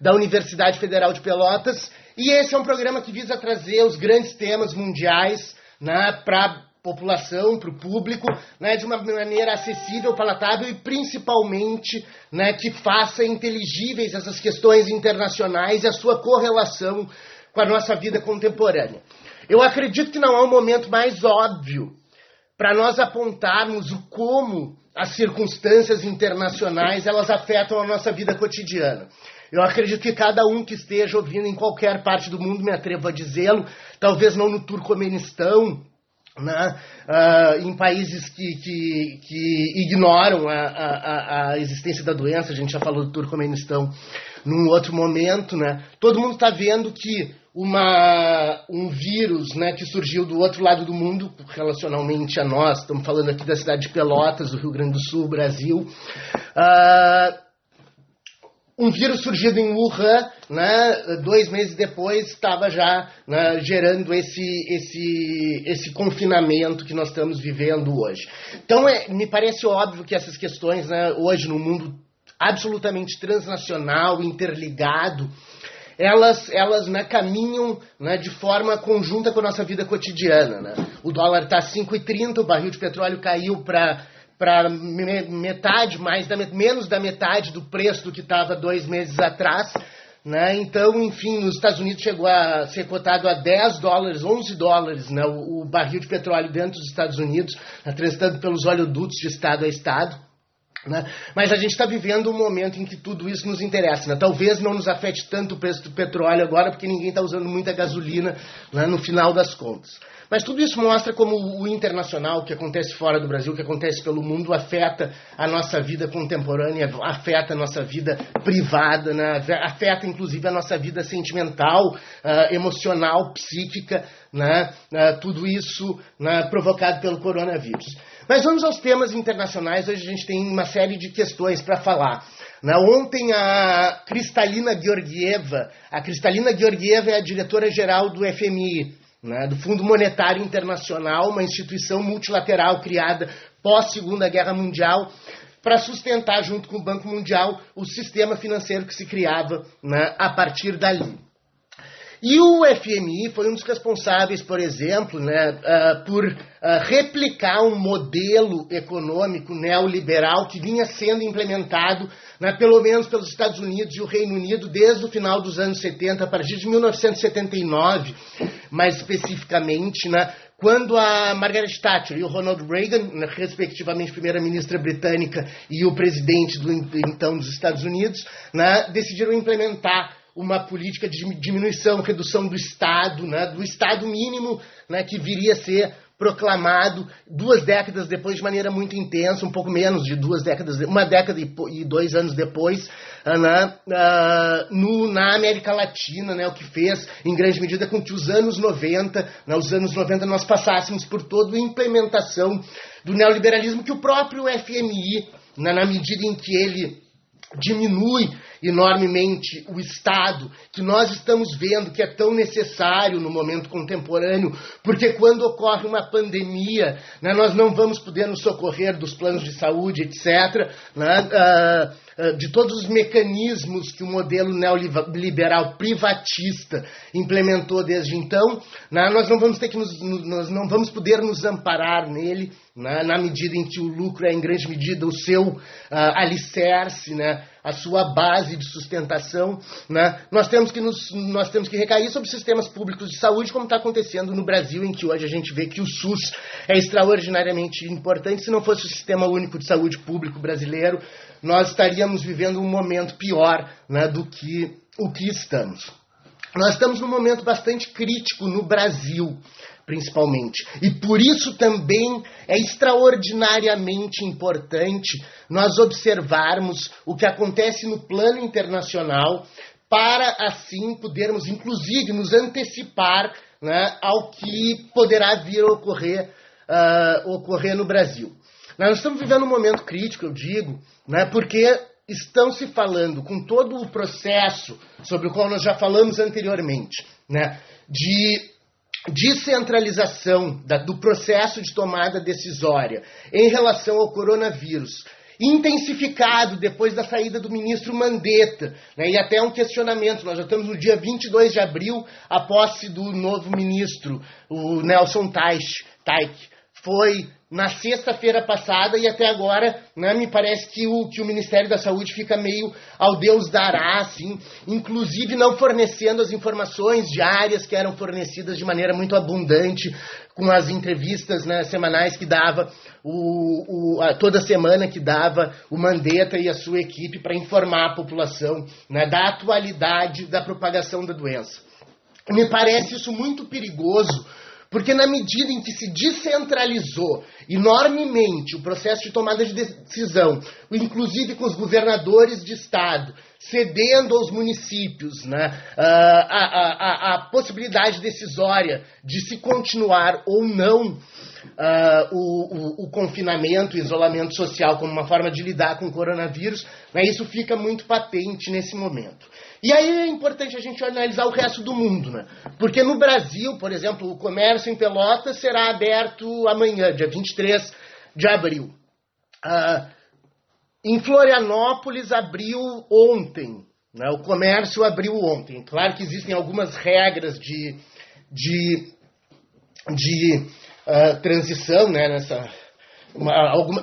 da Universidade Federal de Pelotas. E esse é um programa que visa trazer os grandes temas mundiais né, para a população, para o público, né, de uma maneira acessível, palatável e principalmente né, que faça inteligíveis essas questões internacionais e a sua correlação com a nossa vida contemporânea. Eu acredito que não há um momento mais óbvio para nós apontarmos o como as circunstâncias internacionais elas afetam a nossa vida cotidiana. Eu acredito que cada um que esteja ouvindo em qualquer parte do mundo, me atrevo a dizê-lo, talvez não no Turcomenistão, né, uh, em países que, que, que ignoram a, a, a, existência da doença, a gente já falou do Turcomenistão num outro momento, né, todo mundo está vendo que uma, um vírus né, que surgiu do outro lado do mundo, relacionalmente a nós, estamos falando aqui da cidade de Pelotas, do Rio Grande do Sul, Brasil, uh, um vírus surgido em Wuhan, né, dois meses depois, estava já né, gerando esse, esse, esse confinamento que nós estamos vivendo hoje. Então, é, me parece óbvio que essas questões, né, hoje, no mundo absolutamente transnacional, interligado, elas, elas né, caminham né, de forma conjunta com a nossa vida cotidiana. Né? O dólar está 5,30, o barril de petróleo caiu para para metade, mais da, menos da metade do preço do que estava dois meses atrás. Né? Então, enfim, nos Estados Unidos chegou a ser cotado a 10 dólares, 11 dólares né? o, o barril de petróleo dentro dos Estados Unidos, né? transitando pelos oleodutos de estado a estado. Né? Mas a gente está vivendo um momento em que tudo isso nos interessa. Né? Talvez não nos afete tanto o preço do petróleo agora, porque ninguém está usando muita gasolina né, no final das contas. Mas tudo isso mostra como o internacional, o que acontece fora do Brasil, o que acontece pelo mundo, afeta a nossa vida contemporânea, afeta a nossa vida privada, né? afeta inclusive a nossa vida sentimental, uh, emocional, psíquica, né? uh, tudo isso né, provocado pelo coronavírus. Mas vamos aos temas internacionais. Hoje a gente tem uma série de questões para falar. Né? Ontem a Cristalina Georgieva, a Cristalina Georgieva é a diretora-geral do FMI, né, do Fundo Monetário Internacional, uma instituição multilateral criada pós-Segunda Guerra Mundial, para sustentar, junto com o Banco Mundial, o sistema financeiro que se criava né, a partir dali. E o FMI foi um dos responsáveis, por exemplo, né, uh, por uh, replicar um modelo econômico neoliberal que vinha sendo implementado, né, pelo menos pelos Estados Unidos e o Reino Unido, desde o final dos anos 70, a partir de 1979, mais especificamente, né, quando a Margaret Thatcher e o Ronald Reagan, né, respectivamente primeira-ministra britânica e o presidente do então dos Estados Unidos, né, decidiram implementar uma política de diminuição, redução do Estado, né, do Estado mínimo né, que viria a ser proclamado duas décadas depois de maneira muito intensa, um pouco menos de duas décadas, uma década e, dois anos depois, uh, na, uh, no, na América Latina, né, o que fez, em grande medida, com que os anos 90, né, os anos 90 nós passássemos por toda a implementação do neoliberalismo que o próprio FMI, né, na medida em que ele diminui enormemente o Estado, que nós estamos vendo que é tão necessário no momento contemporâneo, porque quando ocorre uma pandemia, né, nós não vamos poder nos socorrer dos planos de saúde, etc., né, uh, de todos os mecanismos que o modelo neoliberal privatista implementou desde então, né, nós não vamos ter que nos, nós não vamos poder nos amparar nele, né, na medida em que o lucro é em grande medida o seu uh, alicerce, né, a sua base de sustentação, né? nós, temos que nos, nós temos que recair sobre sistemas públicos de saúde, como está acontecendo no Brasil, em que hoje a gente vê que o SUS é extraordinariamente importante. Se não fosse o Sistema Único de Saúde Público brasileiro, nós estaríamos vivendo um momento pior né, do que o que estamos. Nós estamos num momento bastante crítico no Brasil principalmente. E por isso também é extraordinariamente importante nós observarmos o que acontece no plano internacional para assim podermos, inclusive, nos antecipar né, ao que poderá vir a ocorrer, uh, ocorrer no Brasil. Nós estamos vivendo um momento crítico, eu digo, né, porque estão se falando com todo o processo sobre o qual nós já falamos anteriormente, né, de descentralização da, do processo de tomada decisória em relação ao coronavírus, intensificado depois da saída do ministro Mandetta, né, e até um questionamento. Nós já estamos no dia 22 de abril, a posse do novo ministro, o Nelson Teich, Teich foi na sexta-feira passada e até agora, né, me parece que o, que o Ministério da Saúde fica meio ao Deus dará, assim, inclusive não fornecendo as informações diárias que eram fornecidas de maneira muito abundante com as entrevistas né, semanais que dava o, o, a, toda semana que dava o Mandetta e a sua equipe para informar a população né, da atualidade da propagação da doença. Me parece isso muito perigoso, porque na medida em que se descentralizou enormemente o processo de tomada de decisão, inclusive com os governadores de estado, cedendo aos municípios né, a, a, a, a, possibilidade decisória de se continuar ou não uh, o, o, o, confinamento, o isolamento social como uma forma de lidar com o coronavírus, né, isso fica muito patente nesse momento. E aí é importante a gente analisar o resto do mundo, né? Porque no Brasil, por exemplo, o comércio em Pelotas será aberto amanhã, dia 23 de abril. Uh, em Florianópolis abriu ontem, né? o comércio abriu ontem. Claro que existem algumas regras de, de, de uh, transição, né, nessa, uma, alguma,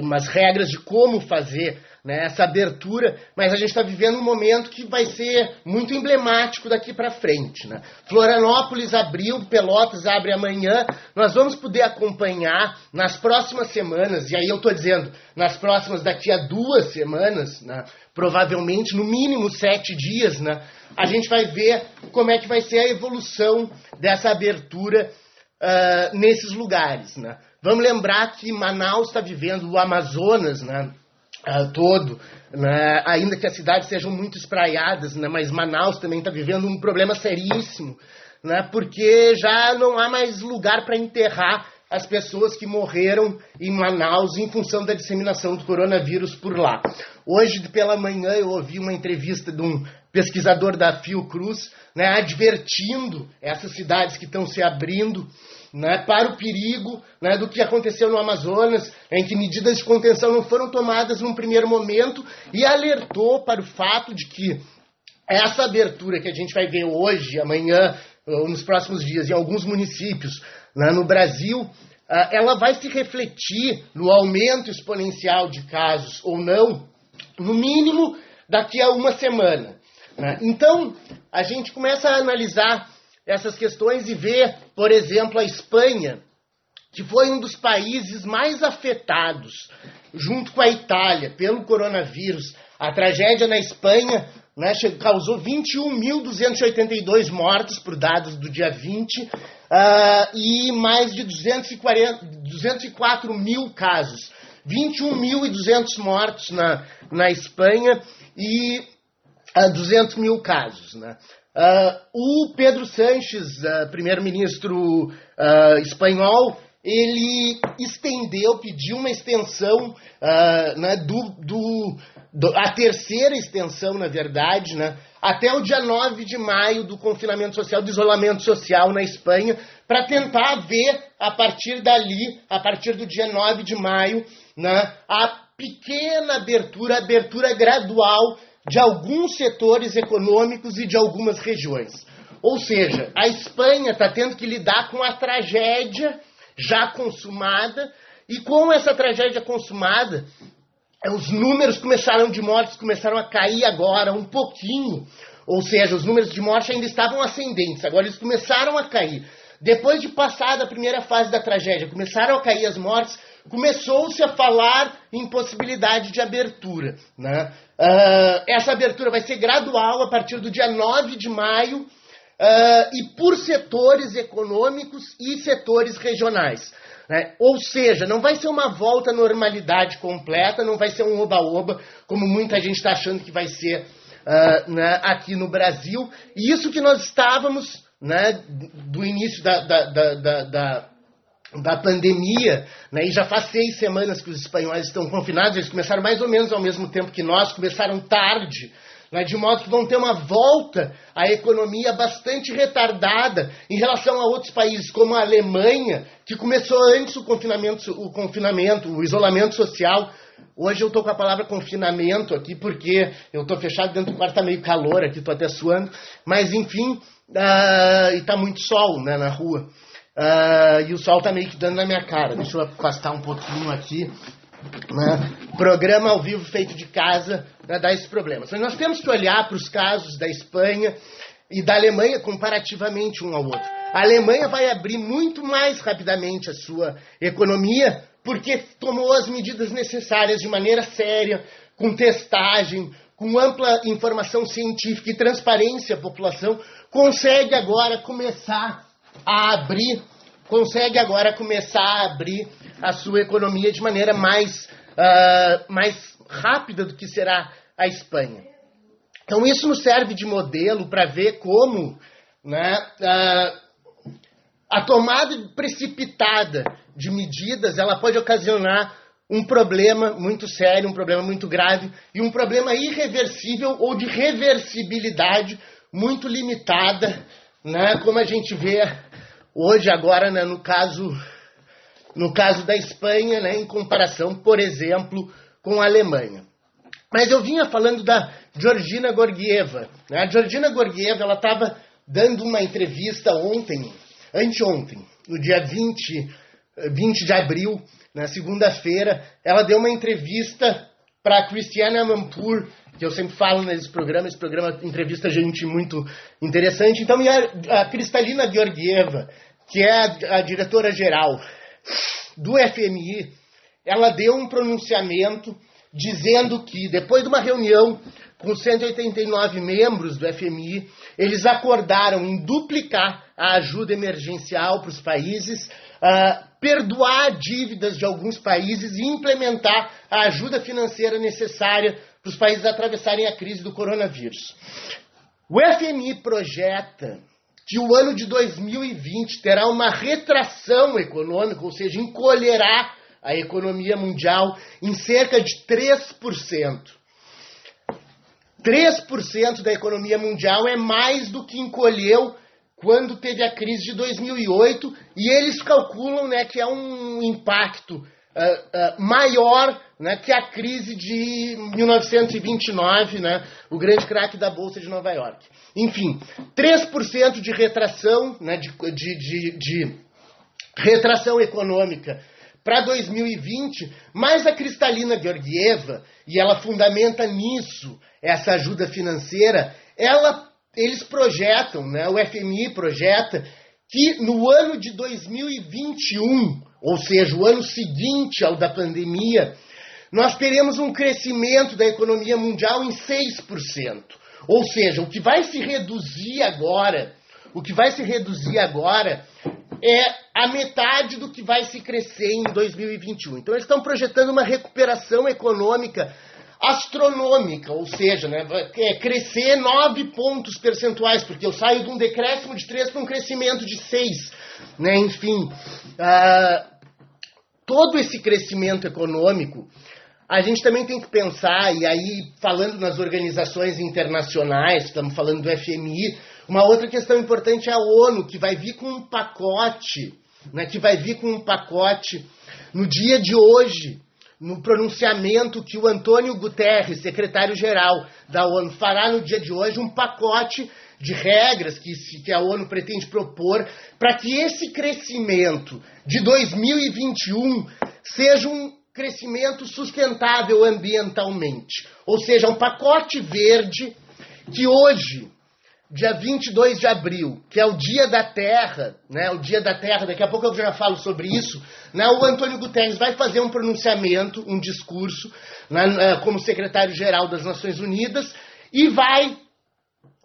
umas regras de como fazer né, essa abertura, mas a gente está vivendo um momento que vai ser muito emblemático daqui para frente. Né? Florianópolis abriu, Pelotas abre amanhã, nós vamos poder acompanhar nas próximas semanas, e aí eu estou dizendo, nas próximas daqui a duas semanas, né, provavelmente no mínimo sete dias, né, a gente vai ver como é que vai ser a evolução dessa abertura uh, nesses lugares. Né? Vamos lembrar que Manaus está vivendo o Amazonas né, uh, todo, né, ainda que as cidades sejam muito espraiadas, né, mas Manaus também está vivendo um problema seríssimo, né, porque já não há mais lugar para enterrar as pessoas que morreram em Manaus em função da disseminação do coronavírus por lá. Hoje pela manhã eu ouvi uma entrevista de um pesquisador da Fiocruz, né, advertindo essas cidades que estão se abrindo né, para o perigo né, do que aconteceu no Amazonas, em que medidas de contenção não foram tomadas num primeiro momento, e alertou para o fato de que essa abertura que a gente vai ver hoje, amanhã, ou nos próximos dias, em alguns municípios né, no Brasil, ah, ela vai se refletir no aumento exponencial de casos ou não, no mínimo daqui a uma semana. Né? Então, a gente começa a analisar essas questões e ver, por exemplo, a Espanha, que foi um dos países mais afetados, junto com a Itália, pelo coronavírus. A tragédia na Espanha né, causou 21.282 mortes, por dados do dia 20, uh, ah, e mais de 240, 204 mil casos. 21.200 mortos na, na Espanha e uh, ah, 200 mil casos. Né? Uh, o Pedro Sanches, uh, primeiro-ministro uh, espanhol, ele estendeu, pediu uma extensão, né, do, do, do, a terceira extensão, na verdade, né, até o dia 9 de maio do confinamento social, do isolamento social na Espanha, para tentar ver, a partir dali, a partir do dia 9 de maio, né, a pequena abertura, abertura gradual de alguns setores econômicos e de algumas regiões. Ou seja, a Espanha está tendo que lidar com a tragédia já consumada, e com essa tragédia consumada, os números começaram de mortes começaram a cair agora um pouquinho, ou seja, os números de morte ainda estavam ascendentes, agora eles começaram a cair. Depois de passar a primeira fase da tragédia, começaram a cair as mortes, começou-se a falar em possibilidade de abertura. Né? Uh, essa abertura vai ser gradual a partir do dia 9 de maio uh, e por setores econômicos e setores regionais. Né? Ou seja, não vai ser uma volta à normalidade completa, não vai ser um oba-oba, como muita gente está achando que vai ser uh, né, aqui no Brasil. E isso que nós estávamos né, do início da, da, da, da da pandemia, né, e já faz seis semanas que os espanhóis estão confinados, eles começaram mais ou menos ao mesmo tempo que nós, começaram tarde, né, de modo que vão ter uma volta à economia bastante retardada em relação a outros países, como a Alemanha, que começou antes o confinamento, o confinamento, o isolamento social. Hoje eu estou com a palavra confinamento aqui, porque eu estou fechado dentro do quarto, está meio calor aqui, estou até suando, mas enfim, uh, e está muito sol né, na rua. Uh, e o sol tá meio que dando na minha cara. Deixa eu afastar um pouquinho aqui. Né? Programa ao vivo feito de casa para dar esses problemas. Mas nós temos que olhar para os casos da Espanha e da Alemanha comparativamente um ao outro. A Alemanha vai abrir muito mais rapidamente a sua economia porque tomou as medidas necessárias de maneira séria, com testagem, com ampla informação científica e transparência à população, consegue agora começar a abrir, consegue agora começar a abrir a sua economia de maneira mais, uh, mais rápida do que será a Espanha. Então isso nos serve de modelo para ver como né, uh, a tomada precipitada de medidas ela pode ocasionar um problema muito sério, um problema muito grave e um problema irreversível ou de reversibilidade muito limitada, né, como a gente vê hoje agora né, no caso no caso da Espanha, né, em comparação, por exemplo, com a Alemanha. Mas eu vinha falando da Georgina Gorgieva. Né? A Georgina Gorgieva ela estava dando uma entrevista ontem, anteontem, no dia 20, 20 de abril, na segunda-feira, ela deu uma entrevista para a Cristiana Mampur, que eu sempre falo nesse programa, esse programa entrevista gente muito interessante. Então, a, a Cristalina Georgieva, que é a, a diretora-geral do FMI, ela deu um pronunciamento dizendo que, depois de uma reunião com 189 membros do FMI, eles acordaram em duplicar a ajuda emergencial para os países, uh, perdoar dívidas de alguns países e implementar a ajuda financeira necessária para os países atravessarem a crise do coronavírus. O FMI projeta que o ano de 2020 terá uma retração econômica, ou seja, encolherá a economia mundial em cerca de 3%. 3% da economia mundial é mais do que encolheu quando teve a crise de 2008 e eles calculam né, que é um impacto uh, uh, maior né, que a crise de 1929, né, o grande craque da Bolsa de Nova York. Enfim, 3% de retração, né, de, de, de, de retração econômica para 2020, mais a Cristalina Georgieva, e ela fundamenta nisso essa ajuda financeira, ela, eles projetam, né, o FMI projeta, que no ano de 2021, ou seja, o ano seguinte ao da pandemia, nós teremos um crescimento da economia mundial em 6%. Ou seja, o que vai se reduzir agora, o que vai se reduzir agora é a metade do que vai se crescer em 2021. Então eles estão projetando uma recuperação econômica astronômica, ou seja, né, é crescer 9 pontos percentuais, porque eu saio de um decréscimo de 3 para um crescimento de 6. Né, enfim, uh, todo esse crescimento econômico a gente também tem que pensar, e aí falando nas organizações internacionais, estamos falando do FMI, uma outra questão importante é a ONU, que vai vir com um pacote, né, que vai vir com um pacote no dia de hoje, no pronunciamento que o Antônio Guterres, secretário-geral da ONU, fará no dia de hoje, um pacote de regras que, que a ONU pretende propor para que esse crescimento de 2021 seja um crescimento sustentável ambientalmente. Ou seja, um pacote verde que hoje, dia 22 de abril, que é o Dia da Terra, né, o Dia da Terra, daqui a pouco eu já falo sobre isso, né, o Antônio Guterres vai fazer um pronunciamento, um discurso, né, como secretário-geral das Nações Unidas, e vai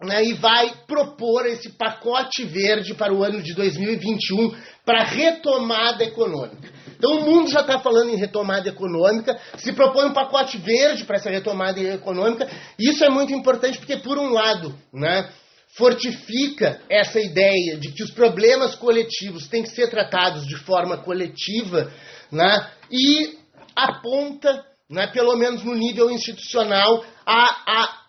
né, e vai propor esse pacote verde para o ano de 2021 para retomada econômica. Então o mundo já está falando em retomada econômica, se propõe um pacote verde para essa retomada econômica. Isso é muito importante porque, por um lado, né, fortifica essa ideia de que os problemas coletivos têm que ser tratados de forma coletiva né, e aponta, né, pelo menos no nível institucional, a, a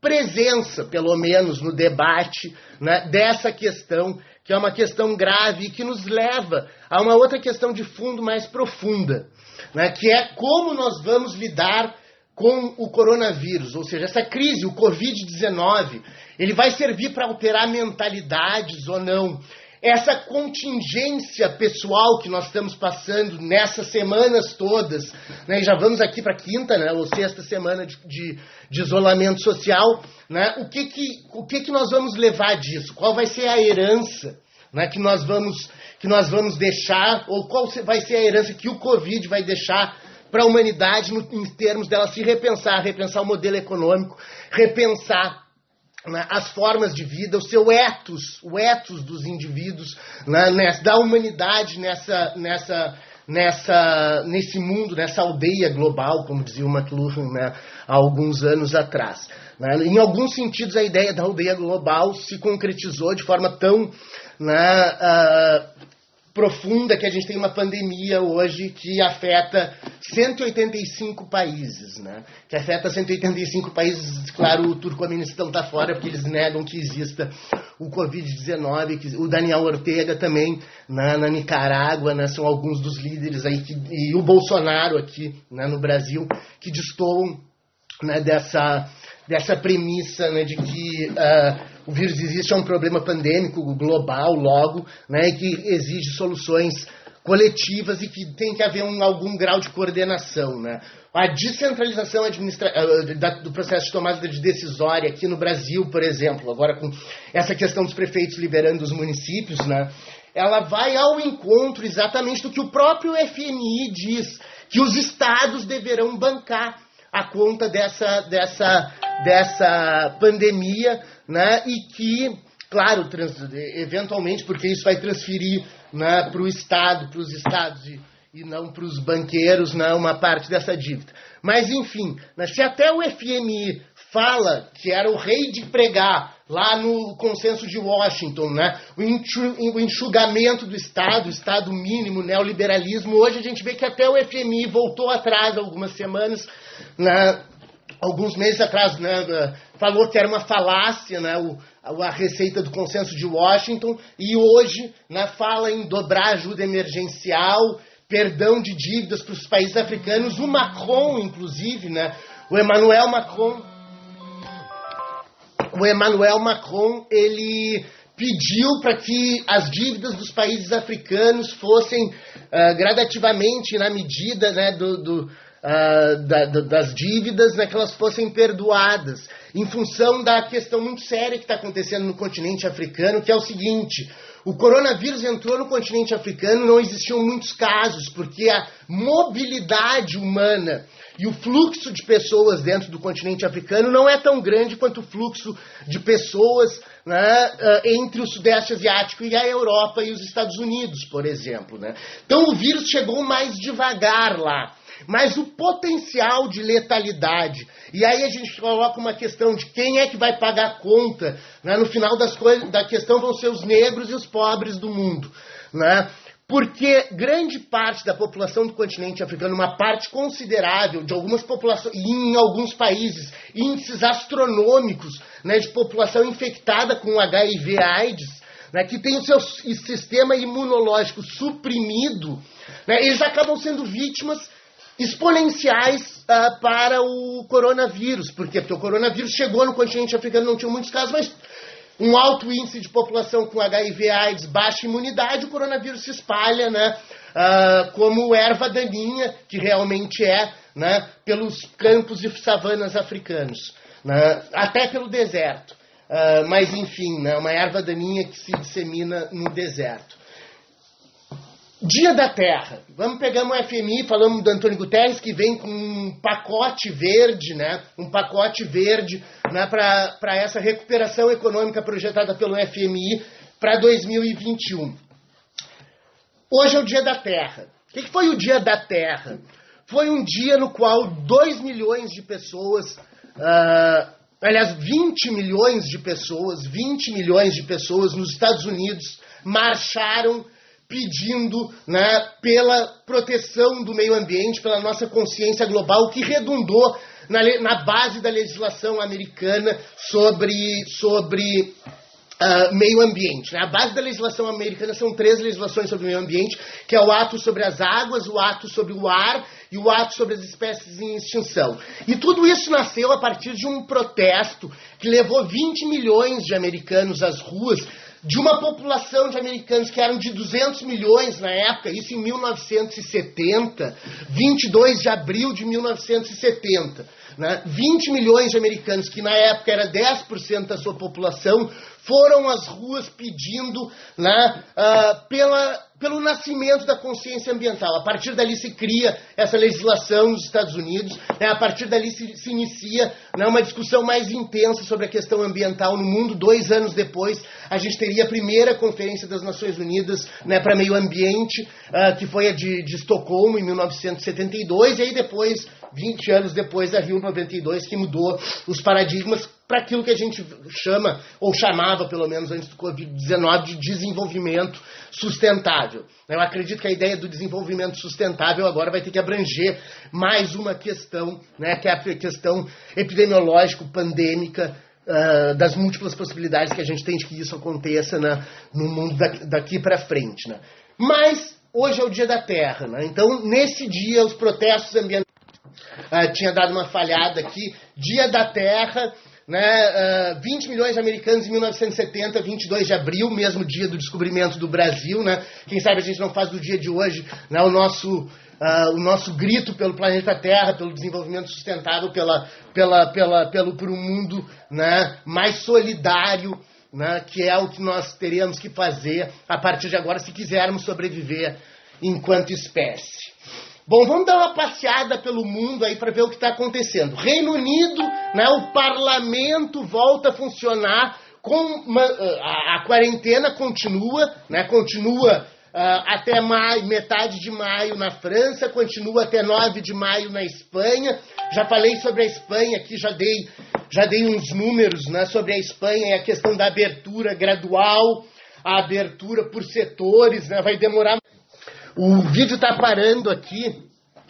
presença, pelo menos no debate, né, dessa questão, que é uma questão grave e que nos leva a uma outra questão de fundo mais profunda, né, que é como nós vamos lidar com o coronavírus, ou seja, essa crise, o Covid-19, ele vai servir para alterar mentalidades ou não? Essa contingência pessoal que nós estamos passando nessas semanas todas, né, já vamos aqui para a quinta, né, ou sexta semana de, de, de isolamento social, né, o, que, que, o que, que nós vamos levar disso? Qual vai ser a herança né, que, nós vamos, que nós vamos deixar, ou qual vai ser a herança que o Covid vai deixar para a humanidade no, em termos dela se repensar, repensar o modelo econômico, repensar né, as formas de vida, o seu ethos, o ethos dos indivíduos, né, nessa, da humanidade nessa, nessa, nessa, nesse mundo, nessa aldeia global, como dizia o McLuhan né, há alguns anos atrás. Né. Em alguns sentidos, a ideia da aldeia global se concretizou de forma tão uh, profunda que a gente tem uma pandemia hoje que afeta 185 países, né? Que afeta 185 países, claro, o Turcomenistão está fora porque eles negam que exista o Covid-19, o Daniel Ortega também na, na Nicarágua, né? São alguns dos líderes aí que, e o Bolsonaro aqui né, no Brasil que destoam né, dessa dessa premissa né, de que uh, o vírus existe é um problema pandêmico global, logo, né, que exige soluções coletivas e que tem que haver um, algum grau de coordenação. Né. A descentralização administra uh, da, do processo de tomada de decisória aqui no Brasil, por exemplo, agora com essa questão dos prefeitos liberando os municípios, né, ela vai ao encontro exatamente do que o próprio FMI diz, que os estados deverão bancar a conta dessa, dessa, dessa pandemia, né? E que, claro, trans, eventualmente, porque isso vai transferir né, para o Estado, para os Estados e, e não para os banqueiros, né, uma parte dessa dívida. Mas, enfim, né, se até o FMI fala que era o rei de pregar lá no consenso de Washington, né? o enxugamento do Estado, o Estado mínimo, neoliberalismo. Hoje a gente vê que até o FMI voltou atrás algumas semanas né, alguns meses atrás, né, falou que era uma falácia né, o, a receita do consenso de Washington, e hoje né, fala em dobrar ajuda emergencial, perdão de dívidas para os países africanos. O Macron, inclusive, né, o Emmanuel Macron, o Emmanuel Macron, ele pediu para que as dívidas dos países africanos fossem uh, gradativamente, na medida né, do, do uh, da, da, das dívidas, né, que elas fossem perdoadas, em função da questão muito séria que está acontecendo no continente africano, que é o seguinte: o coronavírus entrou no continente africano, não existiam muitos casos, porque a mobilidade humana e o fluxo de pessoas dentro do continente africano não é tão grande quanto o fluxo de pessoas né, ah, entre o Sudeste Asiático e a Europa e os Estados Unidos, por exemplo. Né? Então o vírus chegou mais devagar lá mas o potencial de letalidade. E aí a gente coloca uma questão de quem é que vai pagar a conta. Né? No final das coisas, da questão vão ser os negros e os pobres do mundo. Né? Porque grande parte da população do continente africano, uma parte considerável de algumas populações, e em alguns países, índices astronômicos né, de população infectada com HIV-AIDS, né, que tem o seu sistema imunológico suprimido, né, eles acabam sendo vítimas exponenciais uh, para o coronavírus. Por quê? Porque o coronavírus chegou no continente africano, não tinha muitos casos, mas um alto índice de população com HIV, AIDS, baixa imunidade, o coronavírus se espalha né, uh, como erva daninha, que realmente é, né, pelos campos e savanas africanos, né, até pelo deserto. Uh, mas, enfim, né, uma erva daninha que se dissemina no deserto. Dia da Terra. Vamos pegar um FMI, falamos do Antônio Guterres, que vem com um pacote verde, né? Um pacote verde né? para essa recuperação econômica projetada pelo FMI para 2021. Hoje é o Dia da Terra. O que foi o Dia da Terra? Foi um dia no qual 2 milhões de pessoas, uh, aliás, 20 milhões de pessoas, 20 milhões de pessoas nos Estados Unidos marcharam pedindo né, pela proteção do meio ambiente, pela nossa consciência global, que redundou na, na base da legislação americana sobre, sobre uh, meio ambiente. Né? A base da legislação americana são três legislações sobre meio ambiente, que é o ato sobre as águas, o ato sobre o ar e o ato sobre as espécies em extinção. E tudo isso nasceu a partir de um protesto que levou 20 milhões de americanos às ruas de uma população de americanos que eram de 200 milhões na época, isso em 1970, 22 de abril de 1970. Né? 20 milhões de americanos, que na época era 10% da sua população, foram às ruas pedindo né, uh, pela, pelo nascimento da consciência ambiental. A partir dali se cria essa legislação nos Estados Unidos, né, a partir dali se, se inicia né, uma discussão mais intensa sobre a questão ambiental no mundo. Dois anos depois, a gente teria a primeira Conferência das Nações Unidas né, para Meio Ambiente, uh, que foi a de, de Estocolmo, em 1972, e aí depois 20 anos depois da Rio 92, que mudou os paradigmas para aquilo que a gente chama, ou chamava pelo menos antes do Covid-19, de desenvolvimento sustentável. Eu acredito que a ideia do desenvolvimento sustentável agora vai ter que abranger mais uma questão, né, que é a questão epidemiológico-pandêmica Uh, das múltiplas possibilidades que a gente tem de que isso aconteça né, no mundo daqui para frente. Né. Mas hoje é o dia da Terra, né? então nesse dia os protestos ambientais uh, tinha dado uma falhada aqui. Dia da Terra, né, uh, 20 milhões de americanos em 1970, 22 de abril, mesmo dia do descobrimento do Brasil. Né? Quem sabe a gente não faz do dia de hoje né, o, nosso, uh, o nosso grito pelo planeta Terra, pelo desenvolvimento sustentável, pela, pela, pela, pelo por um mundo né, mais solidário. Né, que é o que nós teríamos que fazer a partir de agora se quisermos sobreviver enquanto espécie. Bom, vamos dar uma passeada pelo mundo aí para ver o que está acontecendo. Reino Unido, né, o parlamento volta a funcionar, uma, a, a, quarentena continua, né, continua uh, até maio, metade de maio na França, continua até 9 de maio na Espanha. Já falei sobre a Espanha aqui, já dei, já dei uns números né, sobre a Espanha e a questão da abertura gradual, a abertura por setores, né, vai demorar o vídeo está parando aqui.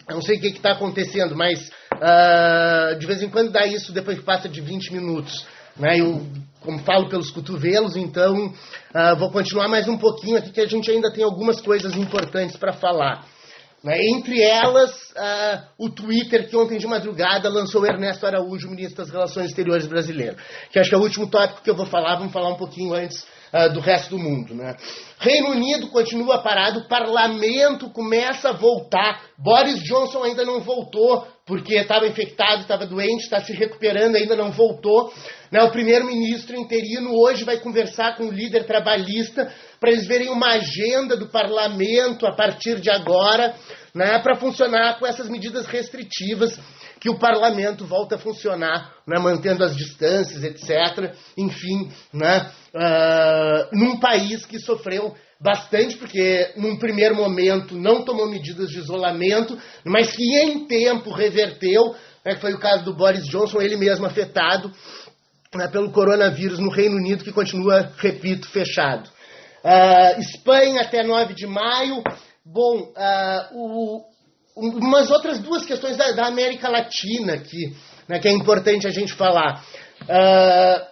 Eu não sei o que está acontecendo, mas uh, de vez em quando dá isso depois que passa de 20 minutos. Né? Eu, como falo pelos cotovelos, então uh, vou continuar mais um pouquinho aqui, que a gente ainda tem algumas coisas importantes para falar. Né? Entre elas, uh, o Twitter, que ontem de madrugada lançou Ernesto Araújo, ministro das Relações Exteriores brasileiro. Que acho que é o último tópico que eu vou falar, vamos falar um pouquinho antes do resto do mundo. Né? Reino Unido continua parado, o parlamento começa a voltar. Boris Johnson ainda não voltou, porque estava infectado, estava doente, está se recuperando, ainda não voltou. Né? O primeiro-ministro interino hoje vai conversar com o líder trabalhista para eles verem uma agenda do parlamento a partir de agora, né? para funcionar com essas medidas restritivas que o parlamento volta a funcionar, né, mantendo as distâncias, etc. Enfim, né, uh, num país que sofreu bastante, porque num primeiro momento não tomou medidas de isolamento, mas que em tempo reverteu, né, que foi o caso do Boris Johnson, ele mesmo afetado né, pelo coronavírus no Reino Unido, que continua, repito, fechado. Uh, Espanha até 9 de maio. Bom, uh, o, umas outras duas questões da, da América Latina aqui, né, que é importante a gente falar. Uh,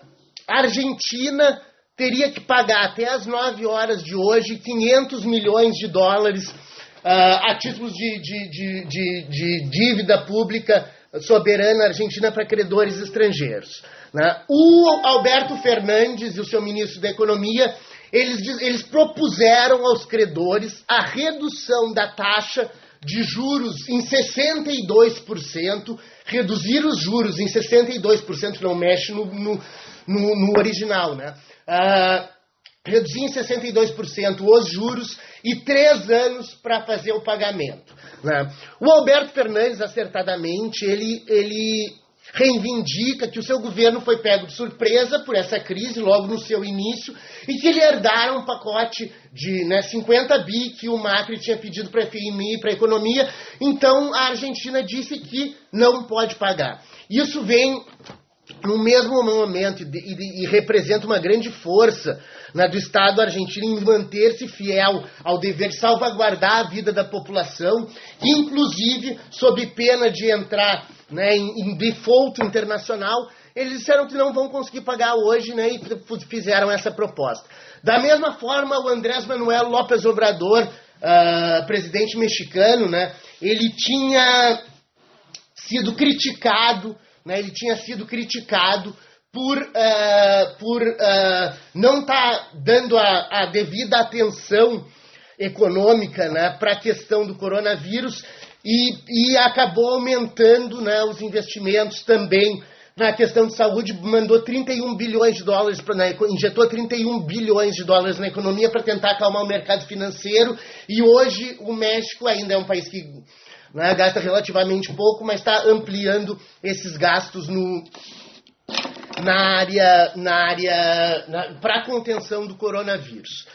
a Argentina teria que pagar até as 9 horas de hoje 500 milhões de dólares uh, a títulos de, de, de, de, dívida pública soberana argentina para credores estrangeiros. Né? O Alberto Fernandes e o seu ministro da Economia eles, eles propuseram aos credores a redução da taxa de juros em 62%, reduzir os juros em 62%, não mexe no, no, no, no original, né? Uh, reduzir em 62% os juros e três anos para fazer o pagamento. Né? O Alberto Fernandes, acertadamente, ele, ele reivindica que o seu governo foi pego de surpresa por essa crise logo no seu início e que ele herdaram um pacote de né, 50 bi que o Macri tinha pedido para a FMI para a economia. Então a Argentina disse que não pode pagar. Isso vem no mesmo momento e, e, e representa uma grande força né, do Estado argentino em manter-se fiel ao dever de salvaguardar a vida da população, inclusive sob pena de entrar né, em, em default internacional, eles disseram que não vão conseguir pagar hoje né, e fizeram essa proposta. Da mesma forma, o Andrés Manuel López Obrador, uh, presidente mexicano, né, ele tinha sido criticado, né, ele tinha sido criticado por, uh, por uh, não estar tá dando a, a, devida atenção econômica né, para a questão do coronavírus e, e acabou aumentando né, os investimentos também na questão de saúde, mandou 31 bilhões de dólares, pra, né, injetou 31 bilhões de dólares na economia para tentar acalmar o mercado financeiro. E hoje o México ainda é um país que né, gasta relativamente pouco, mas está ampliando esses gastos no, na área, na área para contenção do coronavírus.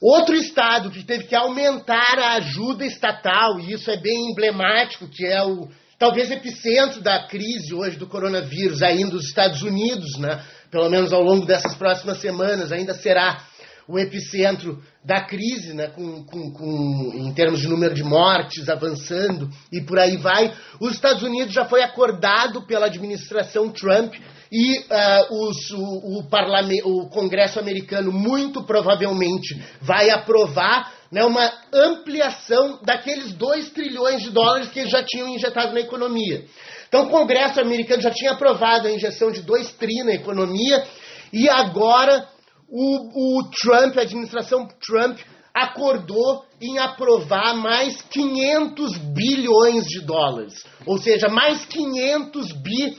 Outro estado que teve que aumentar a ajuda estatal, e isso é bem emblemático, que é o talvez epicentro da crise hoje do coronavírus, ainda os Estados Unidos, né? pelo menos ao longo dessas próximas semanas, ainda será o epicentro da crise, né, com, com, com, em termos de número de mortes avançando e por aí vai. Os Estados Unidos já foi acordado pela administração Trump e uh, os, o, o, o Congresso americano muito provavelmente vai aprovar né, uma ampliação daqueles 2 trilhões de dólares que eles já tinham injetado na economia. Então o Congresso americano já tinha aprovado a injeção de 2 tri na economia e agora o, o Trump, a administração Trump, acordou em aprovar mais 500 bilhões de dólares. Ou seja, mais 500 bi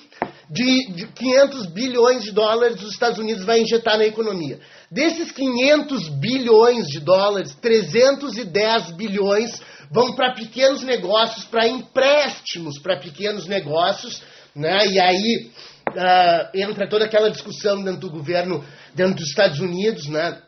de, de 500 bilhões de dólares os Estados Unidos vai injetar na economia. Desses 500 bilhões de dólares, 310 bilhões vão para pequenos negócios, para empréstimos para pequenos negócios, né? E aí uh, entra toda aquela discussão dentro do governo, dentro dos Estados Unidos, né?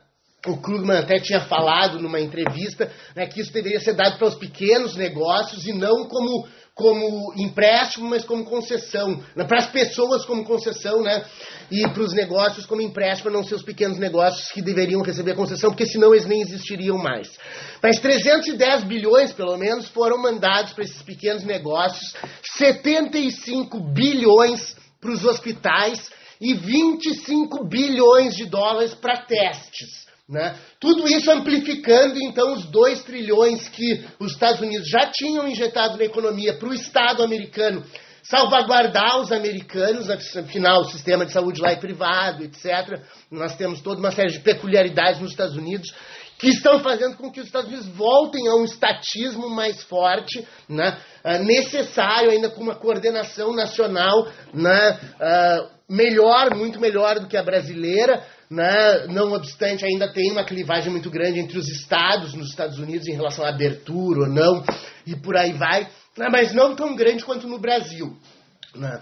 O Krugman até tinha falado numa entrevista né, que isso deveria ser dado para os pequenos negócios e não como como empréstimo, mas como concessão. Né? Para as pessoas como concessão, né? E para os negócios como empréstimo, não ser os pequenos negócios que deveriam receber concessão, porque senão eles nem existiriam mais. Mas 310 bilhões, pelo menos, foram mandados para esses pequenos negócios, 75 bilhões para os hospitais e 25 bilhões de dólares para testes. Né? Tudo isso amplificando, então, os 2 trilhões que os Estados Unidos já tinham injetado na economia para o Estado americano salvaguardar os americanos, afinal, o sistema de saúde lá é privado, etc. Nós temos toda uma série de peculiaridades nos Estados Unidos que estão fazendo com que os Estados Unidos voltem a um estatismo mais forte, né, ah, necessário ainda com uma coordenação nacional né, uh, melhor, muito melhor do que a brasileira, né? não obstante, ainda tem uma clivagem muito grande entre os estados nos Estados Unidos em relação à abertura ou não, e por aí vai, né? mas não tão grande quanto no Brasil. Né?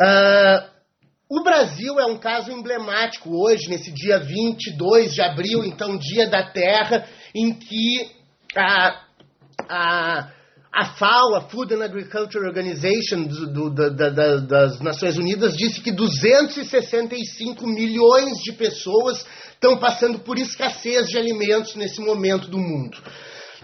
Uh, o Brasil é um caso emblemático hoje, nesse dia 22 de abril, então, Dia da Terra, em que a, a a FAO, a Food and Agriculture Organization do, do, da, da, das Nações Unidas, disse que 265 milhões de pessoas estão passando por escassez de alimentos nesse momento do mundo.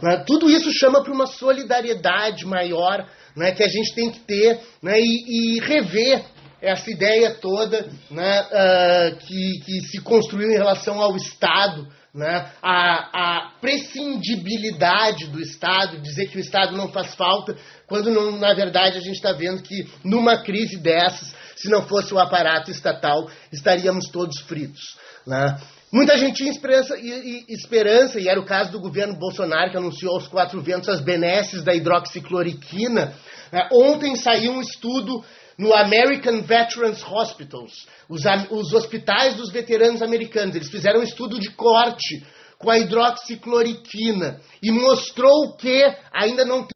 Né? Tudo isso chama para uma solidariedade maior né, que a gente tem que ter né, e, e rever essa ideia toda né, uh, que, que se construiu em relação ao Estado né, a, a prescindibilidade do Estado, dizer que o Estado não faz falta, quando não, na verdade a gente está vendo que numa crise dessas, se não fosse o aparato estatal, estaríamos todos fritos. Né? Muita gente tinha esperança e, e, esperança, e era o caso do governo Bolsonaro, que anunciou aos quatro ventos as benesses da hidroxicloroquina. Né? Ontem saiu um estudo no American Veterans Hospitals, os, os hospitais dos veteranos americanos. Eles fizeram um estudo de corte com a hidroxicloroquina e mostrou que ainda não.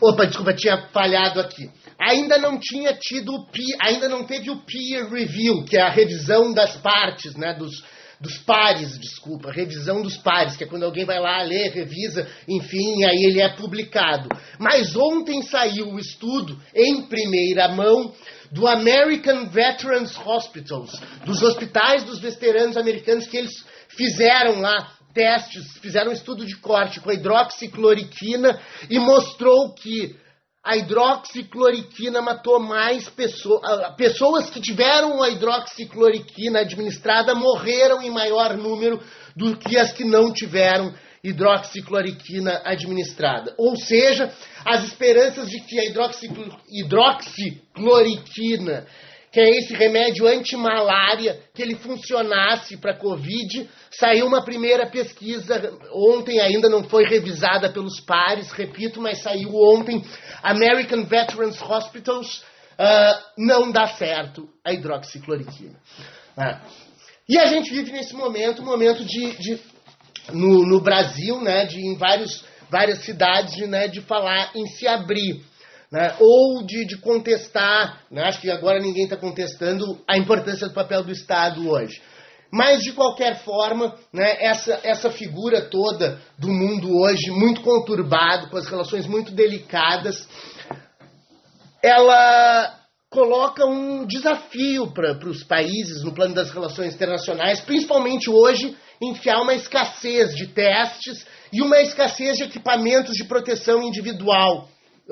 Opa, desculpa, tinha falhado aqui. Ainda não tinha tido ainda não teve o peer review, que é a revisão das partes, né, dos, dos pares, desculpa, revisão dos pares, que é quando alguém vai lá, lê, revisa, enfim, aí ele é publicado. Mas ontem saiu o estudo, em primeira mão, do American Veterans Hospitals, dos hospitais dos veteranos americanos que eles fizeram lá testes, fizeram um estudo de corte com a hidroxicloroquina e mostrou que a hidroxicloroquina matou mais pessoas. Pessoas que tiveram a hidroxicloroquina administrada morreram em maior número do que as que não tiveram hidroxicloroquina administrada. Ou seja, as esperanças de que a hidroxicloroquina que é esse remédio anti-malária, que ele funcionasse para Covid. Saiu uma primeira pesquisa, ontem ainda não foi revisada pelos pares, repito, mas saiu ontem. American Veterans Hospitals uh, não dá certo a hidroxicloroquina. Uh, e a gente vive nesse momento, um momento de, de no, no, Brasil, né, de em vários, várias cidades, de, né, de falar em se abrir né, ou de, de contestar, né, acho que agora ninguém está contestando a importância do papel do Estado hoje. Mas, de qualquer forma, né, essa, essa figura toda do mundo hoje, muito conturbado, com as relações muito delicadas, ela coloca um desafio para os países no plano das relações internacionais, principalmente hoje, enfiar uma escassez de testes e uma escassez de equipamentos de proteção individual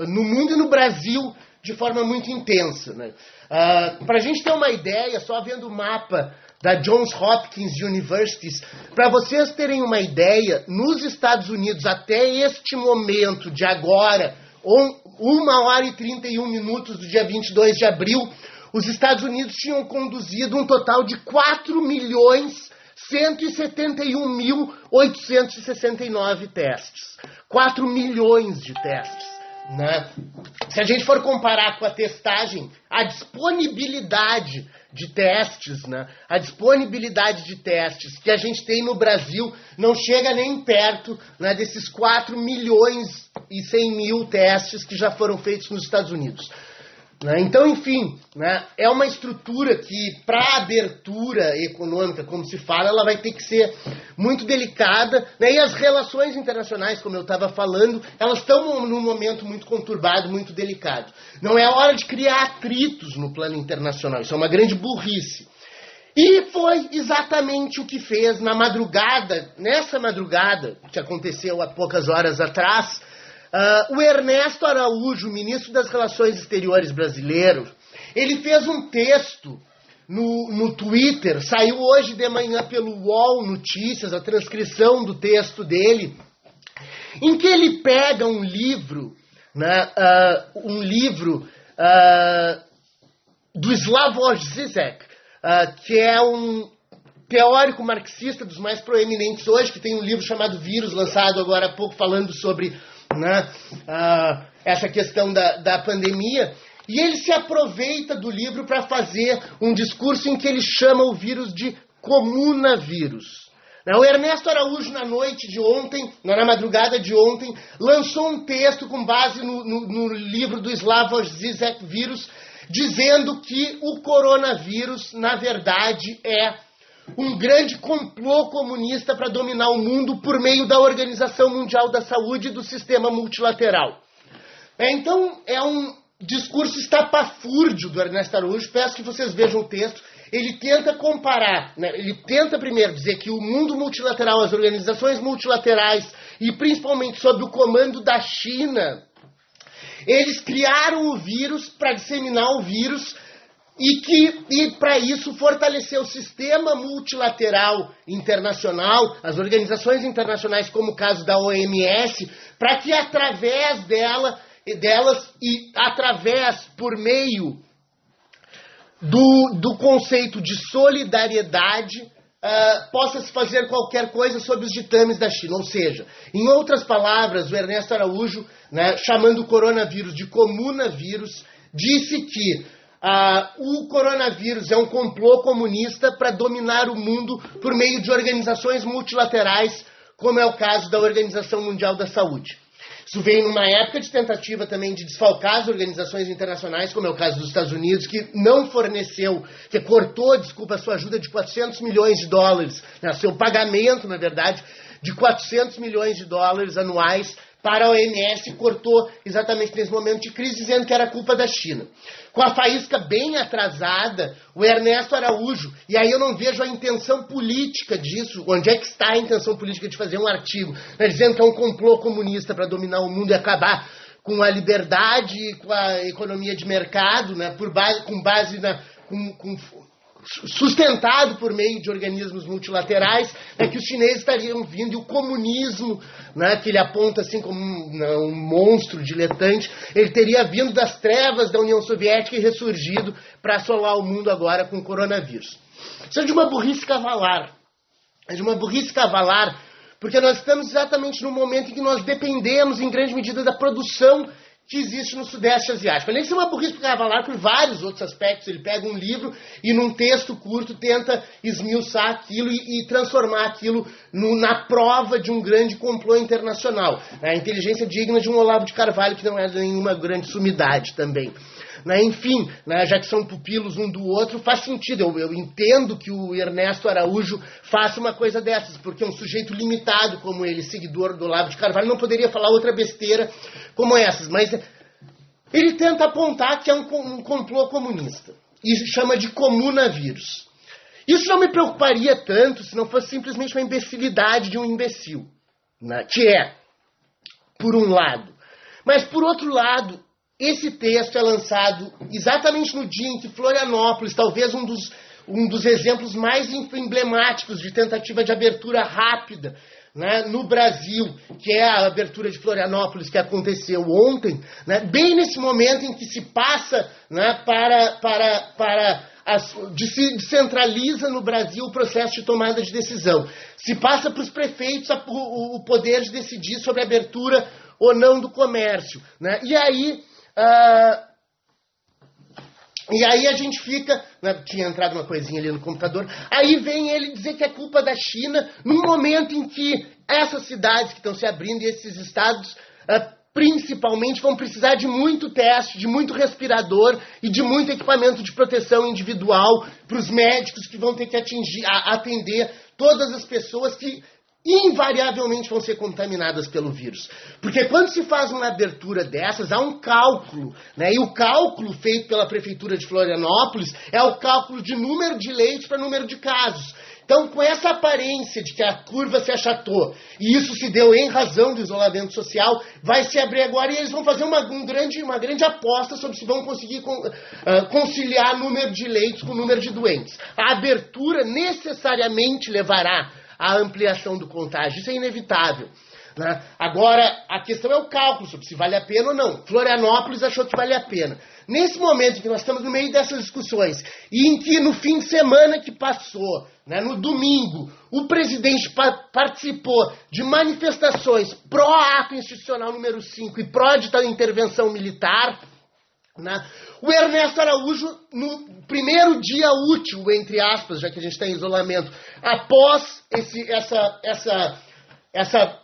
no mundo e no Brasil de forma muito intensa. Né? Uh, ah, para a gente ter uma ideia, só vendo o mapa da Johns Hopkins University, para vocês terem uma ideia, nos Estados Unidos, até este momento de agora, 1 hora e 31 minutos do dia 22 de abril, os Estados Unidos tinham conduzido um total de 4 milhões 171.869 testes. 4 milhões de testes. Né? Se a gente for comparar com a testagem, a disponibilidade de testes, né? a disponibilidade de testes que a gente tem no Brasil não chega nem perto né, desses 4 milhões e 100 mil testes que já foram feitos nos Estados Unidos. Né? Então, enfim, né, é uma estrutura que, para abertura econômica, como se fala, ela vai ter que ser muito delicada. Né? E as relações internacionais, como eu estava falando, elas estão num momento muito conturbado, muito delicado. Não é hora de criar atritos no plano internacional, isso é uma grande burrice. E foi exatamente o que fez na madrugada, nessa madrugada, que aconteceu há poucas horas atrás, Uh, o Ernesto Araújo, ministro das Relações Exteriores brasileiro, ele fez um texto no, no Twitter, saiu hoje de manhã pelo UOL Notícias, a transcrição do texto dele, em que ele pega um livro, né, uh, um livro uh, do Slavoj Zizek, que é um teórico marxista dos mais proeminentes hoje, que tem um livro chamado Vírus, lançado agora há pouco, falando sobre né, ah, essa questão da, da pandemia. E ele se aproveita do livro para fazer um discurso em que ele chama o vírus de comunavírus. Né, o Ernesto Araújo, na noite de ontem, na madrugada de ontem, lançou um texto com base no, no, no livro do Slavoj Zizek Vírus, dizendo que o coronavírus, na verdade, é um grande complô comunista para dominar o mundo por meio da Organização Mundial da Saúde e do sistema multilateral. É, então, é um discurso estapafúrdio do Ernesto Araújo. Peço que vocês vejam o texto. Ele tenta comparar, né, ele tenta primeiro dizer que o mundo multilateral, as organizações multilaterais, e principalmente sob o comando da China, eles criaram o vírus para disseminar o vírus e que e para isso fortalecer o sistema multilateral internacional, as organizações internacionais como o caso da OMS, para que através dela, delas e através por meio do, do conceito de solidariedade uh, possa se fazer qualquer coisa sobre os ditames da China. Ou seja, em outras palavras, o Ernesto Araújo, né, chamando o coronavírus de comunavírus, disse que ah, o coronavírus é um complô comunista para dominar o mundo por meio de organizações multilaterais, como é o caso da Organização Mundial da Saúde. Isso veio numa época de tentativa também de desfalcar as organizações internacionais, como é o caso dos Estados Unidos, que não forneceu, que cortou, desculpa, a sua ajuda de 400 milhões de dólares, né, seu pagamento, na verdade, de 400 milhões de dólares anuais para a OMS cortou exatamente nesse momento de crise, dizendo que era culpa da China. Com a faísca bem atrasada, o Ernesto Araújo, e aí eu não vejo a intenção política disso, onde é que está a intenção política de fazer um artigo, né, dizendo que é um complô comunista para dominar o mundo e acabar com a liberdade, com a economia de mercado, né, por base, com base na, com, com sustentado por meio de organismos multilaterais, é que os chineses estariam vindo e o comunismo, né, que ele aponta assim como um, né, um monstro diletante, ele teria vindo das trevas da União Soviética e ressurgido para assolar o mundo agora com o coronavírus. Isso é de uma burrice cavalar. É de uma burrice cavalar, porque nós estamos exatamente no momento em que nós dependemos, em grande medida, da produção que existe no Sudeste Asiático. Além de ser uma burrice para Cavalar por vários outros aspectos, ele pega um livro e num texto curto tenta esmiuçar aquilo e, e transformar aquilo no, na prova de um grande complô internacional. A inteligência digna de um Olavo de Carvalho, que não é nenhuma grande sumidade também. Né? Enfim, né, já que são pupilos um do outro, faz sentido. Eu, eu, entendo que o Ernesto Araújo faça uma coisa dessas, porque um sujeito limitado como ele, seguidor do Olavo de Carvalho, não poderia falar outra besteira como essas. Mas ele tenta apontar que é um, um complô comunista e chama de comunavírus. Isso não me preocuparia tanto se não fosse simplesmente uma imbecilidade de um imbecil, né? que é, por um lado. Mas, por outro lado, esse texto é lançado exatamente no dia em que Florianópolis, talvez um dos, um dos exemplos mais emblemáticos de tentativa de abertura rápida né, no Brasil, que é a abertura de Florianópolis que aconteceu ontem, né, bem nesse momento em que se passa né, para, para, para de se descentraliza no Brasil o processo de tomada de decisão. Se passa para os prefeitos o, o poder de decidir sobre a abertura ou não do comércio. Né? E aí Uh, e aí a gente fica. Né, tinha entrado uma coisinha ali no computador. Aí vem ele dizer que é culpa da China, num momento em que essas cidades que estão se abrindo e esses estados. Uh, principalmente vão precisar de muito teste, de muito respirador e de muito equipamento de proteção individual para os médicos que vão ter que atingir, atender todas as pessoas que invariavelmente vão ser contaminadas pelo vírus. Porque quando se faz uma abertura dessas, há um cálculo, né? E o cálculo feito pela prefeitura de Florianópolis é o cálculo de número de leitos para número de casos. Então, com essa aparência de que a curva se achatou, e isso se deu em razão do isolamento social, vai se abrir agora e eles vão fazer uma, um grande, uma grande aposta sobre se vão conseguir con, uh, conciliar número de leitos com número de doentes. A abertura necessariamente levará a ampliação do contágio. Isso é inevitável. Né? Agora, a questão é o cálculo sobre se vale a pena ou não. Florianópolis achou que vale a pena. Nesse momento que nós estamos no meio dessas discussões, e em que no fim de semana que passou, né, no domingo, o presidente pa participou de manifestações pró-ato institucional número 5 e pró-intervenção militar, né? O Ernesto Araújo, no primeiro dia útil, entre aspas, já que a gente está em isolamento, após esse, essa, essa, essa,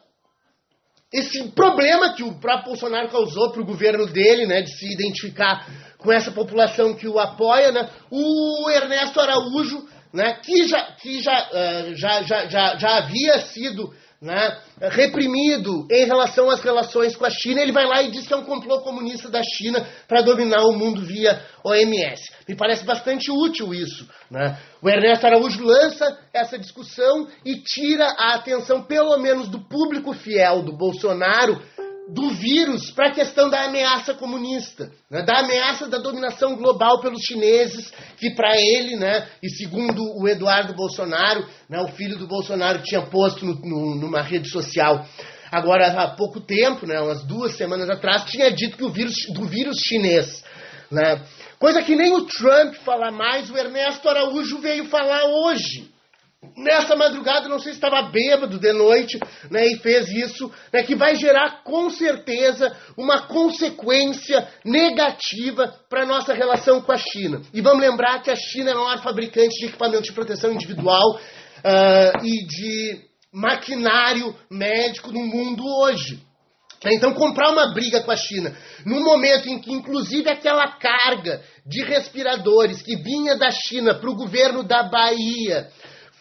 esse problema que o próprio Bolsonaro causou para o governo dele, né, de se identificar com essa população que o apoia, né, o Ernesto Araújo, né, que, já, que já, uh, já, já, já, já havia sido né, reprimido em relação às relações com a China, ele vai lá e diz que é um complô comunista da China para dominar o mundo via OMS. Me parece bastante útil isso. Né? O Ernesto Araújo lança essa discussão e tira a atenção, pelo menos, do público fiel do Bolsonaro do vírus para a questão da ameaça comunista, né, da ameaça da dominação global pelos chineses, que para ele, né, e segundo o Eduardo Bolsonaro, né, o filho do Bolsonaro tinha posto no, no, numa rede social. Agora há pouco tempo, né, umas duas semanas atrás, tinha dito que o vírus do vírus chinês, né, coisa que nem o Trump fala mais, o Ernesto Araújo veio falar hoje. Nessa madrugada, não sei se estava bêbado de noite, né, e fez isso, né, que vai gerar com certeza uma consequência negativa para a nossa relação com a China. E vamos lembrar que a China é o maior fabricante de equipamento de proteção individual uh, e de maquinário médico no mundo hoje. Então, comprar uma briga com a China, no momento em que, inclusive, aquela carga de respiradores que vinha da China para o governo da Bahia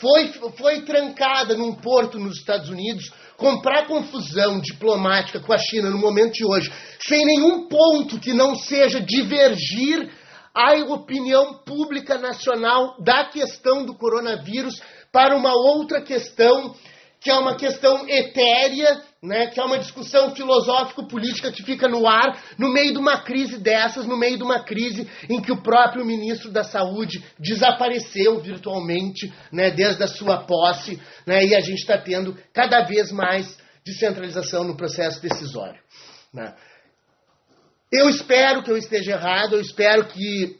foi, foi trancada num porto nos Estados Unidos, comprar confusão diplomática com a China no momento de hoje, sem nenhum ponto que não seja divergir a opinião pública nacional da questão do coronavírus para uma outra questão, que é uma questão etérea né, que é uma discussão filosófico-política que fica no ar no meio de uma crise dessas, no meio de uma crise em que o próprio ministro da Saúde desapareceu virtualmente né, desde a sua posse, né, e a gente está tendo cada vez mais descentralização no processo decisório. Né. Eu espero que eu esteja errado, eu espero que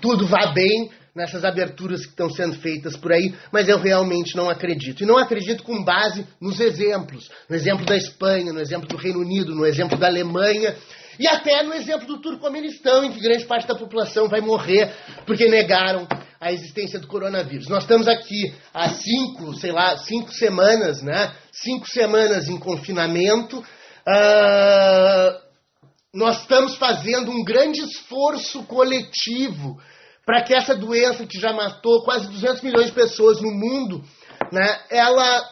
tudo vá bem, nessas aberturas que estão sendo feitas por aí, mas eu realmente não acredito. E não acredito com base nos exemplos. No exemplo da Espanha, no exemplo do Reino Unido, no exemplo da Alemanha. E até no exemplo do Turcomenistão, em que grande parte da população vai morrer porque negaram a existência do coronavírus. Nós estamos aqui há cinco, sei lá, cinco semanas, né? Cinco semanas em confinamento. Uh, nós estamos fazendo um grande esforço coletivo para que essa doença que já matou quase 200 milhões de pessoas no mundo, né, ela,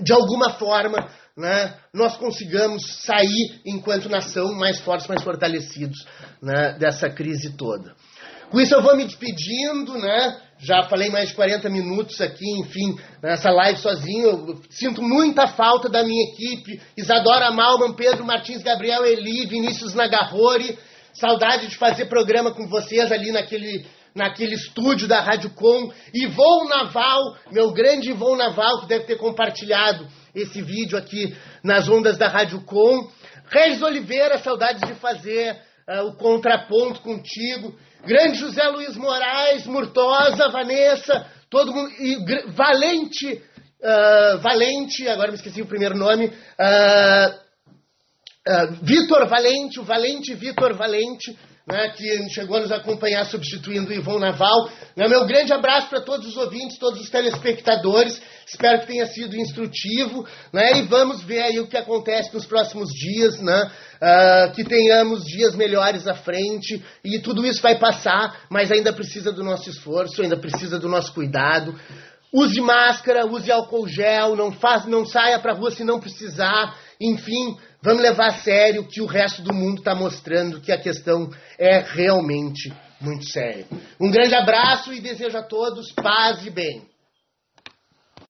de alguma forma, né, nós consigamos sair, enquanto nação, mais fortes, mais fortalecidos né, dessa crise toda. Com isso eu vou me despedindo, né? Já falei mais de 40 minutos aqui, enfim, nessa live sozinho. Eu sinto muita falta da minha equipe. Isadora Malman, Pedro Martins, Gabriel Eli, Vinícius Nagarrori. Saudade de fazer programa com vocês ali naquele, naquele estúdio da Rádio Com. E Voo Naval, meu grande voo naval, que deve ter compartilhado esse vídeo aqui nas ondas da Rádio Com. Regis Oliveira, saudades de fazer uh, o contraponto contigo. Grande José Luiz Moraes, Murtosa, Vanessa, todo mundo. E, Valente, uh, Valente, agora me esqueci o primeiro nome. Uh, Uh, Vitor Valente, o Valente Vitor Valente, né, que chegou a nos acompanhar substituindo o Ivon Naval. Né, meu grande abraço para todos os ouvintes, todos os telespectadores. Espero que tenha sido instrutivo. Né, e vamos ver aí o que acontece nos próximos dias. Né, uh, que tenhamos dias melhores à frente. E tudo isso vai passar, mas ainda precisa do nosso esforço, ainda precisa do nosso cuidado. Use máscara, use álcool gel, não, faz, não saia para rua se não precisar. Enfim, Vamos levar a sério que o resto do mundo está mostrando que a questão é realmente muito séria. Um grande abraço e desejo a todos paz e bem.